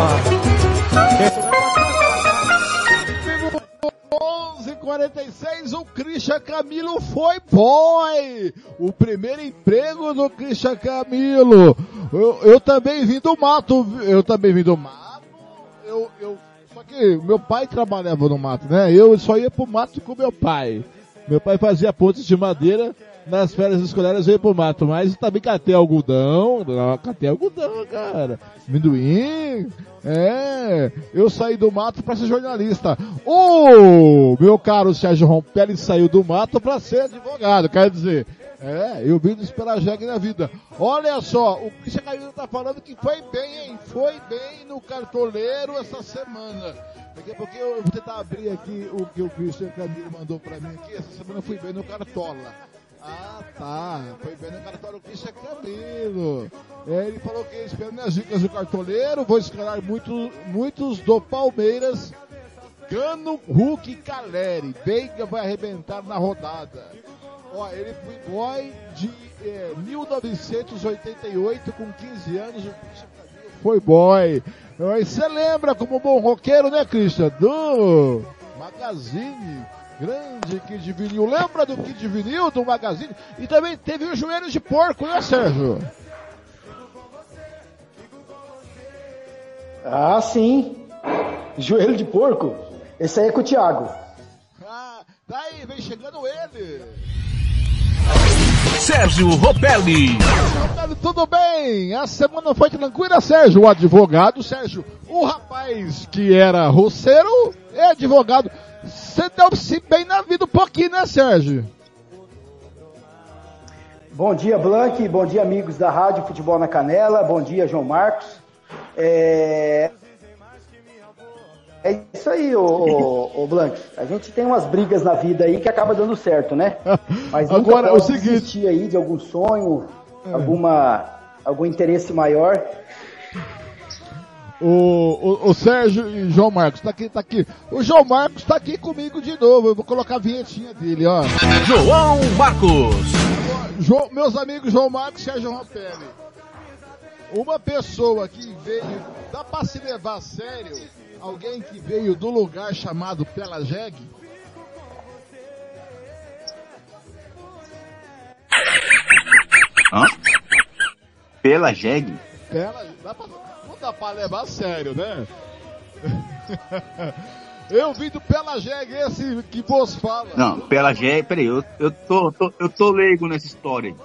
11:46 o Christian Camilo foi boy! O primeiro emprego do Christian Camilo. Eu, eu também vim do mato, eu também vim do mato. Eu, eu, só que meu pai trabalhava no mato, né? Eu só ia pro mato com meu pai. Meu pai fazia pontes de madeira nas férias escolares ia pro mato, mas também catei algodão, catei algodão, cara. Amendoim, é, eu saí do mato para ser jornalista. O meu caro Sérgio Rompelli saiu do mato para ser advogado, quer dizer, é, eu vim esperar jegue na vida. Olha só, o Christian Camilo tá falando que foi bem, hein? Foi bem no cartoleiro essa semana. Daqui a pouquinho eu vou tentar abrir aqui o que o Christian Camilo mandou para mim aqui. Essa semana eu fui bem no cartola. Ah, tá. Foi bem no cartório Christian Camilo. É, ele falou que espera minhas dicas do cartoleiro. Vou escalar muito, muitos do Palmeiras. Cano, Hulk e Caleri. Veiga vai arrebentar na rodada. Ó, ele foi boy de eh, 1988, com 15 anos. Foi boy. Você lembra como bom roqueiro, né, Christian? Do Magazine. Grande Kid Vinil. Lembra do Kid Vinil, do Magazine? E também teve o joelho de porco, né, Sérgio? Ah, sim. Joelho de porco. Esse aí é com o Thiago. Ah, daí vem chegando ele. Sérgio Ropelli. Ropelli, tudo bem? A semana foi tranquila, Sérgio, o advogado. Sérgio, o rapaz que era roceiro é advogado. Você deu-se bem na vida um pouquinho, né, Sérgio? Bom dia, Blank. Bom dia, amigos da Rádio Futebol na Canela. Bom dia, João Marcos. É, é isso aí, ô, ô, ô Blank. A gente tem umas brigas na vida aí que acaba dando certo, né? Mas Agora, pode o seguinte- aí de algum sonho, É. alguma, algum interesse maior. O, o, o Sérgio e o João Marcos, tá aqui, tá aqui. O João Marcos tá aqui comigo de novo. Eu vou colocar a vinhetinha dele, ó. João Marcos. Jo- meus amigos João Marcos e Sérgio Rampelli. Uma pessoa que veio, dá pra se levar a sério, alguém que veio do lugar chamado Pelageg? Hã? Pela Jeg? Pela, dá pra, dá pra levar a sério, né? Eu vim do Pelageg, esse que vos fala. Não, pela Jeg, peraí, eu, eu, tô, tô- eu tô leigo nessa história.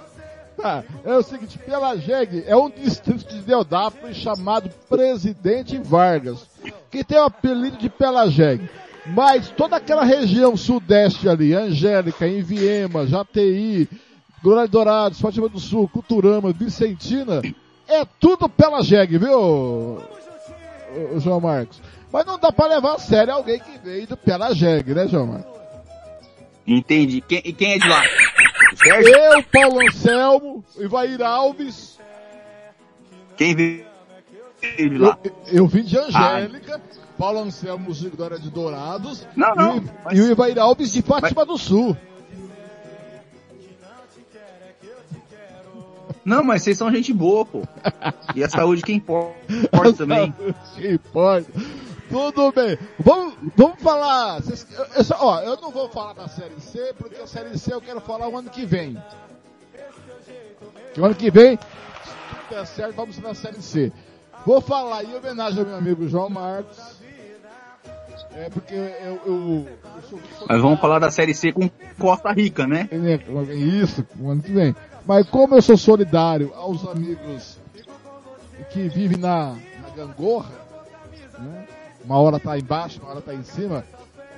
Tá, é o seguinte, Pelageg é um distrito de Deodápolis chamado Presidente Vargas, que tem o apelido de Pelageg. Mas toda aquela região sudeste ali, Angélica, Enviema, Jati, Glória Dourados, Fátima do Sul, Culturama, Vicentina, é tudo Pelageg, viu, ô- ô João Marcos? Mas não dá pra levar a sério alguém que veio do Pelageg, né, João Marcos? Entendi. Quem, e quem é de lá? Eu, Paulo Anselmo, Ivair Alves, Quem veio de lá? Eu, eu vim de Angélica, Paulo Anselmo de Glória de Dourados Não, não, e, o- e o Ivair Alves de Fátima do Sul. Não, mas vocês são gente boa, pô. E a saúde que importa, também. Que importa. Tudo bem. Vamos, vamos falar. Vocês- eu, eu só- ó, eu não vou falar da Série C, porque a Série C eu quero falar o ano que vem. Que o ano que vem, se tudo der certo, vamos na Série C. Vou falar em homenagem ao meu amigo João Marcos. É porque eu, eu, eu sou, sou Mas vamos falar da Série C com Costa Rica, né? Isso, o ano que vem. Mas como eu sou solidário aos amigos que vivem na, na gangorra, né? uma hora tá embaixo, uma hora tá em cima,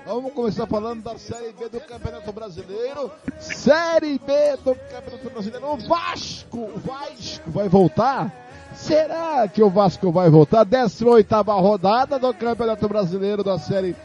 vamos começar falando da Série B do Campeonato Brasileiro. Série B do Campeonato Brasileiro. O Vasco, o Vasco vai voltar? Será que o Vasco vai voltar? 18ª rodada do Campeonato Brasileiro da Série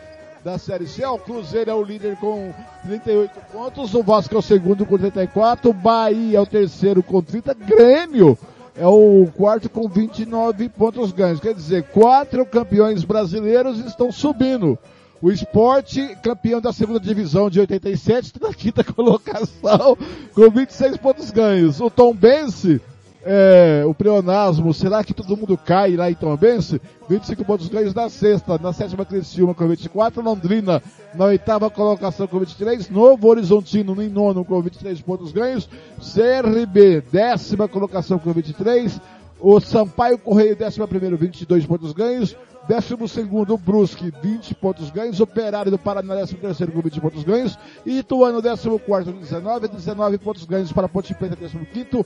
da Série C. O Cruzeiro é o líder com 38 pontos, o Vasco é o segundo com 34, o Bahia é o terceiro com 30, Grêmio é o quarto com 29 pontos ganhos. Quer dizer, quatro campeões brasileiros estão subindo. O esporte, campeão da segunda divisão de 87, está na quinta colocação com 26 pontos ganhos. O Tom Bense é, o pleonasmo, será que todo mundo cai lá em Tombense? 25 pontos ganhos na sexta, na sétima Criciúma com 24, Londrina na oitava colocação com 23, Novo Horizontino em nono com 23 pontos ganhos, CRB décima colocação com 23, o Sampaio Correio décima primeiro 22 pontos ganhos, décimo segundo Brusque 20 pontos ganhos, Operário do Paraná décimo terceiro com 20 pontos ganhos, Ituano décimo quarto 19, 19 pontos ganhos para Ponte Preta décimo quinto,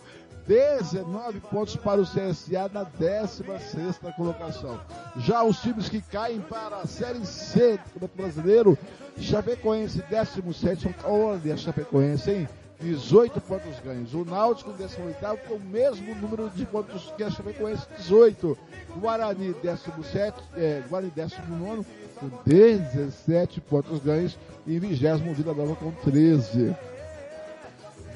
19 pontos para o CSA na 16 colocação. Já os times que caem para a Série C do Campeonato Brasileiro, Chapecoense 17, olha a Chapecoense, hein? 18 pontos ganhos. O Náutico 18 com o mesmo número de pontos que a Chapecoense, 18. Guarani 17, é, Guarani 19 com 17 pontos ganhos. E em 20 Vila Nova com 13.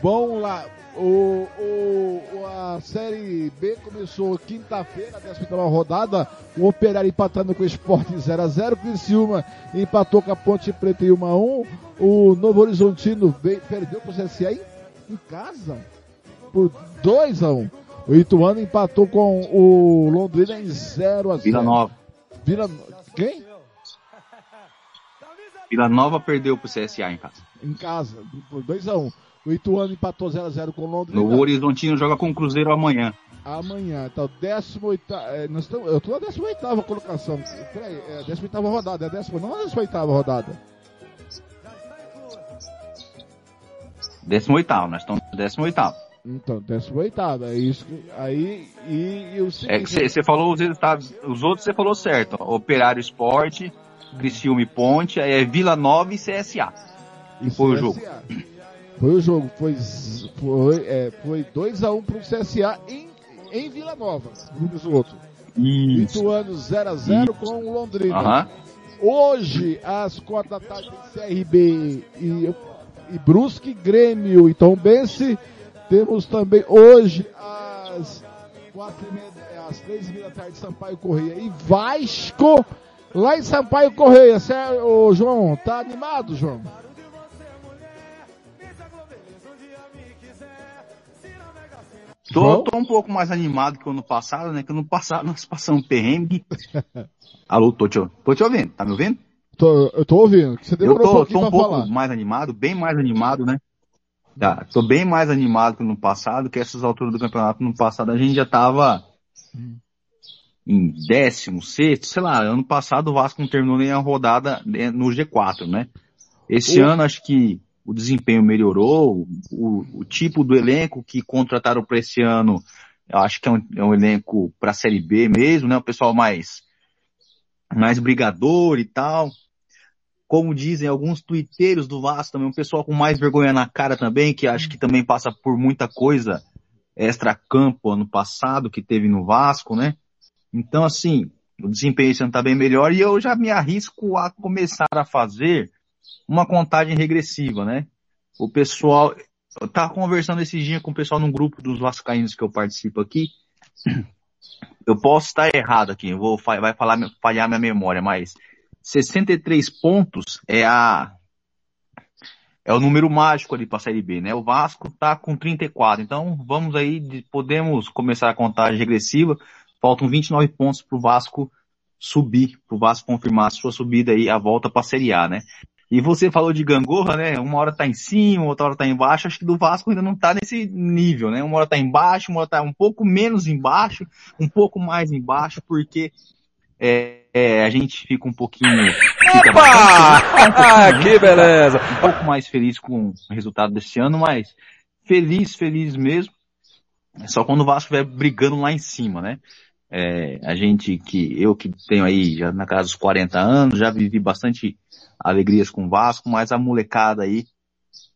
Vamos lá. O, o, o- a Série B começou quinta-feira, a 18 rodada. O Operário empatando com o Sport 0x0. Criciúma empatou com a Ponte Preta em 1x1. O Novo Horizontino veio, perdeu pro CSA em, em casa por 2x1. O Ituano empatou com o Londrina em 0x0. Vila Nova. Vila, quem? Vila Nova perdeu pro CSA em casa. Em casa, por 2x1. O Ituano empatou 0x0 com o Londrina. No Horizontino joga com o Cruzeiro amanhã. Amanhã, então, 18. É, nós estamos, eu tô na 18 colocação. Peraí, é 18 rodada, é 10, não é 18 rodada. 18 nós estamos no 18 Então, 18 é isso. que- Aí, e, e o É que você falou os resultados, os outros você falou certo. ó. Operário Esporte, Criciúma e Ponte, aí é Vila Nova e CSA. E foi o jogo. Foi o jogo, foi, foi, é, foi 2x1 pro CSA em, em Vila Nova, outros. Isso. Ituano 0x0 com o Londrina. Aham. Hoje, às 4 da tarde, tem CRB e, e Brusque, Grêmio e Tombense. Temos também hoje, às, quatro e meia, às 3 e meia da tarde, Sampaio Correia e Vasco. Lá em Sampaio Correia, ô, João? Tá animado, João? Tô, tô um pouco mais animado que o ano passado, né? Que ano passado nós passamos um perrengue. Alô, tô te, tô te ouvindo, tá me ouvindo? Tô, eu tô ouvindo. Você Eu tô, tô um pouco falar. mais animado, bem mais animado, né? Tá, tô bem mais animado que no passado, que essas alturas do campeonato no passado a gente já tava em décimo, sexto, sei lá, ano passado o Vasco não terminou nem a rodada né, no G4, né? Esse O- ano acho que o desempenho melhorou, o, o tipo do elenco que contrataram para esse ano, eu acho que é um, é um elenco para a Série B mesmo, né? O pessoal mais, mais brigador e tal como dizem alguns tuiteiros do Vasco também, um pessoal com mais vergonha na cara também, que acho que também passa por muita coisa extra-campo ano passado que teve no Vasco, né? Então, assim, o desempenho esse ano tá bem melhor e eu já me arrisco a começar a fazer uma contagem regressiva, né? O pessoal, eu tava conversando esses dias com o pessoal num grupo dos vascaínos que eu participo aqui, eu posso estar errado aqui, vou, vai falar, falhar minha memória, mas 63 pontos é a é o número mágico ali para Série B, né? O Vasco tá com 34, então vamos aí, de- podemos começar a contagem regressiva. Faltam 29 pontos para o Vasco subir, para o Vasco confirmar a sua subida aí, a volta para a Série A, né? E você falou de gangorra, né? Uma hora tá em cima, outra hora tá embaixo. Acho que do Vasco ainda não tá nesse nível, né? Uma hora tá embaixo, uma hora tá um pouco menos embaixo, um pouco mais embaixo, porque é, é, a gente fica um pouquinho. Fica bastante- Que beleza! Um pouco mais feliz com o resultado desse ano, mas feliz, feliz mesmo. Só quando o Vasco estiver brigando lá em cima, né? É, a gente que, eu que tenho aí já na casa dos 40 anos, já vivi bastante alegrias com o Vasco, mas a molecada aí,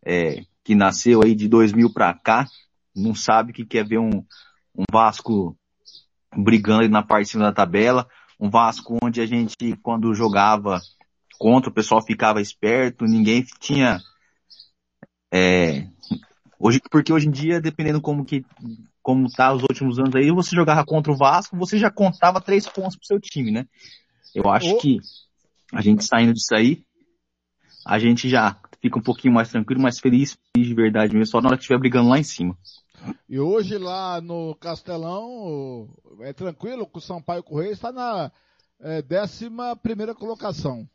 é, que nasceu aí de 2000 pra cá, não sabe que quer ver um, um Vasco brigando aí na parte de cima da tabela, um Vasco onde a gente, quando jogava contra, o pessoal ficava esperto, ninguém tinha, é, hoje, porque hoje em dia, dependendo como que, como tá os últimos anos aí, você jogava contra o Vasco, você já contava três pontos pro seu time, né? Eu acho Ô. que a gente saindo disso aí, a gente já fica um pouquinho mais tranquilo, mais feliz, de verdade mesmo, só na hora que estiver brigando lá em cima. E hoje lá no Castelão, é tranquilo que o Sampaio Correia está na é, 11 primeira colocação.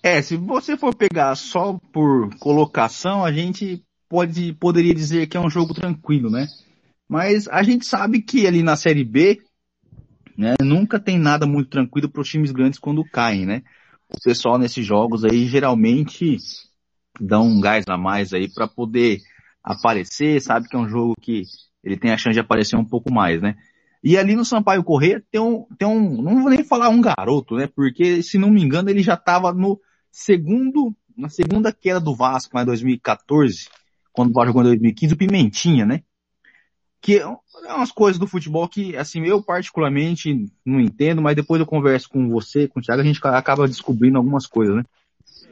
É, se você for pegar só por colocação, a gente pode, poderia dizer que é um jogo tranquilo, né? Mas a gente sabe que ali na Série B, né, nunca tem nada muito tranquilo para os times grandes quando caem, né? O pessoal nesses jogos aí geralmente dá um gás a mais aí para poder aparecer, sabe que é um jogo que ele tem a chance de aparecer um pouco mais, né? E ali no Sampaio Corrêa tem um, tem um, não vou nem falar um garoto, né? Porque se não me engano ele já estava no segundo, na segunda queda do Vasco, lá em 2014, quando o Vasco jogou em 2015, o Pimentinha, né? Que é umas coisas do futebol que, assim, eu particularmente não entendo, mas depois eu converso com você, com o Thiago, a gente acaba descobrindo algumas coisas, né?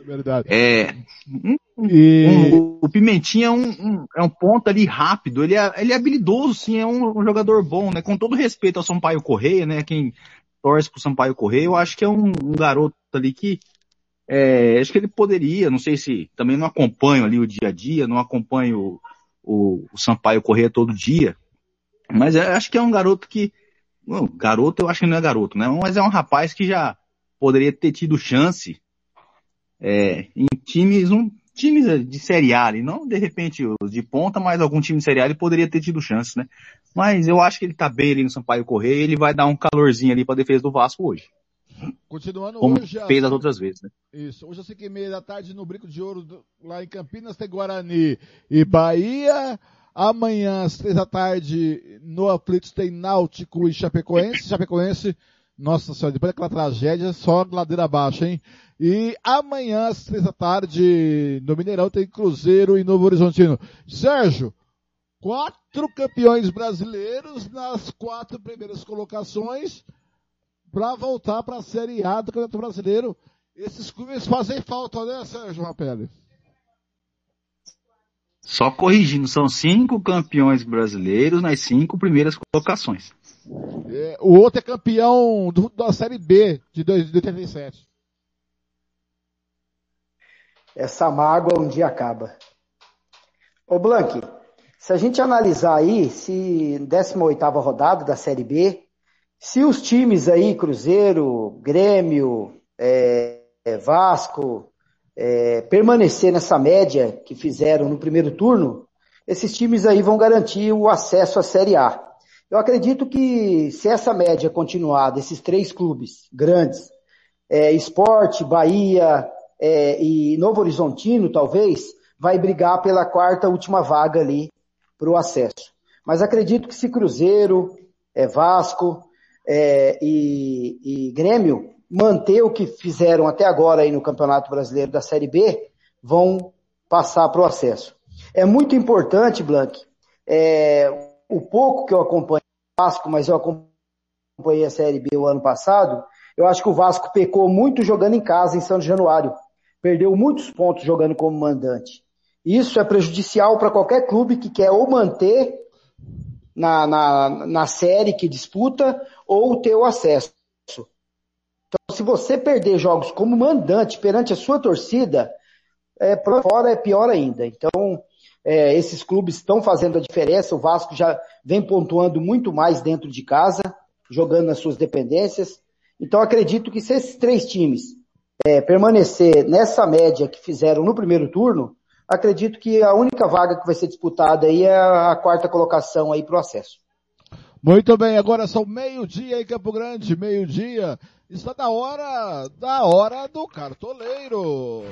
É verdade. É, um E- Um- o Pimentinha é um, um- é um ponto ali rápido, ele é, ele é habilidoso, sim, é um, um jogador bom, né? Com todo respeito ao Sampaio Correia, né? Quem torce pro Sampaio Correia, eu acho que é um, um garoto ali que é, acho que ele poderia, não sei se também não acompanho ali o dia a dia, não acompanho o, o, Sampaio Correia todo dia, mas eu acho que é um garoto que, garoto eu acho que não é garoto, né? Mas é um rapaz que já poderia ter tido chance é, em times, um, times de Série A ali, não de repente de ponta, mas algum time de Série A ele poderia ter tido chance, né? Mas eu acho que ele tá bem ali no Sampaio Correia e ele vai dar um calorzinho ali pra defesa do Vasco hoje. Continuando Como hoje. fez as outras vezes, né? Isso. Hoje às 5 e meia da tarde no Brinco de Ouro, lá em Campinas, tem Guarani e Bahia. Amanhã, às três da tarde, no Aflitos tem Náutico e Chapecoense. Chapecoense, nossa senhora, depois daquela tragédia, só ladeira abaixo, hein? E amanhã, às três da tarde, no Mineirão, tem Cruzeiro e Novo Horizontino. Sérgio, quatro campeões brasileiros nas quatro primeiras colocações para voltar para a Série A do Campeonato Brasileiro. Esses clubes fazem falta, né, Sérgio Rapelli? Só corrigindo, são cinco campeões brasileiros nas cinco primeiras colocações. É, o outro é campeão do- da Série B de dois- de 87. Essa mágoa um dia acaba. Ô Blank, se a gente analisar aí, se 18ª rodada da Série B, se os times aí, Cruzeiro, Grêmio, é, é, Vasco, é, permanecer nessa média que fizeram no primeiro turno, esses times aí vão garantir o acesso à Série A. Eu acredito que se essa média continuar desses três clubes grandes, é, Esporte, Bahia é, e Novo Horizontino, talvez, vai brigar pela quarta última vaga ali para o acesso. Mas acredito que se Cruzeiro, é, Vasco é, e, e Grêmio manter o que fizeram até agora aí no Campeonato Brasileiro da Série B, vão passar para o acesso. É muito importante, Blank, é, o pouco que eu acompanho o Vasco, mas eu acompanhei a Série B o ano passado, eu acho que o Vasco pecou muito jogando em casa em São Januário. Perdeu muitos pontos jogando como mandante. Isso é prejudicial para qualquer clube que quer ou manter na, na, na série que disputa ou ter o acesso. Então, se você perder jogos como mandante perante a sua torcida, é, por fora é pior ainda. Então, é, esses clubes estão fazendo a diferença. O Vasco já vem pontuando muito mais dentro de casa, jogando nas suas dependências. Então, acredito que se esses três times é, permanecer nessa média que fizeram no primeiro turno, acredito que a única vaga que vai ser disputada aí é a quarta colocação aí para o acesso. Muito bem, agora são meio-dia em Campo Grande, meio-dia. Está da hora, da hora do cartoleiro.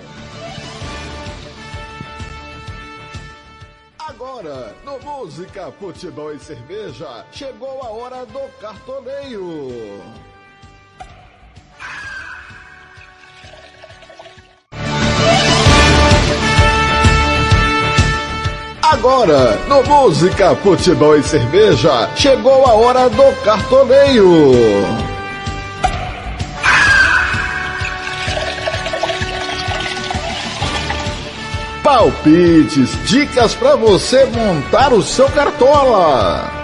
Agora, no Música, Futebol e Cerveja, chegou a hora do cartoleiro. Agora, no Música, Futebol e Cerveja, chegou a hora do cartoleiro. Palpites, dicas para você montar o seu cartola.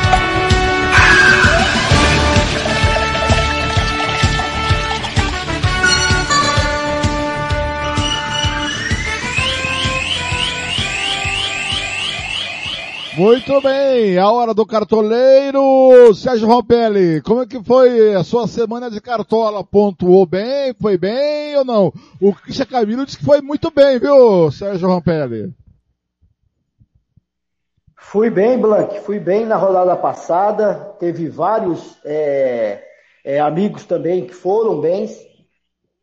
Muito bem, a hora do cartoleiro, Sérgio Rompelli, como é que foi a sua semana de cartola? Pontuou bem, foi bem ou não? O Christian Camilo disse que foi muito bem, viu, Sérgio Rompelli? Fui bem, Blank, fui bem na rodada passada, teve vários é, é, amigos também que foram bens.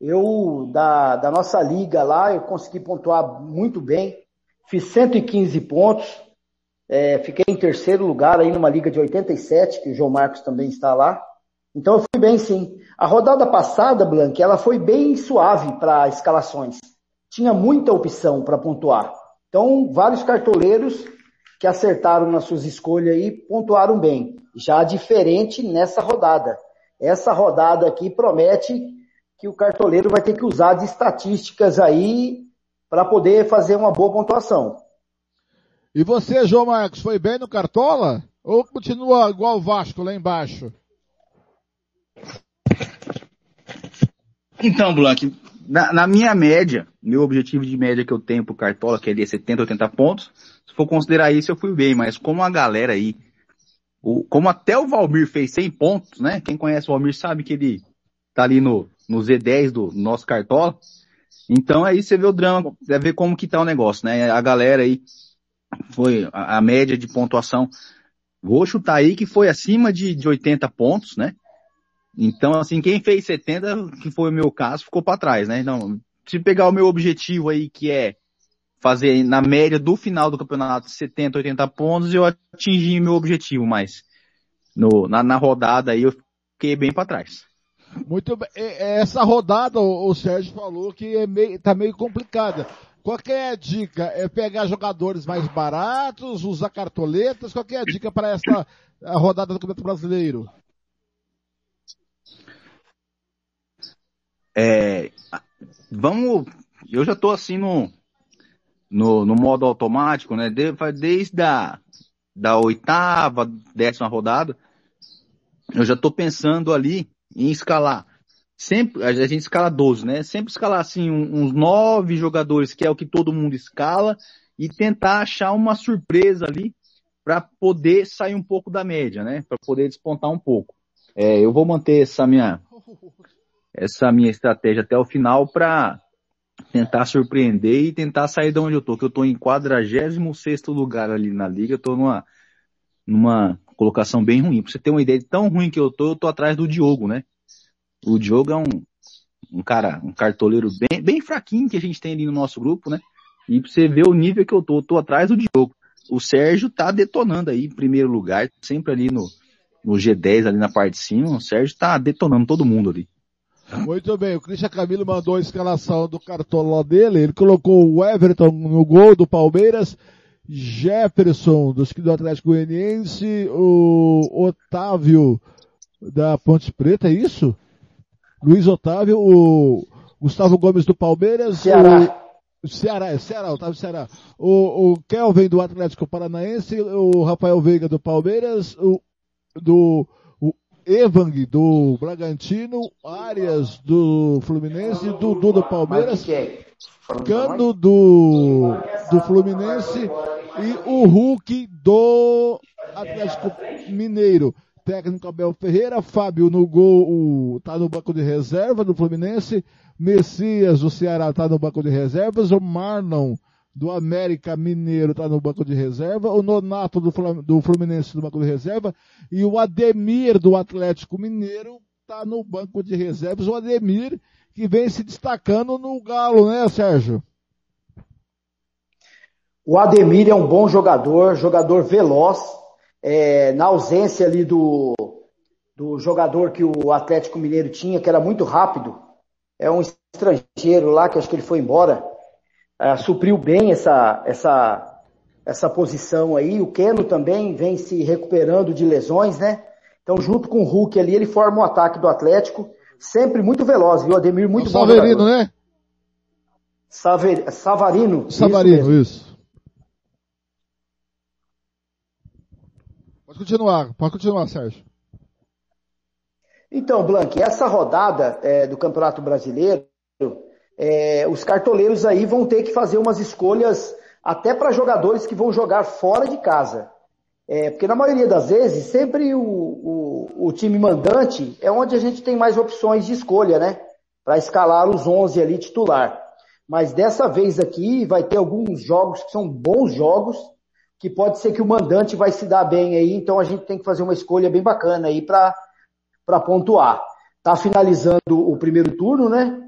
Eu, da, da nossa liga lá, eu consegui pontuar muito bem, fiz 115 pontos, é, fiquei em terceiro lugar aí numa liga de 87, que o João Marcos também está lá. Então eu fui bem sim. A rodada passada, Blank, ela foi bem suave para escalações. Tinha muita opção para pontuar. Então, vários cartoleiros que acertaram nas suas escolhas aí pontuaram bem. Já diferente nessa rodada. Essa rodada aqui promete que o cartoleiro vai ter que usar de estatísticas aí para poder fazer uma boa pontuação. E você, João Marcos, foi bem no Cartola? Ou continua igual o Vasco lá embaixo? Então, Blank, na, na minha média, meu objetivo de média que eu tenho pro Cartola, que é de 70, 80 pontos, se for considerar isso, eu fui bem, mas como a galera aí, o, como até o Valmir fez 100 pontos, né? Quem conhece o Valmir sabe que ele tá ali no, no Z10 do nosso Cartola. Então aí você vê o drama, você vê como que tá o negócio, né? A galera aí foi a, a média de pontuação, vou chutar aí que foi acima de, de 80 pontos, né? Então, assim, quem fez 70, que foi o meu caso, ficou para trás, né? Então, se pegar o meu objetivo aí, que é fazer na média do final do campeonato 70, 80 pontos, eu atingi meu objetivo, mas no, na, na rodada aí eu fiquei bem para trás. Muito bem. Essa rodada, o, Sérgio falou que é meio, tá meio complicada. Qual é a dica? É pegar jogadores mais baratos, usar cartoletas? Qual é a dica para essa rodada do Campeonato Brasileiro? É, vamos, eu já tô assim no, no, no modo automático, né? De, desde a da oitava, décima rodada, eu já tô pensando ali em escalar. Sempre, a gente escala 12, né? Sempre escalar assim uns nove jogadores, que é o que todo mundo escala, e tentar achar uma surpresa ali para poder sair um pouco da média, né? Para poder despontar um pouco. É, eu vou manter essa minha essa minha estratégia até o final para tentar surpreender e tentar sair de onde eu tô, que eu tô em 46 lugar ali na liga, eu tô numa, numa colocação bem ruim. Pra você ter uma ideia de tão ruim que eu tô, eu tô atrás do Diogo, né? O Diogo é um, um cara, um cartoleiro bem, bem fraquinho que a gente tem ali no nosso grupo, né? E pra você ver o nível que eu tô, eu tô atrás do Diogo. O Sérgio tá detonando aí em primeiro lugar, sempre ali no, no G10 ali na parte de cima, o Sérgio tá detonando todo mundo ali. Muito bem, o Christian Camilo mandou a escalação do cartola dele, ele colocou o Everton no gol do Palmeiras, Jefferson do, do Atlético Goianiense, o Otávio da Ponte Preta, é isso? Luiz Otávio, o Gustavo Gomes do Palmeiras, Ceará. o Ceará, é Ceará, Otávio Ceará, o, o Kelvin do Atlético Paranaense, o Rafael Veiga do Palmeiras, o do Evang do Bragantino, Arias do Fluminense, Dudu do Palmeiras, Cano do, do Fluminense e o Hulk do Atlético Mineiro. Técnico Abel Ferreira, Fábio no gol, o, tá no banco de reserva do Fluminense, Messias do Ceará tá no banco de reservas, o Marlon do América Mineiro está no banco de reserva, o Nonato do, do Fluminense no banco de reserva e o Ademir do Atlético Mineiro está no banco de reservas. O Ademir que vem se destacando no Galo, né, Sérgio? O Ademir é um bom jogador, jogador veloz. É, na ausência ali do, do jogador que o Atlético Mineiro tinha, que era muito rápido, é um estrangeiro lá que acho que ele foi embora uh, supriu bem essa, essa, essa posição aí. O Keno também vem se recuperando de lesões, né? Então, junto com o Hulk ali, ele forma o ataque do Atlético. Sempre muito veloz, viu? Ademir muito o bom. Saverino, jogador. né? Saver, Savarino. Savarino, isso, isso. Pode continuar, pode continuar, Sérgio. Então, Blank, essa rodada é, do Campeonato Brasileiro, é, os cartoleiros aí vão ter que fazer umas escolhas até para jogadores que vão jogar fora de casa. É, porque na maioria das vezes, sempre o, o, o, time mandante é onde a gente tem mais opções de escolha, né? Para escalar os 11 ali titular. Mas dessa vez aqui vai ter alguns jogos que são bons jogos, que pode ser que o mandante vai se dar bem aí, então a gente tem que fazer uma escolha bem bacana aí para pontuar. Tá finalizando o primeiro turno, né?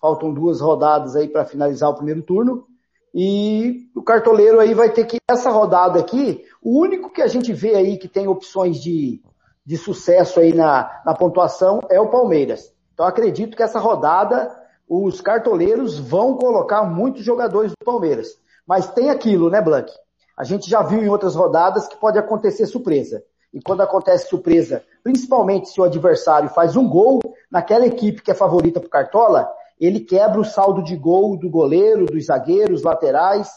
Faltam duas rodadas aí para finalizar o primeiro turno. E o cartoleiro aí vai ter que, essa rodada aqui, o único que a gente vê aí que tem opções de, de sucesso aí na, na pontuação é o Palmeiras. Então acredito que essa rodada os cartoleiros vão colocar muitos jogadores do Palmeiras. Mas tem aquilo, né, Blank? A gente já viu em outras rodadas que pode acontecer surpresa. E quando acontece surpresa, principalmente se o adversário faz um gol naquela equipe que é favorita para Cartola, ele quebra o saldo de gol do goleiro, dos zagueiros, laterais,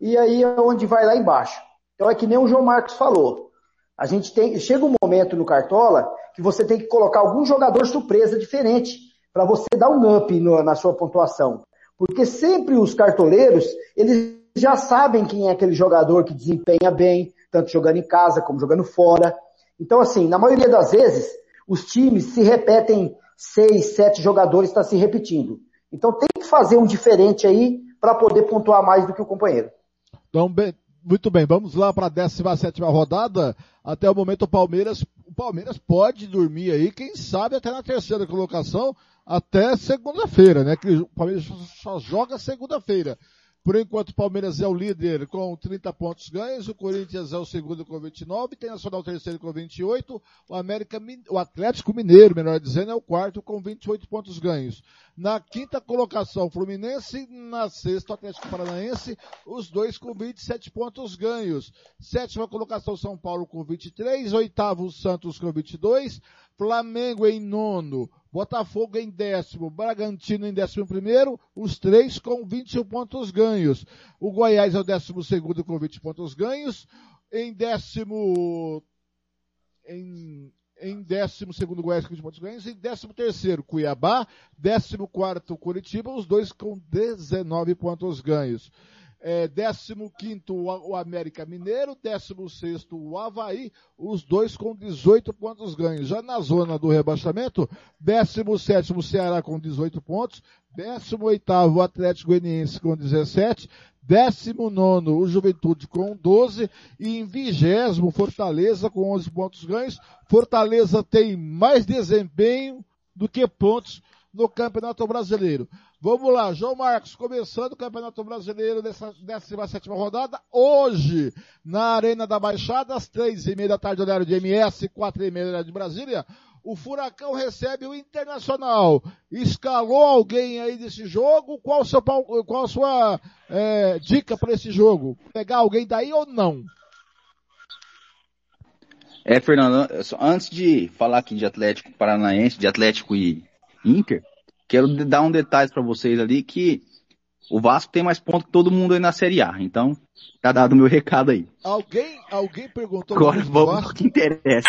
e aí é onde vai lá embaixo. Então é que nem o João Marcos falou. A gente tem, chega um momento no Cartola que você tem que colocar algum jogador surpresa diferente para você dar um up no, na sua pontuação. Porque sempre os cartoleiros, eles já sabem quem é aquele jogador que desempenha bem, tanto jogando em casa como jogando fora. Então, assim, na maioria das vezes, os times se repetem seis, sete jogadores, está se repetindo. Então tem que fazer um diferente aí para poder pontuar mais do que o companheiro. Então, bem, muito bem, vamos lá para a 17 rodada. Até o momento o Palmeiras, o Palmeiras pode dormir aí, quem sabe até na terceira colocação, até segunda-feira, né? Que o Palmeiras só joga segunda-feira. Por enquanto, o Palmeiras é o líder com 30 pontos ganhos, o Corinthians é o segundo com 29, tem Nacional terceiro com 28, o América, o Atlético Mineiro, melhor dizendo, é o quarto com 28 pontos ganhos. Na quinta colocação, Fluminense, na sexta, Atlético Paranaense, os dois com 27 pontos ganhos. Sétima colocação, São Paulo com 23, oitavo, Santos com 22, Flamengo em nono, Botafogo em décimo, Bragantino em décimo primeiro, os três com 21 pontos ganhos. O Goiás é o décimo segundo com 20 pontos ganhos. Em décimo, em, em décimo segundo Goiás com 20 pontos ganhos. Em décimo terceiro Cuiabá, décimo quarto Curitiba, os dois com 19 pontos ganhos é, 15 o América Mineiro, 16 o Havaí, os dois com 18 pontos ganhos. Já na zona do rebaixamento, 17 o Ceará com 18 pontos, 18 o Atlético Goianiense com 17, 19 o Juventude com 12 e em 20 Fortaleza com 11 pontos ganhos. Fortaleza tem mais desempenho do que pontos no Campeonato Brasileiro. Vamos lá, João Marcos, começando o Campeonato Brasileiro dessa 17 rodada, hoje, na Arena da Baixada, às três e meia da tarde, horário de MS, quatro e meia de Brasília, o Furacão recebe o Internacional. Escalou alguém aí desse jogo? Qual, seu, qual a sua é, dica para esse jogo? Pegar alguém daí ou não? É, Fernando, antes de falar aqui de Atlético Paranaense, de Atlético e Inter, quero dar um detalhe para vocês ali que o Vasco tem mais pontos que todo mundo aí na Série A. Então, tá dado o meu recado aí. Alguém, alguém perguntou Agora vamos ao que interessa.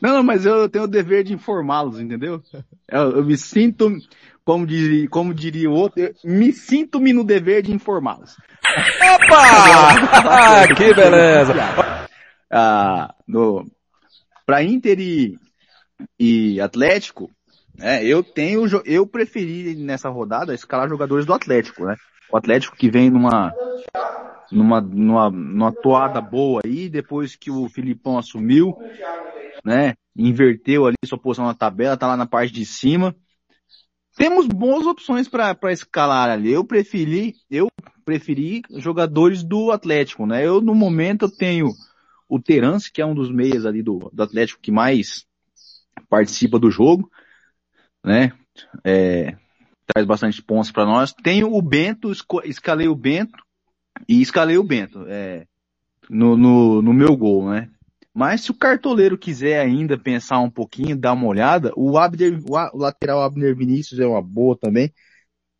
Não, não, mas eu tenho o dever de informá-los, entendeu? Eu, eu, me sinto, como diria, como diria o outro, me sinto-me no dever de informá-los. Opa! ah, que beleza! Ah, no, pra Inter e, e Atlético, né, eu tenho, eu preferi nessa rodada escalar jogadores do Atlético, né? O Atlético que vem numa, numa, numa, numa toada boa aí, depois que o Filipão assumiu, né? Inverteu ali sua posição na tabela, tá lá na parte de cima. Temos boas opções para escalar ali. Eu preferi, eu preferi jogadores do Atlético, né? Eu no momento eu tenho o Terence, que é um dos meias ali do, do Atlético que mais participa do jogo, né? É, traz bastante pontos para nós. Tenho o Bento, escalei o Bento e escalei o Bento é, no, no, no meu gol, né? Mas se o cartoleiro quiser ainda pensar um pouquinho, dar uma olhada, o, Abner, o lateral Abner Vinícius é uma boa também.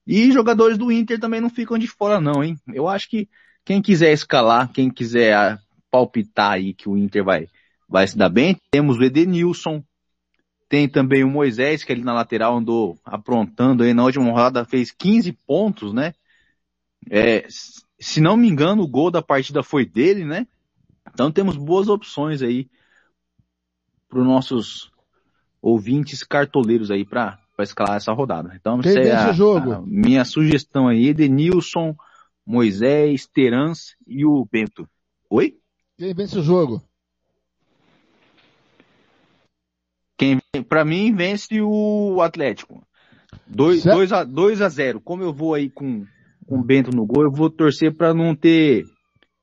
E jogadores do Inter também não ficam de fora não, hein? Eu acho que quem quiser escalar, quem quiser palpitar aí que o Inter vai, vai se dar bem, temos o Edenilson, tem também o Moisés, que ali na lateral andou aprontando aí na última rodada, fez 15 pontos, né? É, se não me engano, o gol da partida foi dele, né? Então temos boas opções aí para os nossos ouvintes cartoleiros aí para escalar essa rodada. Então, Quem é a, jogo? a minha sugestão aí, Edenilson, Moisés, Terans e o Bento. Oi? Quem vence o jogo? Quem, para mim, vence o Atlético. 2 a, 2 a 0. Como eu vou aí com, com o Bento no gol, eu vou torcer para não ter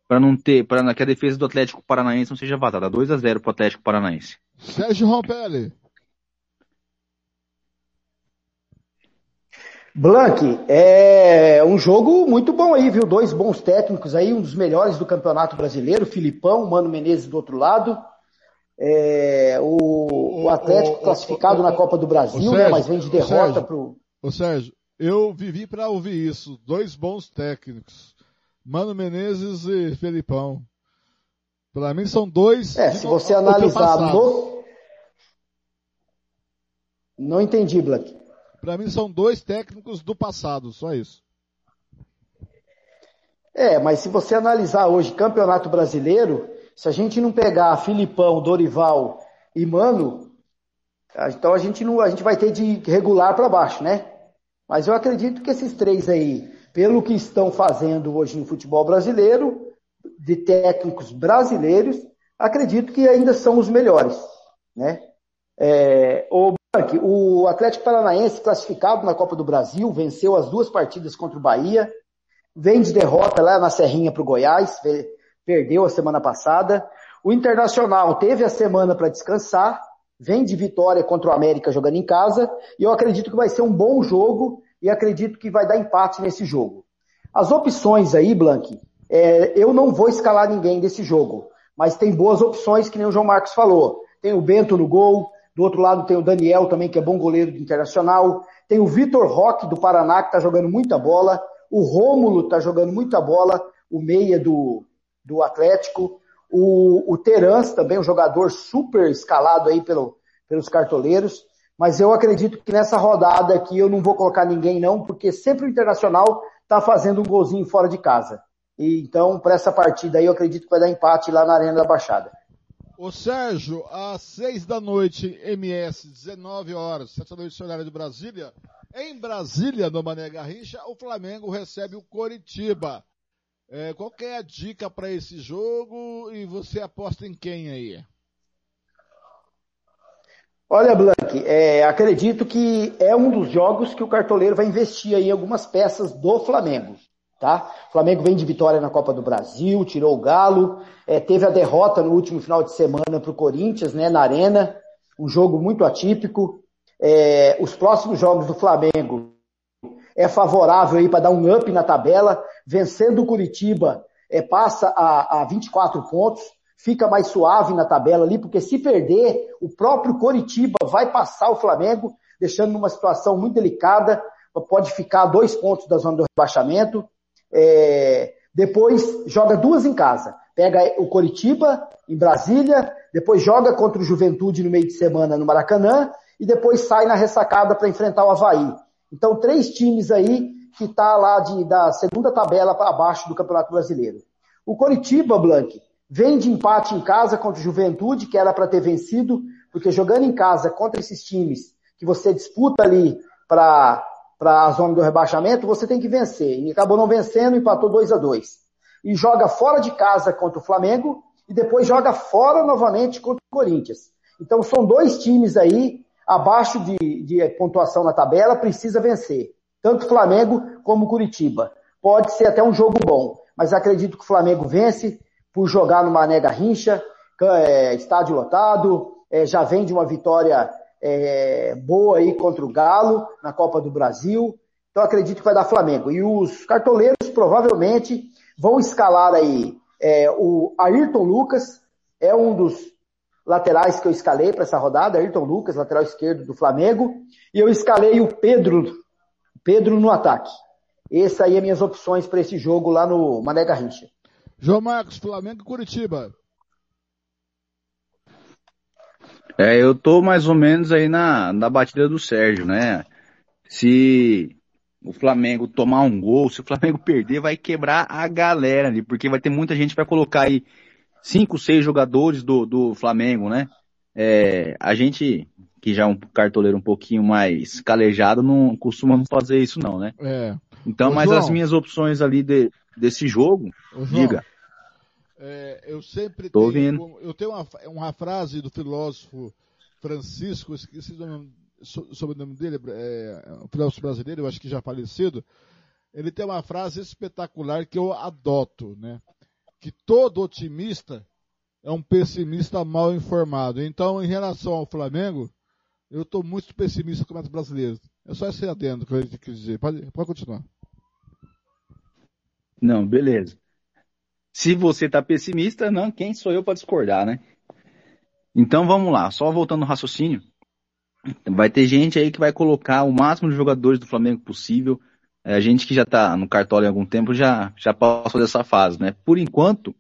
Pra não ter, para que a defesa do Atlético Paranaense não seja vazada. 2 a 0 pro Atlético Paranaense. Sérgio Rompelli. Blank, é um jogo muito bom aí, viu? Dois bons técnicos aí, um dos melhores do Campeonato Brasileiro, Filipão, Mano Menezes do outro lado. É, o, o Atlético classificado na Copa do Brasil, né? Mas vem de derrota Sérgio, pro. Ô Sérgio, eu vivi pra ouvir isso. Dois bons técnicos. Mano Menezes e Felipão. Pra mim são dois. É, se você analisar no. Não entendi, Blank. Pra mim são dois técnicos do passado, só isso. É, mas se você analisar hoje Campeonato Brasileiro, se a gente não pegar Filipão, Dorival e Mano, então a gente não, a gente vai ter de regular para baixo, né? Mas eu acredito que esses três aí, pelo que estão fazendo hoje no futebol brasileiro, de técnicos brasileiros, acredito que ainda são os melhores, né? É, o, o Atlético Paranaense classificado na Copa do Brasil, venceu as duas partidas contra o Bahia, vem de derrota lá na Serrinha para o Goiás, perdeu a semana passada. O Internacional teve a semana para descansar, vem de vitória contra o América jogando em casa, e eu acredito que vai ser um bom jogo e acredito que vai dar empate nesse jogo. As opções aí, Blank, é, eu não vou escalar ninguém desse jogo, mas tem boas opções, que nem o João Marcos falou. Tem o Bento no gol, do outro lado tem o Daniel também, que é bom goleiro do Internacional. Tem o Vitor Roque do Paraná, que está jogando muita bola. O Rômulo está jogando muita bola, o meia do, do Atlético. O, o Terans também, um jogador super escalado aí pelo, pelos cartoleiros. Mas eu acredito que nessa rodada aqui eu não vou colocar ninguém não, porque sempre o Internacional está fazendo um golzinho fora de casa. E, então, para essa partida aí, eu acredito que vai dar empate lá na Arena da Baixada. Ô Sérgio, às seis da noite, MS, 19 horas, sete da noite, horário de Brasília. Em Brasília, no Mané Garrincha, o Flamengo recebe o Coritiba. É, qual é a dica para esse jogo e você aposta em quem aí? Olha, Blank, é, acredito que é um dos jogos que o cartoleiro vai investir aí em algumas peças do Flamengo. Tá? O Flamengo vem de vitória na Copa do Brasil, tirou o Galo, é, teve a derrota no último final de semana para o Corinthians, né, na Arena, um jogo muito atípico. É, os próximos jogos do Flamengo é favorável aí para dar um up na tabela, vencendo o Curitiba, é, passa a, a 24 pontos, fica mais suave na tabela ali, porque se perder, o próprio Coritiba vai passar o Flamengo, deixando numa situação muito delicada, pode ficar a dois pontos da zona do rebaixamento. É, depois joga duas em casa. Pega o Coritiba em Brasília, depois joga contra o Juventude no meio de semana no Maracanã e depois sai na ressacada para enfrentar o Havaí. Então, três times aí que tá lá de, da segunda tabela para abaixo do Campeonato Brasileiro. O Coritiba, Blank, vem de empate em casa contra o Juventude, que era para ter vencido, porque jogando em casa contra esses times que você disputa ali para a zona do rebaixamento, você tem que vencer. E acabou não vencendo, empatou 2 a 2 E joga fora de casa contra o Flamengo e depois joga fora novamente contra o Corinthians. Então são dois times aí abaixo de, de pontuação na tabela, precisa vencer. Tanto Flamengo como Curitiba. Pode ser até um jogo bom, mas acredito que o Flamengo vence por jogar no Mané Garrincha, é, estádio lotado, é, já vem de uma vitória é, boa aí contra o Galo na Copa do Brasil. Então acredito que vai dar Flamengo. E os cartoleiros provavelmente vão escalar aí é, o Ayrton Lucas, é um dos laterais que eu escalei para essa rodada, Ayrton Lucas, lateral esquerdo do Flamengo, e eu escalei o Pedro, Pedro no ataque. Essas aí são minhas opções para esse jogo lá no Mané Garrincha. João Marcos, Flamengo e Curitiba. É, eu tô mais ou menos aí na, na batida do Sérgio, né? Se o Flamengo tomar um gol, se o Flamengo perder, vai quebrar a galera ali, porque vai ter muita gente que vai colocar aí cinco, seis jogadores do, do Flamengo, né? É, a gente, que já é um cartoleiro um pouquinho mais calejado, não costuma fazer isso não, né? É. Então, Ô, mas João. as minhas opções ali de, desse jogo, Ô, João, diga. É, eu sempre Tô tenho, ouvindo. eu tenho uma, uma frase do filósofo Francisco, esqueci o nome, so- sobre o nome dele, é, um filósofo brasileiro, eu acho que já falecido. Ele tem uma frase espetacular que eu adoto, né? que todo otimista é um pessimista mal informado. Então, em relação ao Flamengo, eu estou muito pessimista com o Brasileiro. É só esse adendo que eu quis dizer. Pode, pode continuar. Não, beleza. Se você tá pessimista, não, quem sou eu para discordar, né? Então vamos lá, só voltando no raciocínio. Vai ter gente aí que vai colocar o máximo de jogadores do Flamengo possível. É, a gente que já tá no cartola há algum tempo já, já passou dessa fase, né? Por enquanto,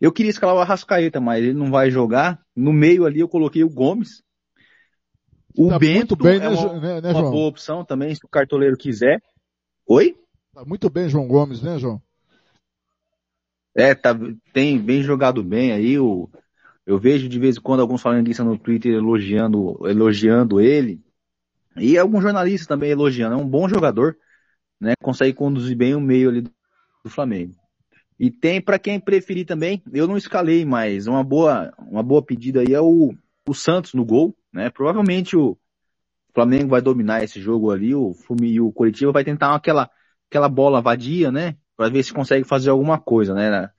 eu queria escalar o Arrascaeta, mas ele não vai jogar. No meio ali eu coloquei o Gomes. O Tá Bento bem, é né, uma, Jo- né, né, uma boa opção também, se o cartoleiro quiser. Oi? Tá muito bem, João Gomes, né, João? É, tá, tem bem jogado bem aí. O, eu vejo de vez em quando alguns flamenguistas no Twitter elogiando, elogiando ele. E alguns jornalistas também elogiando. É um bom jogador, né? Consegue conduzir bem o meio ali do Flamengo. E tem para quem preferir também, eu não escalei, mas uma boa, uma boa pedida aí é o, o Santos no gol, né? Provavelmente o Flamengo vai dominar esse jogo ali, o Fumi e o Curitiba vai tentar aquela, aquela bola vadia, né? Pra ver se consegue fazer alguma coisa, né?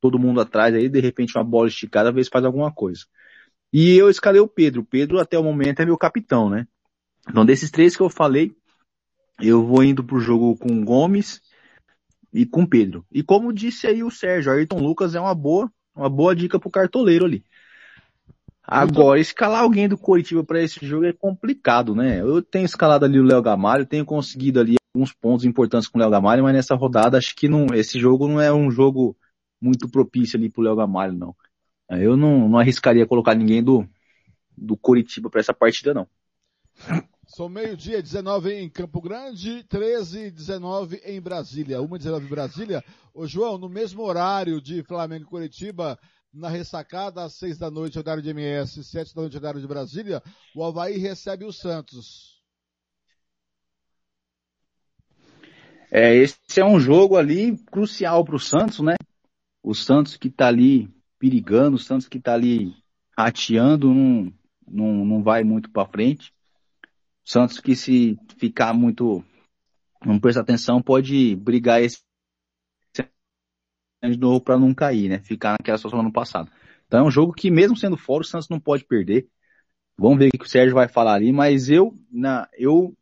Todo mundo atrás aí, de repente uma bola esticada, ver se faz alguma coisa. E eu escalei o Pedro. O Pedro até o momento é meu capitão, né? Então desses três que eu falei, eu vou indo pro jogo com o Gomes e com o Pedro. E como disse aí o Sérgio, Ayrton Lucas é uma boa, uma boa dica pro cartoleiro ali. Agora, escalar alguém do Coritiba para esse jogo é complicado, né? Eu tenho escalado ali o Léo Gamalho, tenho conseguido ali alguns pontos importantes com o Léo Gamalho, mas nessa rodada acho que não, esse jogo não é um jogo muito propício ali pro Léo Gamalho, não. Eu não, não arriscaria colocar ninguém do, do Coritiba para essa partida, não. São meio-dia, 19 em Campo Grande, 13 e 19 em Brasília. 1 e 19 em Brasília. Ô João, no mesmo horário de Flamengo e Curitiba, na ressacada, às 6 da noite, horário de MS, 7 da noite, horário de Brasília, o Havaí recebe o Santos. É, esse é um jogo ali crucial para o Santos, né? O Santos que tá ali perigando, o Santos que tá ali rateando, não, não, não vai muito para frente. O Santos que se ficar muito, não prestar atenção, pode brigar esse de novo para não cair, né? Ficar naquela situação do ano passado. Então é um jogo que mesmo sendo fora, o Santos não pode perder. Vamos ver o que o Sérgio vai falar ali, mas eu, na, eu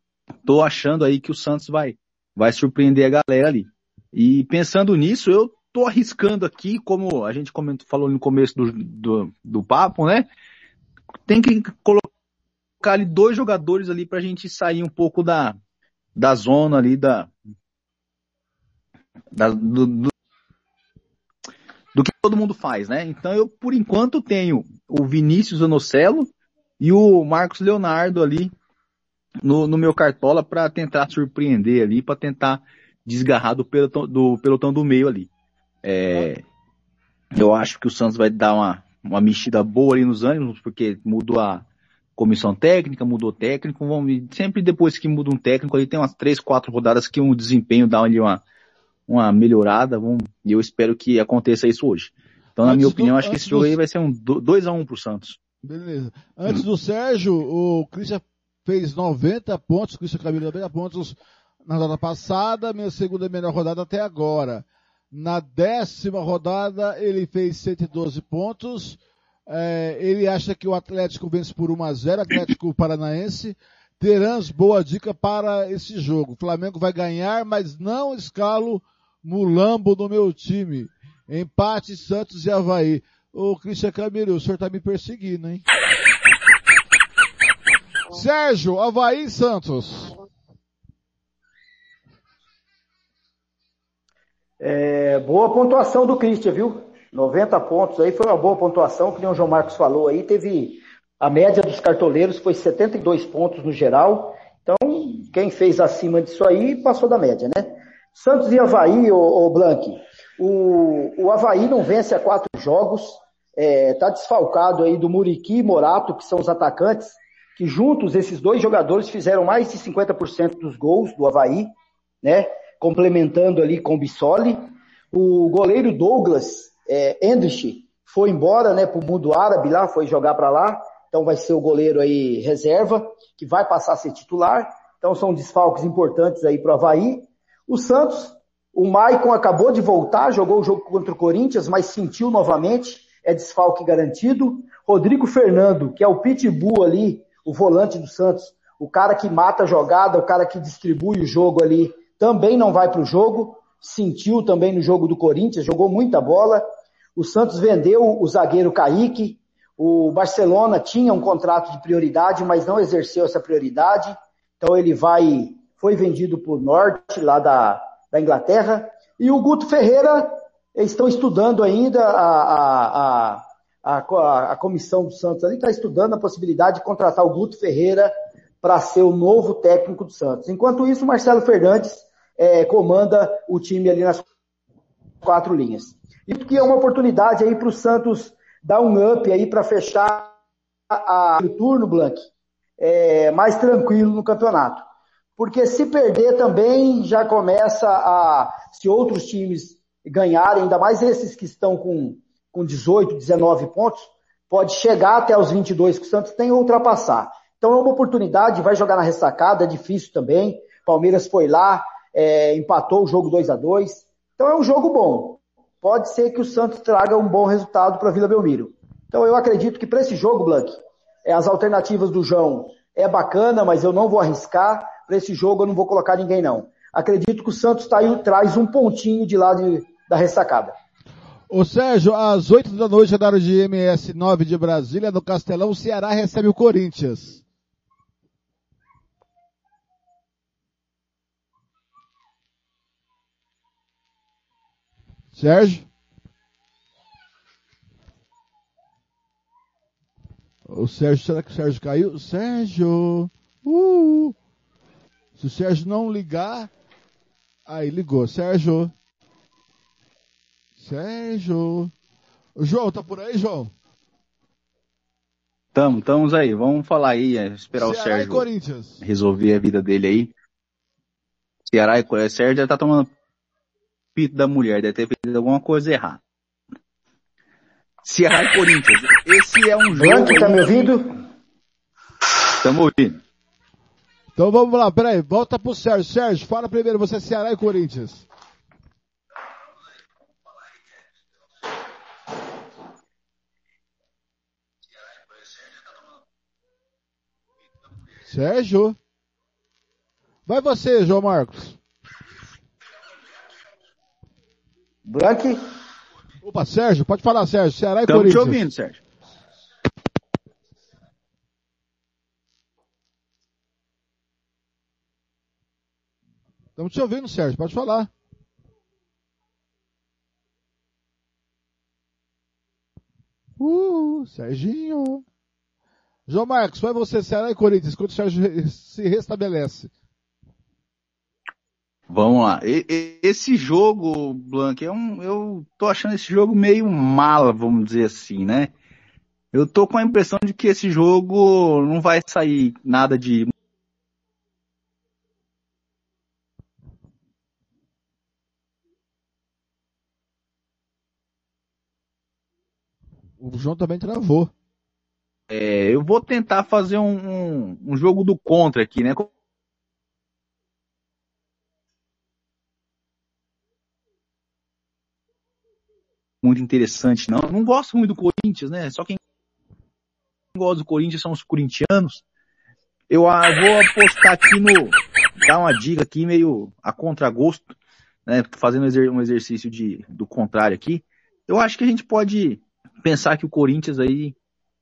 tô achando aí que o Santos vai, vai surpreender a galera ali. E pensando nisso, eu tô arriscando aqui, como a gente comentou, falou no começo do, do, do papo, né? Tem que colocar ali dois jogadores ali pra gente sair um pouco da, da zona ali da, da do, do, do que todo mundo faz, né? Então eu, por enquanto, tenho o Vinícius Anocelo e o Marcos Leonardo ali no, no meu cartola para tentar surpreender ali, para tentar desgarrar do pelotão do, pelotão do meio ali. É, eu acho que o Santos vai dar uma, uma mexida boa ali nos ânimos, porque mudou a comissão técnica, mudou o técnico. Vamos, sempre depois que muda um técnico, ali tem umas três, quatro rodadas que o desempenho dá ali uma, uma melhorada. Vamos, e eu espero que aconteça isso hoje. Então, na Antes minha do- opinião, acho que esse jogo do- aí vai ser um 2x1 um pro Santos. Beleza. Antes do Sérgio, o Christian fez 90 pontos, Christian Camilo 90 pontos na rodada passada, minha segunda melhor rodada até agora. Na décima rodada, ele fez 112 pontos. É, ele acha que o Atlético vence por 1 a 0 Atlético Paranaense. Terãs, boa dica para esse jogo. O Flamengo vai ganhar, mas não escalo Mulambo no meu time. Empate Santos e Havaí. Ô, Cristian Camilo, o senhor tá me perseguindo, hein? Sérgio, Havaí Santos. É, boa pontuação do Christian, viu? 90 pontos aí foi uma boa pontuação, que o João Marcos falou aí, teve a média dos cartoleiros foi 72 pontos no geral. Então, quem fez acima disso aí passou da média, né? Santos e Havaí, ô, ô Blank, o, o Havaí não vence há quatro jogos, é, tá desfalcado aí do Muriqui e Morato, que são os atacantes, que juntos esses dois jogadores fizeram mais de 50% dos gols do Havaí, né? Complementando ali com o Bissoli. O goleiro Douglas é, Endrich foi embora, né, pro mundo árabe lá, foi jogar para lá. Então vai ser o goleiro aí reserva, que vai passar a ser titular. Então são desfalques importantes aí pro Havaí. O Santos O Maicon acabou de voltar, jogou o jogo contra o Corinthians, mas sentiu novamente, é desfalque garantido. Rodrigo Fernando, que é o pitbull ali, o volante do Santos, o cara que mata a jogada, o cara que distribui o jogo ali, também não vai para o jogo. Sentiu também no jogo do Corinthians, jogou muita bola. O Santos vendeu o zagueiro Kaique. O Barcelona tinha um contrato de prioridade, mas não exerceu essa prioridade. Então ele vai, foi vendido para o norte, lá da, da Inglaterra. E o Guto Ferreira, estão estudando ainda, a, a, a, a, a comissão do Santos ali está estudando a possibilidade de contratar o Guto Ferreira para ser o novo técnico do Santos. Enquanto isso, o Marcelo Fernandes é, comanda o time ali nas quatro linhas. E que é uma oportunidade aí para o Santos dar um up aí para fechar a, o turno, Blank, é, mais tranquilo no campeonato. Porque se perder também já começa a, se outros times ganharem, ainda mais esses que estão com, com 18, 19 pontos, pode chegar até os 22 que o Santos tem ou ultrapassar. Então é uma oportunidade, vai jogar na ressacada, é difícil também. Palmeiras foi lá, é, empatou o jogo 2 a 2 Então é um jogo bom. Pode ser que o Santos traga um bom resultado para Vila Belmiro. Então eu acredito que para esse jogo, Blank, é, as alternativas do João é bacana, mas eu não vou arriscar. Para esse jogo eu não vou colocar ninguém não. Acredito que o Santos tá aí, traz um pontinho de lá de, da ressacada. Ô Sérgio, às 8 da noite, horário de MS9 de Brasília, no Castelão, o Ceará recebe o Corinthians. Sérgio? O Sérgio, será que o Sérgio caiu? Sérgio! Uh! Se o Sérgio não ligar, aí ligou. Sérgio! Sérgio! O João, tá por aí, João? Tamo, estamos aí. Vamos falar aí, é, esperar Ceará o Sérgio e Corinthians. resolver a vida dele aí. Ceará e Corinthians. Sérgio já tá tomando pito da mulher, deve ter feito alguma coisa errada. Ceará e Corinthians. Esse é um jogo. Tá me ouvindo? Estamos ouvindo. Então vamos lá, peraí, volta pro Sérgio. Sérgio, fala primeiro, você é Ceará e Corinthians. Sérgio? Vai você, João Marcos. Blank? Opa, Sérgio, pode falar, Sérgio. Ceará e Estamos te Corinthians. ouvindo, Sérgio. Estamos te ouvindo, Sérgio, pode falar. Uh, Serginho. João Marcos, vai você, Ceará e Corinthians, quando o Sérgio se restabelece. Vamos lá. Esse jogo, Blank, é um, eu tô achando esse jogo meio mala, vamos dizer assim, né? Eu tô com a impressão de que esse jogo não vai sair nada de O João também travou. É, eu vou tentar fazer um, um, um jogo do contra aqui, né? Muito interessante, não. Não gosto muito do Corinthians, né? Só quem gosta do Corinthians são os corintianos. Eu ah, vou apostar aqui no. dar uma dica aqui meio a contragosto, né? Fazendo um exercício de, do contrário aqui. Eu acho que a gente pode pensar que o Corinthians aí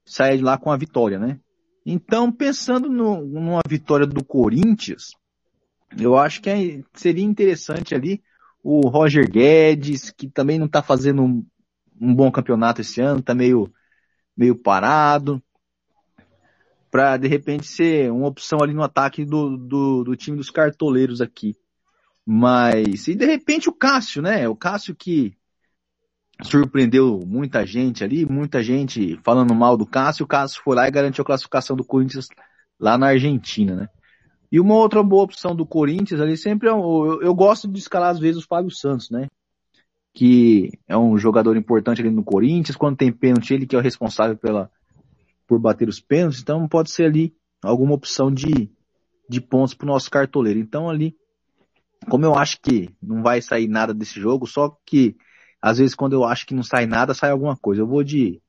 sai de lá com a vitória, né? Então, pensando no- numa vitória do Corinthians, eu acho que é- seria interessante ali o Roger Guedes, que também não está fazendo um, um bom campeonato esse ano, está meio, meio parado, para de repente ser uma opção ali no ataque do, do, do time dos cartoleiros aqui. Mas, e de repente o Cássio, né? O Cássio que surpreendeu muita gente ali, muita gente falando mal do Cássio, o Cássio foi lá e garantiu a classificação do Corinthians lá na Argentina, né? E uma outra boa opção do Corinthians ali sempre é, o- eu, eu gosto de escalar às vezes o Fábio Santos, né? Que é um jogador importante ali no Corinthians, quando tem pênalti ele que é o responsável pela por bater os pênaltis, então pode ser ali alguma opção de de pontos para o nosso cartoleiro. Então ali como eu acho que não vai sair nada desse jogo, só que às vezes quando eu acho que não sai nada, sai alguma coisa. Eu vou de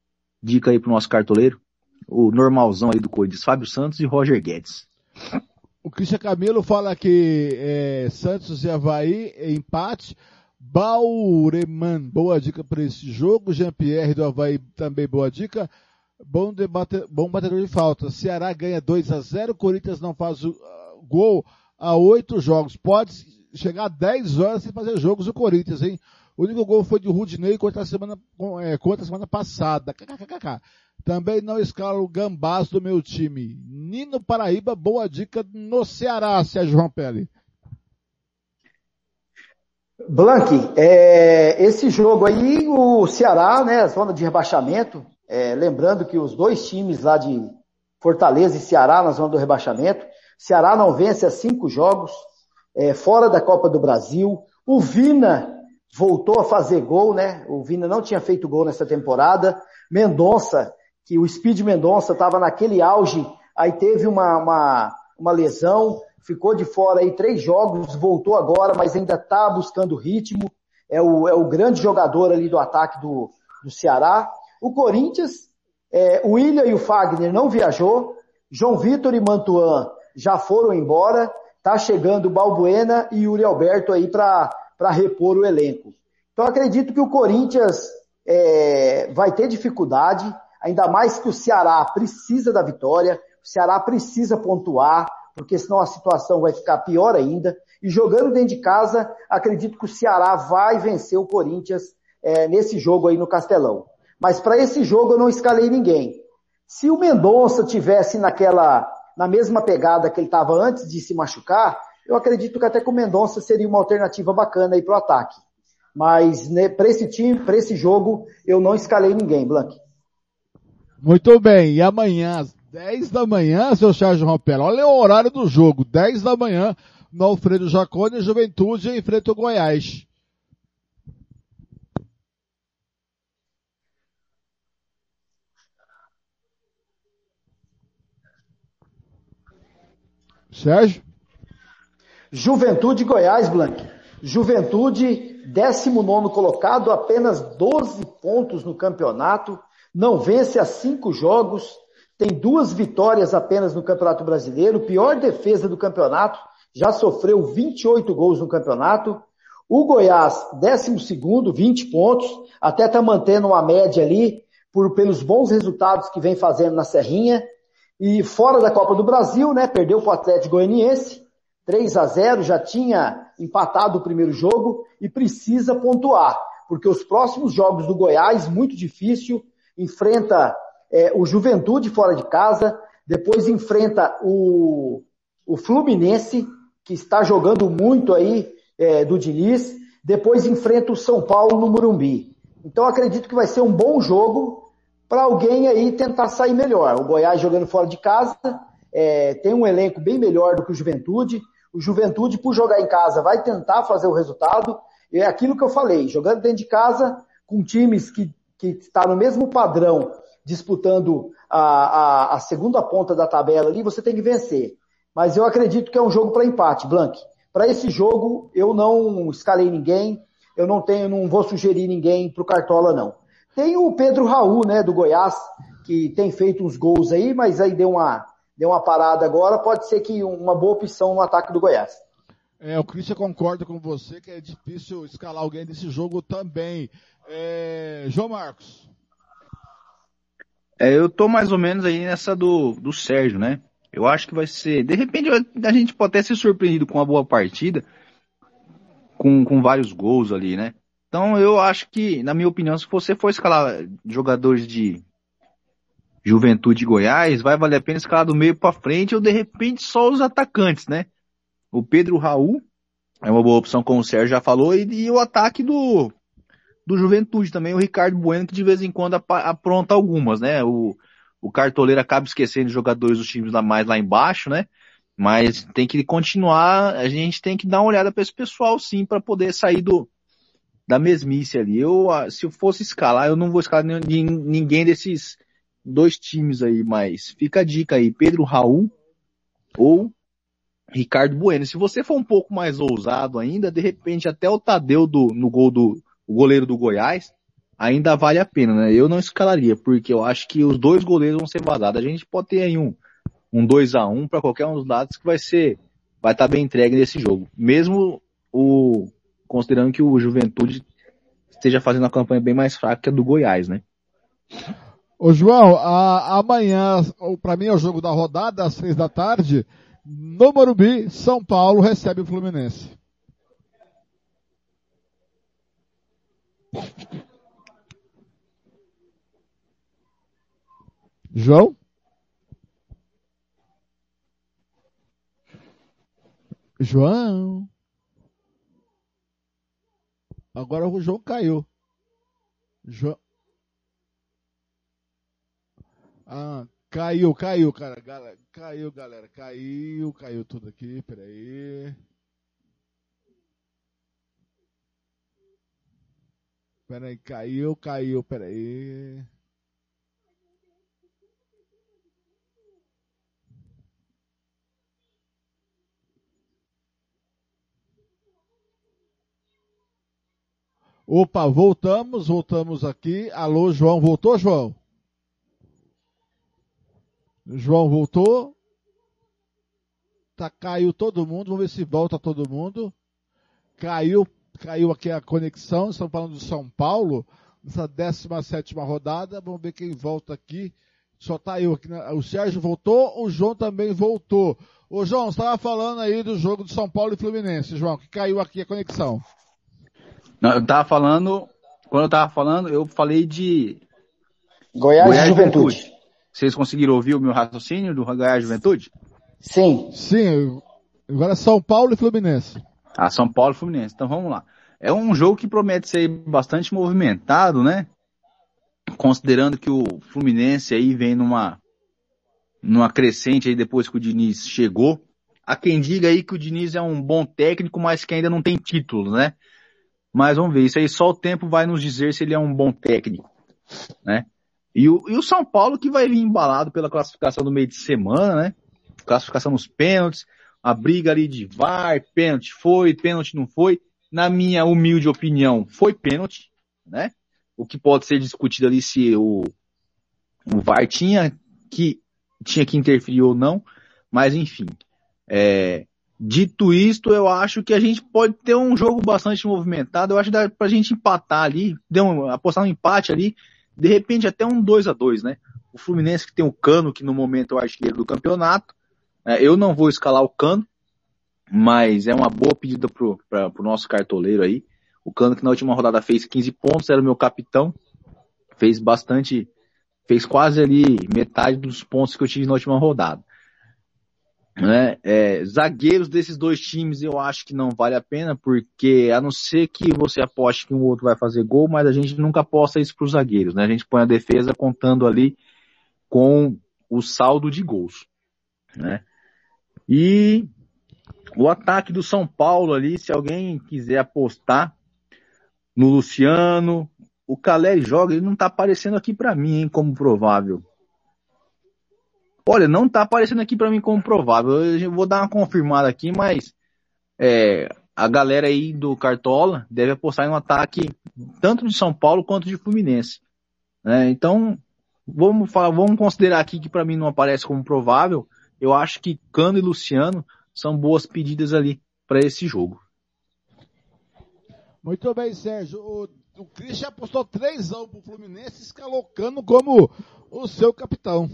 dica aí pro nosso cartoleiro, o normalzão aí do Corinthians, Fábio Santos e Roger Guedes. O Cristian Camilo fala que é, Santos e Havaí, empate. Baureman, boa dica para esse jogo. Jean-Pierre do Havaí também boa dica. Bom, debate, bom batedor de falta. Ceará ganha 2 a 0 Corinthians não faz o uh, gol há oito jogos. Pode chegar a 10 horas sem fazer jogos o Corinthians, hein? O único gol foi de Rudinei contra a semana, é, contra a semana passada. KKKK. Também não escala o Gambás do meu time. Nino Paraíba, boa dica no Ceará, Sérgio Rompelli. Blank, é, esse jogo aí, o Ceará, né, zona de rebaixamento, é, lembrando que os dois times lá de Fortaleza e Ceará na zona do rebaixamento, Ceará não vence há cinco jogos, é, fora da Copa do Brasil, o Vina voltou a fazer gol, né, o Vina não tinha feito gol nessa temporada, Mendonça, que o Speed Mendonça estava naquele auge, aí teve uma, uma, uma lesão, ficou de fora aí três jogos, voltou agora, mas ainda está buscando ritmo. É o, é o grande jogador ali do ataque do, do Ceará. O Corinthians, é, o William e o Fagner não viajou. João Vitor e Mantuan já foram embora. Tá chegando Balbuena e Yuri Alberto aí para repor o elenco. Então acredito que o Corinthians é, vai ter dificuldade, ainda mais que o Ceará precisa da vitória, o Ceará precisa pontuar, porque senão a situação vai ficar pior ainda. E jogando dentro de casa, acredito que o Ceará vai vencer o Corinthians é, nesse jogo aí no Castelão. Mas para esse jogo eu não escalei ninguém. Se o Mendonça tivesse naquela, na mesma pegada que ele estava antes de se machucar, eu acredito que até que o Mendonça seria uma alternativa bacana aí para o ataque. Mas né, para esse time, para esse jogo, eu não escalei ninguém, Blank. Muito bem, e amanhã 10 da manhã, seu Sérgio Rompela. Olha o horário do jogo. 10 da manhã, no Alfredo Jacone, Juventude enfrenta o Goiás. Sérgio? Juventude Goiás, Blank. Juventude, 19 colocado, apenas 12 pontos no campeonato. Não vence a cinco jogos, tem duas vitórias apenas no Campeonato Brasileiro, pior defesa do campeonato, já sofreu 28 gols no campeonato. O Goiás, 12 20 pontos, até está mantendo uma média ali, por, pelos bons resultados que vem fazendo na Serrinha. E fora da Copa do Brasil, né, perdeu para o Atlético Goianiense, 3 a 0 já tinha empatado o primeiro jogo e precisa pontuar, porque os próximos jogos do Goiás, muito difícil, enfrenta é, o Juventude fora de casa, depois enfrenta o, o Fluminense, que está jogando muito aí é, do Diniz, depois enfrenta o São Paulo no Morumbi. Então acredito que vai ser um bom jogo para alguém aí tentar sair melhor. O Goiás jogando fora de casa, é, tem um elenco bem melhor do que o Juventude. O Juventude, por jogar em casa, vai tentar fazer o resultado. E é aquilo que eu falei, jogando dentro de casa, com times que, que está no mesmo padrão disputando a, a, a, segunda ponta da tabela ali, você tem que vencer. Mas eu acredito que é um jogo para empate, Blank. Para esse jogo, eu não escalei ninguém, eu não tenho, não vou sugerir ninguém para o Cartola, não. Tem o Pedro Raul, né, do Goiás, que tem feito uns gols aí, mas aí deu uma, deu uma parada agora, pode ser que uma boa opção no ataque do Goiás. É, o Christian concorda com você que é difícil escalar alguém desse jogo também. É, João Marcos. É, eu tô mais ou menos aí nessa do, do Sérgio, né? Eu acho que vai ser. De repente a gente pode até ser surpreendido com uma boa partida, com, com vários gols ali, né? Então eu acho que, na minha opinião, se você for escalar jogadores de Juventude Goiás, vai valer a pena escalar do meio para frente ou de repente só os atacantes, né? O Pedro Raul é uma boa opção, como o Sérgio já falou, e, e o ataque do, do Juventude também, o Ricardo Bueno, que de vez em quando apronta algumas, né? O, o cartoleiro acaba esquecendo os jogadores dos times mais lá embaixo, né? Mas tem que continuar, a gente tem que dar uma olhada para esse pessoal sim, para poder sair do da mesmice ali. Eu, se eu fosse escalar, eu não vou escalar ninguém desses dois times aí, mas fica a dica aí, Pedro Raul ou Ricardo Bueno. Se você for um pouco mais ousado ainda, de repente até o Tadeu do, no gol do o goleiro do Goiás, ainda vale a pena, né? Eu não escalaria, porque eu acho que os dois goleiros vão ser vazados. A gente pode ter aí um, um 2 a 1 para qualquer um dos lados que vai ser, vai estar bem entregue nesse jogo. Mesmo o, considerando que o Juventude esteja fazendo uma campanha bem mais fraca que a do Goiás, né? Ô João, a- amanhã, para mim é o jogo da rodada, às seis da tarde, no Morumbi, São Paulo recebe o Fluminense. João? João? Agora o João caiu. João. Ah, caiu, caiu, cara. Galera, caiu, galera. Caiu, caiu tudo aqui. Peraí. Peraí, caiu, caiu, peraí. Opa, voltamos, voltamos aqui. Alô, João, voltou, João? João voltou. Tá, caiu todo mundo, vamos ver se volta todo mundo. Caiu, caiu aqui a conexão, estamos falando de São Paulo, nessa 17 rodada, vamos ver quem volta aqui. Só tá eu aqui, né? o Sérgio voltou, o João também voltou. Ô João, você estava falando aí do jogo de São Paulo e Fluminense, João, que caiu aqui a conexão. Não, eu tava falando, quando eu tava falando, eu falei de Goiás, e Juventude. Vocês conseguiram ouvir o meu raciocínio do e Juventude? Sim. Sim, agora São Paulo e Fluminense. Ah, São Paulo e Fluminense. Então vamos lá. É um jogo que promete ser bastante movimentado, né? Considerando que o Fluminense aí vem numa, numa crescente aí depois que o Diniz chegou. Há quem diga aí que o Diniz é um bom técnico, mas que ainda não tem título, né? Mas vamos ver, isso aí só o tempo vai nos dizer se ele é um bom técnico, né? E o, e o São Paulo que vai vir embalado pela classificação do meio de semana, né? Classificação nos pênaltis, a briga ali de VAR, pênalti foi, pênalti não foi. Na minha humilde opinião, foi pênalti, né? O que pode ser discutido ali se o, o VAR tinha que, tinha que interferir ou não, mas enfim. É, dito isto, eu acho que a gente pode ter um jogo bastante movimentado. Eu acho que dá pra gente empatar ali, deu um, apostar um empate ali, de repente até um 2 a 2 né? O Fluminense que tem o Cano, que no momento é o artilheiro do campeonato. É, eu não vou escalar o Cano, mas é uma boa pedida pro, pra, pro nosso cartoleiro aí. O Cano que na última rodada fez 15 pontos, era o meu capitão. Fez bastante, fez quase ali metade dos pontos que eu tive na última rodada. Né? É, zagueiros desses dois times eu acho que não vale a pena, porque a não ser que você aposte que um outro vai fazer gol, mas a gente nunca aposta isso para os zagueiros, né? A gente põe a defesa contando ali com o saldo de gols, né? E o ataque do São Paulo ali, se alguém quiser apostar no Luciano, o Caleri joga, ele não tá aparecendo aqui para mim, hein, como provável. Olha, não tá aparecendo aqui para mim como provável. Eu vou dar uma confirmada aqui, mas é, a galera aí do Cartola deve apostar em um ataque tanto de São Paulo quanto de Fluminense. né? então, vamos, falar, vamos considerar aqui que para mim não aparece como provável. Eu acho que Cano e Luciano são boas pedidas ali para esse jogo. Muito bem, Sérgio. O, o Christian apostou 3 anos pro Fluminense, escalou como o seu capitão.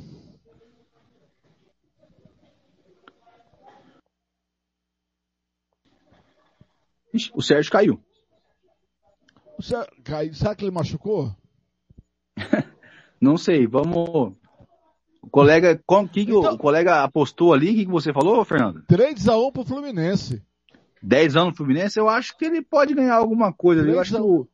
Ixi, O Sérgio caiu. O Sérgio, caiu. Será que ele machucou? Não sei, vamos. O colega, como, que que o- Então- o colega apostou ali? O que, que você falou, Fernando? 3x1 pro Fluminense. 10 anos no Fluminense, eu acho que ele pode ganhar alguma coisa ali. Eu acho que o,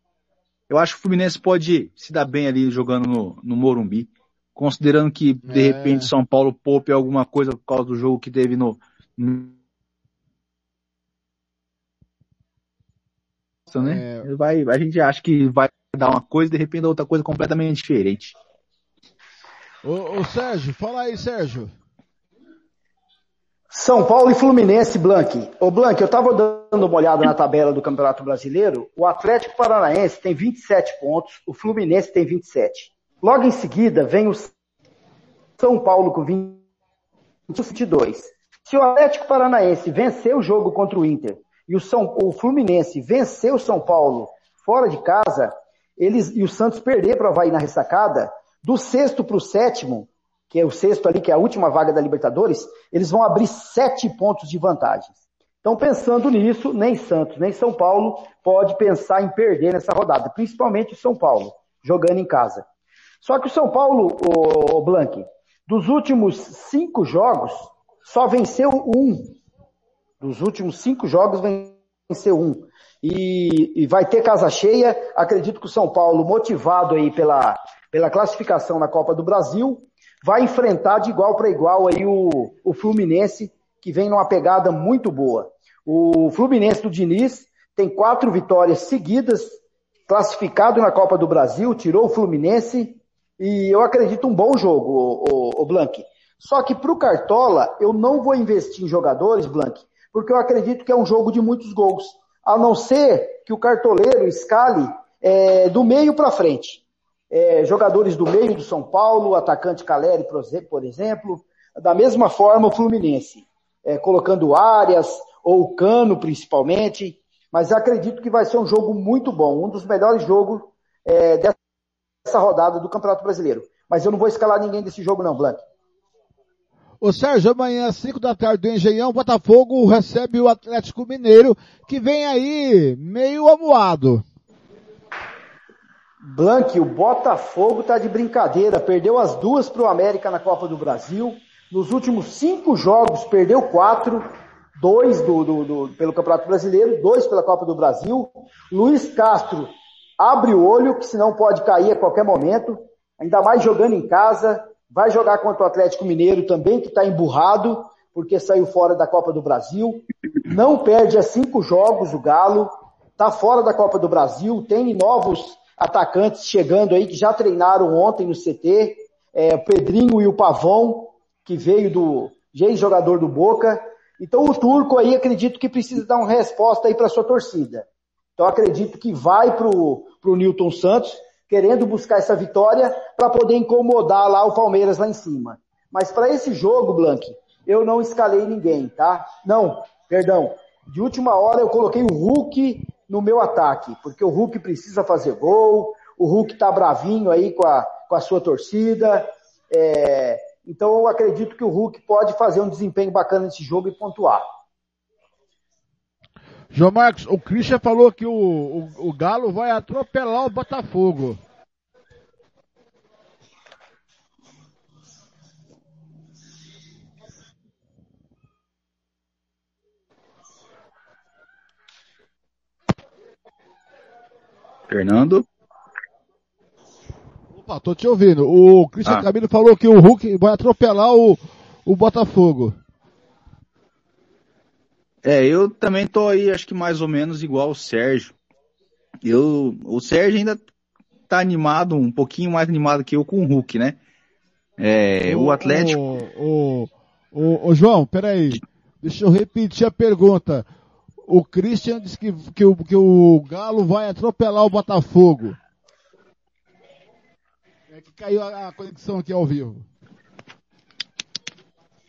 eu acho que o Fluminense pode se dar bem ali jogando no, no Morumbi. Considerando que, de É. repente, São Paulo poupe alguma coisa por causa do jogo que teve no. no- né? É. Vai, a gente acha que vai dar uma coisa, de repente, outra coisa completamente diferente. Ô, ô, Sérgio, fala aí, Sérgio. São Paulo e Fluminense, Blank. Ô Blank, eu estava dando uma olhada na tabela do Campeonato Brasileiro. O Atlético Paranaense tem 27 pontos, o Fluminense tem 27. Logo em seguida vem o São Paulo com 22. Se o Atlético Paranaense vencer o jogo contra o Inter e o, São, o Fluminense vencer o São Paulo fora de casa, eles e o Santos perder para o Havaí na ressacada, do sexto para o sétimo, que é o sexto ali, que é a última vaga da Libertadores, eles vão abrir sete pontos de vantagem. Então, pensando nisso, nem Santos, nem São Paulo pode pensar em perder nessa rodada, principalmente o São Paulo, jogando em casa. Só que o São Paulo, o, Blank, dos últimos cinco jogos, só venceu um. Dos últimos cinco jogos, venceu um. E, e vai ter casa cheia. Acredito que o São Paulo, motivado aí pela, pela classificação na Copa do Brasil, vai enfrentar de igual para igual aí o, o Fluminense, que vem numa pegada muito boa. O Fluminense do Diniz tem quatro vitórias seguidas, classificado na Copa do Brasil, tirou o Fluminense, e eu acredito um bom jogo, o, o, o Blank. Só que para o Cartola, eu não vou investir em jogadores, Blank, porque eu acredito que é um jogo de muitos gols. A não ser que o cartoleiro escale é, do meio para frente é, jogadores do meio do São Paulo, atacante Caleri, por exemplo, da mesma forma o Fluminense, é, colocando áreas, ou Cano principalmente, mas acredito que vai ser um jogo muito bom, um dos melhores jogos é, dessa rodada do Campeonato Brasileiro. Mas eu não vou escalar ninguém desse jogo não, Blank. Ô Sérgio, amanhã às 5 da tarde do Engenhão, Botafogo recebe o Atlético Mineiro, que vem aí meio amuado. Blank, o Botafogo tá de brincadeira. Perdeu as duas para o América na Copa do Brasil. Nos últimos cinco jogos, perdeu quatro. Dois do, do, do, pelo Campeonato Brasileiro, dois pela Copa do Brasil. Luiz Castro abre o olho, que senão pode cair a qualquer momento. Ainda mais jogando em casa. Vai jogar contra o Atlético Mineiro também, que está emburrado, porque saiu fora da Copa do Brasil. Não perde a cinco jogos o Galo. Está fora da Copa do Brasil. Tem novos atacantes chegando aí que já treinaram ontem no CT, é, o Pedrinho e o Pavão, que veio do ex-jogador do Boca. Então o Turco aí acredito que precisa dar uma resposta aí para sua torcida. Então acredito que vai pro, pro Newton Santos, querendo buscar essa vitória para poder incomodar lá o Palmeiras lá em cima. Mas para esse jogo, Blank, eu não escalei ninguém, tá? Não, perdão. De última hora eu coloquei o Hulk no meu ataque, porque o Hulk precisa fazer gol, o Hulk tá bravinho aí com a, com a sua torcida, é, então eu acredito que o Hulk pode fazer um desempenho bacana nesse jogo e pontuar. João Marcos, o Christian falou que o, o, o Galo vai atropelar o Botafogo. Fernando? Opa, tô te ouvindo. O Cristian ah. Camilo falou que o Hulk vai atropelar o, o Botafogo. É, eu também tô aí, acho que mais ou menos igual o Sérgio. Eu, o Sérgio ainda tá animado, um pouquinho mais animado que eu com o Hulk, né? É, o, o Atlético. O, o, o, João, peraí. Deixa eu repetir a pergunta. O Christian disse que, que, o, que o Galo vai atropelar o Botafogo. É que caiu a, a conexão aqui ao vivo.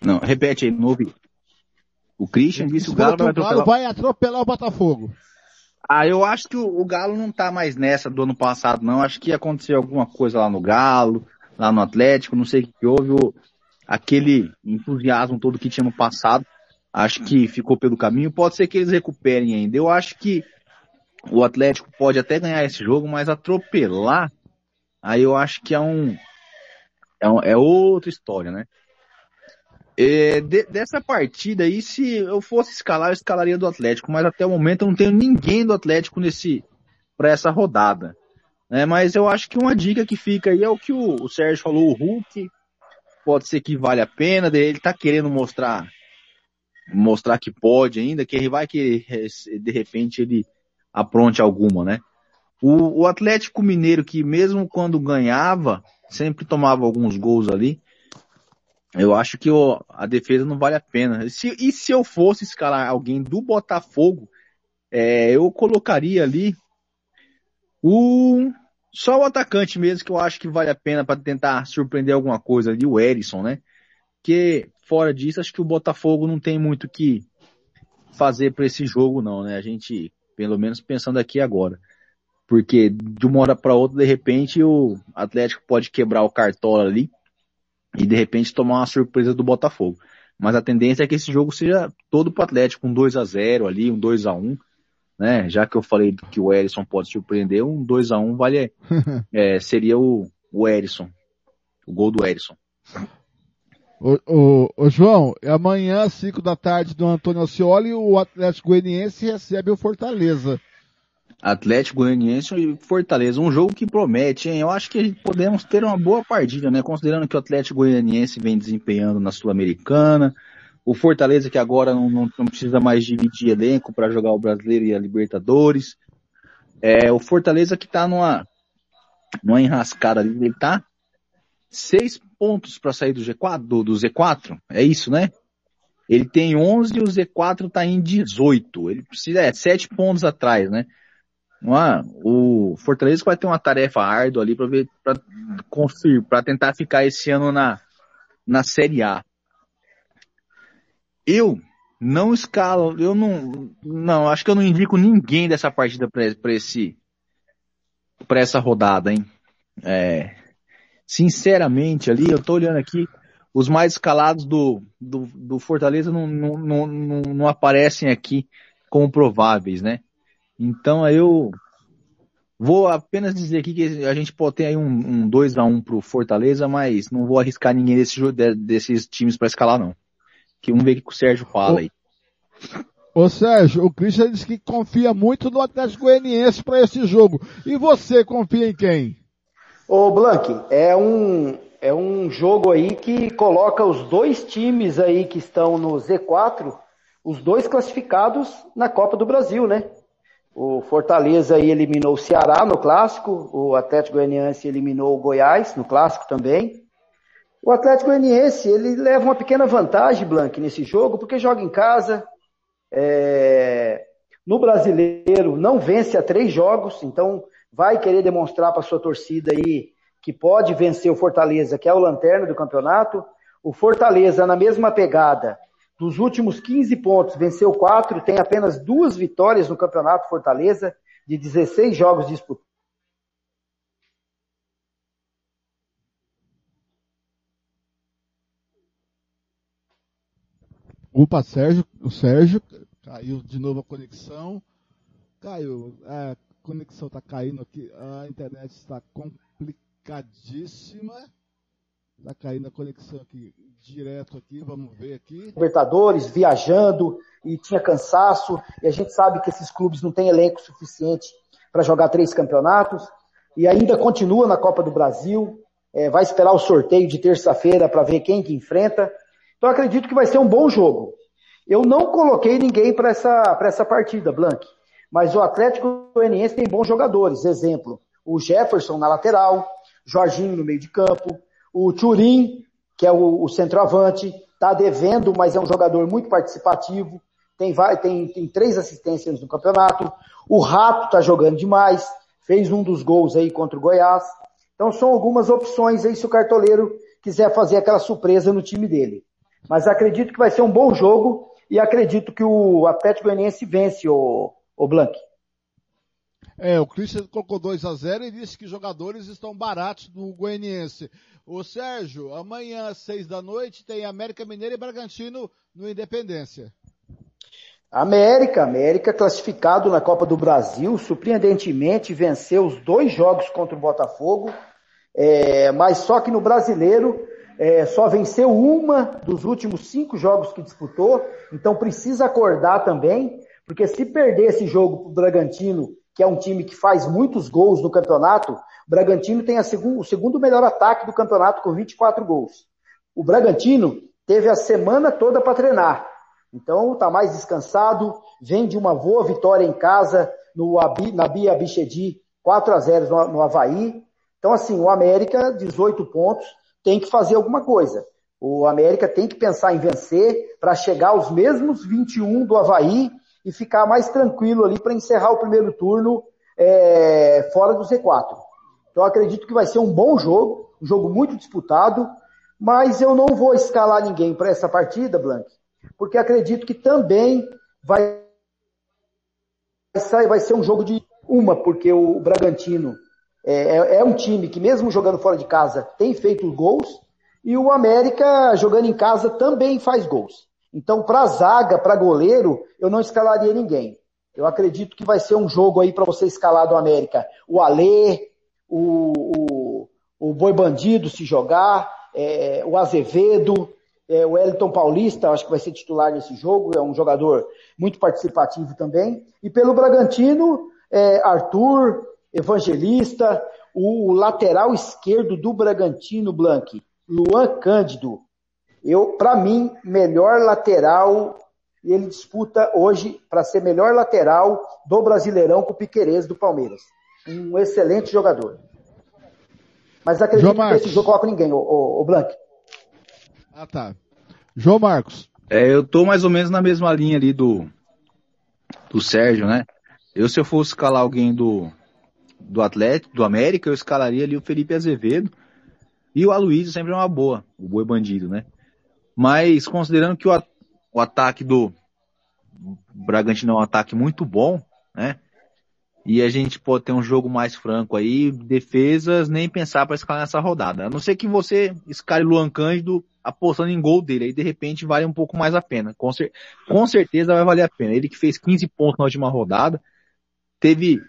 Não, repete aí, não ouvi. O Christian disse que o Galo, vai, atropelar... o Galo vai atropelar o Botafogo. Ah, eu acho que o, o, Galo não tá mais nessa do ano passado, não. Acho que aconteceu alguma coisa lá no Galo, lá no Atlético, não sei o que houve. O, aquele entusiasmo todo que tinha no passado acho que ficou pelo caminho. Pode ser que eles recuperem ainda. Eu acho que o Atlético pode até ganhar esse jogo, mas atropelar, aí eu acho que é um é, um, é outra história, né? É, de, dessa partida aí, se eu fosse escalar, eu escalaria do Atlético, mas até o momento eu não tenho ninguém do Atlético nesse para essa rodada. Né? Mas eu acho que uma dica que fica aí é o que o, o Sérgio falou, o Hulk, pode ser que vale a pena, ele tá querendo mostrar mostrar que pode ainda, que ele vai que de repente ele apronte alguma, né? O, o Atlético Mineiro, que mesmo quando ganhava, sempre tomava alguns gols ali, eu acho que o- a defesa não vale a pena. Se- e se eu fosse escalar alguém do Botafogo, é, eu colocaria ali o só o atacante mesmo que eu acho que vale a pena para tentar surpreender alguma coisa ali, o Erisson, né? Porque fora disso, acho que o Botafogo não tem muito o que fazer para esse jogo não, né? A gente, pelo menos pensando aqui agora. Porque de uma hora para outra, de repente, o Atlético pode quebrar o cartola ali e de repente tomar uma surpresa do Botafogo. Mas a tendência é que esse jogo seja todo pro Atlético, um 2 a 0 ali, um 2 a 1 né? Já que eu falei que o Erisson pode surpreender, um 2 a 1 vale, é, seria o, o Erisson. O gol do Erisson. Ô, João, é amanhã, às 5 da tarde, do Antônio Alcioli, o Atlético Goianiense recebe o Fortaleza. Atlético Goianiense e Fortaleza, um jogo que promete, hein? Eu acho que podemos ter uma boa partida, né? Considerando que o Atlético Goianiense vem desempenhando na Sul-Americana, o Fortaleza que agora não, não- não precisa mais dividir elenco para jogar o Brasileiro e a Libertadores. É, o Fortaleza que tá numa, numa enrascada ali, ele tá seis pontos para sair do G4, do, do Z4, é isso, né? Ele tem 11 e o Z4 tá em 18. Ele precisa, é, sete pontos atrás, né? É? O Fortaleza vai ter uma tarefa árdua ali para ver, para conseguir, para tentar ficar esse ano na, na Série A. Eu não escalo, eu não, não, acho que eu não indico ninguém dessa partida para esse, para essa rodada, hein? É, sinceramente ali, eu tô olhando aqui, os mais escalados do, do, do Fortaleza não, não, não, não, não aparecem aqui como prováveis, né? Então eu vou apenas dizer aqui que a gente pode ter aí um, um 2x1 pro Fortaleza, mas não vou arriscar ninguém desse, desses times para escalar não. Que vamos ver o que o Sérgio fala aí. Ô Sérgio, o Christian disse que confia muito no Atlético Goianiense para esse jogo. E você confia em quem? Ô Blank, é um, é um jogo aí que coloca os dois times aí que estão no Z4, os dois classificados na Copa do Brasil, né? O Fortaleza aí eliminou o Ceará no clássico, o Atlético Goianiense eliminou o Goiás no clássico também. O Atlético Goianiense, ele leva uma pequena vantagem, Blank, nesse jogo, porque joga em casa, é, no brasileiro não vence há três jogos, então vai querer demonstrar para sua torcida aí que pode vencer o Fortaleza, que é o lanterna do campeonato. O Fortaleza, na mesma pegada, dos últimos 15 pontos, venceu quatro, tem apenas duas vitórias no campeonato Fortaleza, de 16 jogos disputados. Opa, Sérgio, o Sérgio, caiu de novo a conexão. Caiu, a conexão está caindo aqui, a internet está complicadíssima. Está caindo a conexão aqui, direto aqui, vamos ver aqui. Libertadores, viajando e tinha cansaço, e a gente sabe que esses clubes não têm elenco suficiente para jogar três campeonatos, e ainda continua na Copa do Brasil, é, vai esperar o sorteio de terça-feira para ver quem que enfrenta. Então acredito que vai ser um bom jogo. Eu não coloquei ninguém para essa, pra essa partida, Blank, mas o Atlético Goianiense tem bons jogadores, exemplo, o Jefferson na lateral, Jorginho no meio de campo, o Turim, que é o, o centroavante, está devendo, mas é um jogador muito participativo, tem, tem, tem três assistências no campeonato. O Rato está jogando demais, fez um dos gols aí contra o Goiás. Então são algumas opções aí se o cartoleiro quiser fazer aquela surpresa no time dele. Mas acredito que vai ser um bom jogo e acredito que o Atlético Goianiense vence o, o Blank. É, o Christian colocou 2 a 0 e disse que jogadores estão baratos no Goianiense. Ô Sérgio, amanhã às 6 da noite tem América Mineiro e Bragantino no Independência. América, América classificado na Copa do Brasil, surpreendentemente venceu os dois jogos contra o Botafogo, é, mas só que no brasileiro é, só venceu uma dos últimos cinco jogos que disputou, então precisa acordar também, porque se perder esse jogo para o Bragantino, que é um time que faz muitos gols no campeonato, o Bragantino tem segu o segundo melhor ataque do campeonato com 24 gols. O Bragantino teve a semana toda para treinar, então está mais descansado, vem de uma boa vitória em casa no Abi, na Bia Bichedi, 4 a 0 no, no Havaí. Então, assim, o América, 18 pontos, tem que fazer alguma coisa. O América tem que pensar em vencer para chegar aos mesmos 21 do Havaí e ficar mais tranquilo ali para encerrar o primeiro turno é, fora do Z4. Então acredito que vai ser um bom jogo, um jogo muito disputado, mas eu não vou escalar ninguém para essa partida, Blank, porque acredito que também vai vai ser um jogo de uma, porque o Bragantino é, é, é um time que mesmo jogando fora de casa tem feito gols e o América jogando em casa também faz gols. Então, para zaga, para goleiro, eu não escalaria ninguém. Eu acredito que vai ser um jogo aí para você escalar do América. O Alê, o, o, o Boi Bandido se jogar, é, o Azevedo, é, o Elton Paulista, acho que vai ser titular nesse jogo, é um jogador muito participativo também. E pelo Bragantino, é, Arthur, Evangelista, o, o lateral esquerdo do Bragantino, Blanque, Luan Cândido. Eu, para mim, melhor lateral e ele disputa hoje para ser melhor lateral do Brasileirão com o Piquerez do Palmeiras. Um excelente jogador. Mas acredito João que esse jogo coloca ninguém, o, o, o Blank. Ah, tá. João Marcos. É, eu tô mais ou menos na mesma linha ali do, do Sérgio, né? Eu, se eu fosse escalar alguém do, do Atlético, do América, eu escalaria ali o Felipe Azevedo. E o Aloysio sempre é uma boa, o boi bandido, né? Mas considerando que o, o ataque do Bragantino é um ataque muito bom, né? E a gente pode ter um jogo mais franco aí, defesas, nem pensar para escalar nessa rodada. A não ser que você escale Luan Cândido apostando em gol dele, aí de repente vale um pouco mais a pena. Com, cer- com certeza vai valer a pena. Ele que fez 15 pontos na última rodada, teve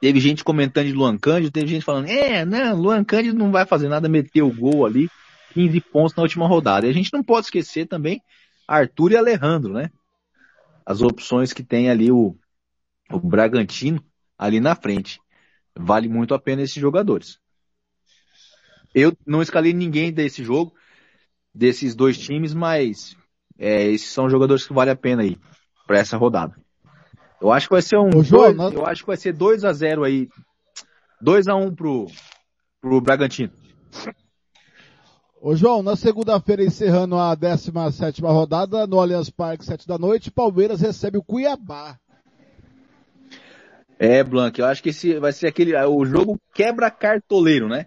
teve gente comentando de Luan Cândido, teve gente falando, é, não, Luan Cândido não vai fazer nada, meteu o gol ali, 15 pontos na última rodada. E a gente não pode esquecer também Arthur e Alejandro, né? As opções que tem ali o, o Bragantino ali na frente. Vale muito a pena esses jogadores. Eu não escalei ninguém desse jogo, desses dois times, mas é, esses são jogadores que vale a pena aí para essa rodada. Eu acho que vai ser um Ô, João, dois- nós- eu acho que vai ser 2 a 0 aí. 2 a 1 pro pro Bragantino. Ô João, na segunda-feira, encerrando a 17 rodada, no Allianz Parque, 7 da noite, Palmeiras recebe o Cuiabá. É, Blanc, eu acho que esse vai ser aquele o jogo quebra cartoleiro, né?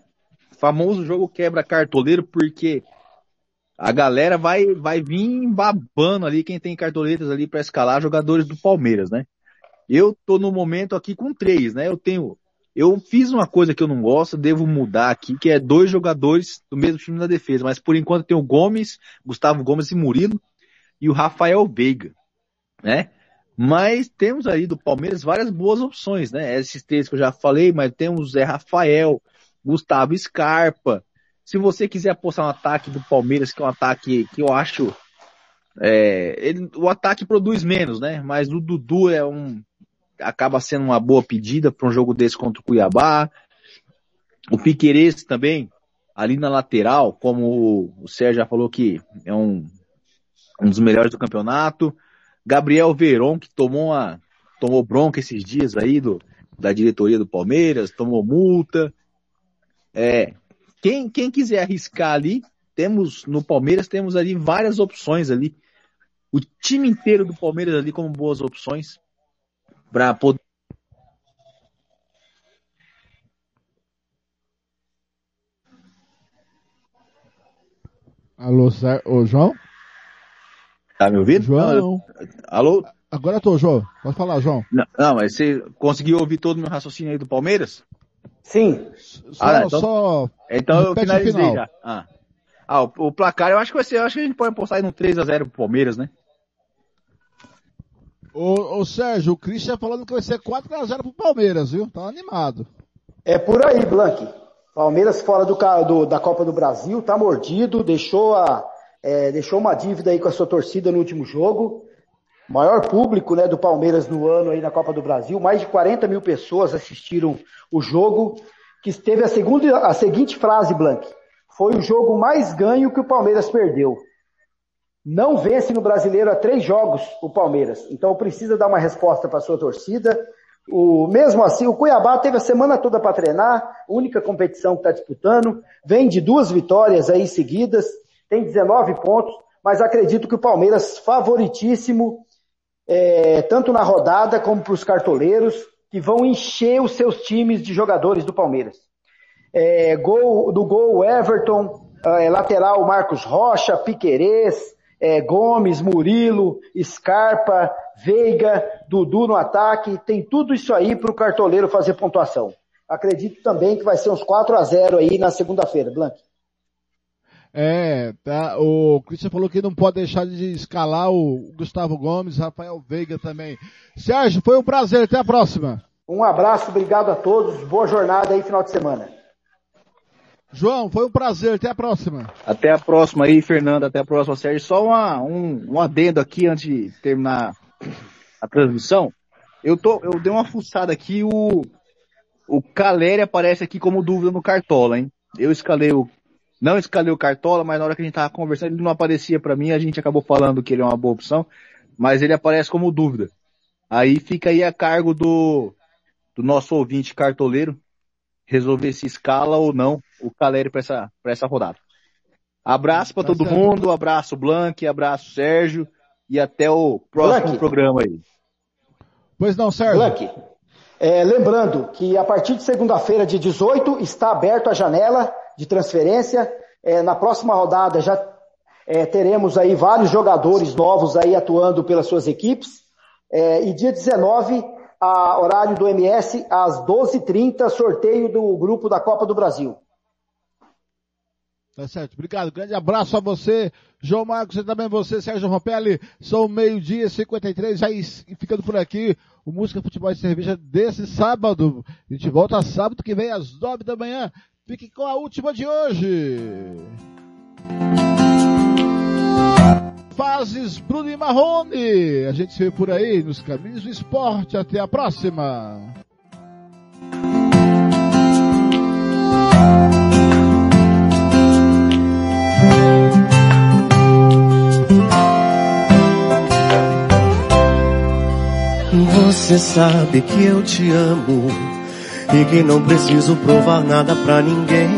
Famoso jogo quebra cartoleiro porque a galera vai vai vir babando ali quem tem cartoletas ali para escalar jogadores do Palmeiras, né? Eu tô no momento aqui com três, né? Eu tenho eu fiz uma coisa que eu não gosto, devo mudar aqui, que é dois jogadores do mesmo time na defesa, mas por enquanto tem o Gomes, Gustavo Gomes e Murilo e o Rafael Veiga, né? Mas temos aí do Palmeiras várias boas opções, né? Esses três que eu já falei, mas temos o Zé Rafael, Gustavo Scarpa. Se você quiser apostar no ataque do Palmeiras, que é um ataque que eu acho. é, ele- o ataque produz menos, né? Mas o Dudu é um. Acaba sendo uma boa pedida para um jogo desse contra o Cuiabá. O Piquerez também, ali na lateral, como o- o Sérgio já falou que é um, um dos melhores do campeonato. Gabriel Veron, que tomou uma, tomou bronca esses dias aí do, da diretoria do Palmeiras, tomou multa. É, quem, quem quiser arriscar ali, temos, no Palmeiras temos ali várias opções ali. O time inteiro do Palmeiras ali como boas opções para poder Alô, Sé- ô João? Tá me ouvindo? João. Alô? Agora eu tô, João. Pode falar, João. Não, não, mas você conseguiu ouvir todo o meu raciocínio aí do Palmeiras? Sim. Só, Ah, então- só Então eu finalizei final. já. Ah, Ah, o, o placar eu acho que vai ser, eu acho que a gente pode apostar aí no 3x0 pro Palmeiras, né? Ô, ô Sérgio, o Christian falando que vai ser 4x0 pro Palmeiras, viu? Tá animado. É por aí, Blank. Palmeiras fora do, do- da Copa do Brasil, tá mordido, deixou, a, é, deixou uma dívida aí com a sua torcida no último jogo. Maior público né, do Palmeiras no ano aí na Copa do Brasil, mais de 40 mil pessoas assistiram o jogo, que teve a, segunda, a seguinte frase, Blank. Foi o jogo mais ganho que o Palmeiras perdeu. Não vence no brasileiro há três jogos o Palmeiras. Então precisa dar uma resposta para sua torcida. O, mesmo assim, o Cuiabá teve a semana toda para treinar, única competição que está disputando, vem de duas vitórias aí seguidas, tem 19 pontos, mas acredito que o Palmeiras favoritíssimo, é, tanto na rodada como para os cartoleiros, que vão encher os seus times de jogadores do Palmeiras. É, gol, do gol Everton, é, lateral Marcos Rocha, Piquerez, é, Gomes, Murilo, Scarpa, Veiga, Dudu no ataque, tem tudo isso aí para o cartoleiro fazer pontuação. Acredito também que vai ser uns 4 a 0 aí na segunda-feira, Blank. É, tá, o Christian falou que não pode deixar de escalar o Gustavo Gomes, Rafael Veiga também. Sérgio, foi um prazer, até a próxima. Um abraço, obrigado a todos, boa jornada aí final de semana. João, foi um prazer, até a próxima. Até a próxima aí, Fernando, até a próxima, Sérgio. Só uma, um, um adendo aqui antes de terminar a transmissão. Eu, tô, eu dei uma fuçada aqui, o, o Caleri aparece aqui como dúvida no Cartola, hein? Eu escalei o, não escalei o Cartola, mas na hora que a gente tava conversando, ele não aparecia para mim, a gente acabou falando que ele é uma boa opção, mas ele aparece como dúvida. Aí fica aí a cargo do, do nosso ouvinte cartoleiro, resolver se escala ou não o Caleri para essa, pra essa rodada. Abraço para Tá todo certo. mundo, abraço Blank, abraço Sérgio e até o próximo Blank. programa aí. Pois não, Sérgio. Blank, é, lembrando que a partir de segunda-feira, de 18, está aberto a janela de transferência. É, na próxima rodada já é, teremos aí vários jogadores novos aí atuando pelas suas equipes. É, e dia 19, a horário do MS, às 12h30, sorteio do grupo da Copa do Brasil. Tá certo, obrigado. Grande abraço a você, João Marcos, e também você, Sérgio Rompelli. São meio-dia e 53, já ficando por aqui. O Música Futebol e Cerveja desse sábado. A gente volta sábado que vem às 9 da manhã. Fique com a última de hoje. Fases Bruno e Marrone. A gente se vê por aí nos caminhos do esporte. Até a próxima. Você sabe que eu te amo e que não preciso provar nada pra ninguém.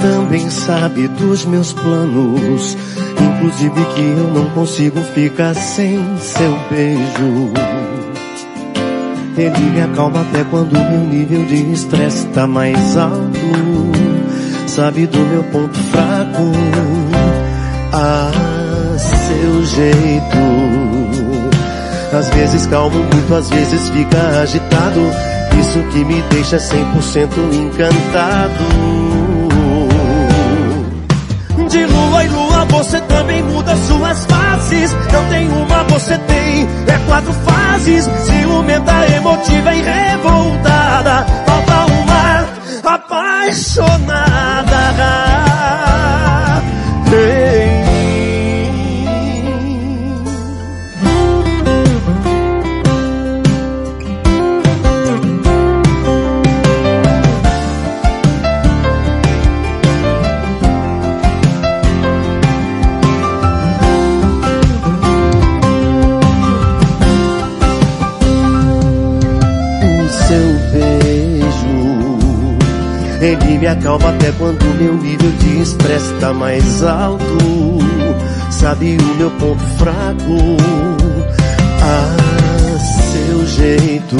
Também sabe dos meus planos, inclusive que eu não consigo ficar sem seu beijo. Ele me acalma até quando meu nível de estresse tá mais alto. Sabe do meu ponto fraco, a seu jeito. Às vezes calmo muito, às vezes fica agitado. Isso que me deixa 100% encantado. Você também muda suas fases. Não tem uma, você tem, é quatro fases. Ciumenta, emotiva e revoltada. Falta uma apaixonada. Ele me acalma até quando meu nível de estresse tá mais alto. Sabe o meu ponto fraco, a seu jeito.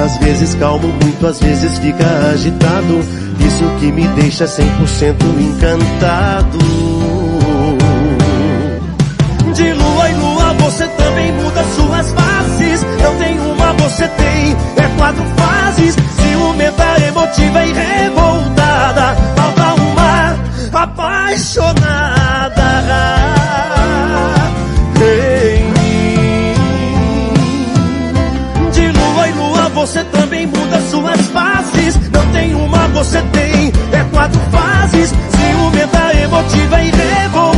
Às vezes calmo muito, às vezes fica agitado. Isso que me deixa 100% encantado. De lua em lua você também muda suas faces. Não tem uma, você tem, é quatro fases. Ciumenta, emotiva e revoltada. Falta uma apaixonada. De lua em lua você também muda suas faces. Não tem uma, você tem, é quatro fases. Ciumenta, emotiva e revoltada.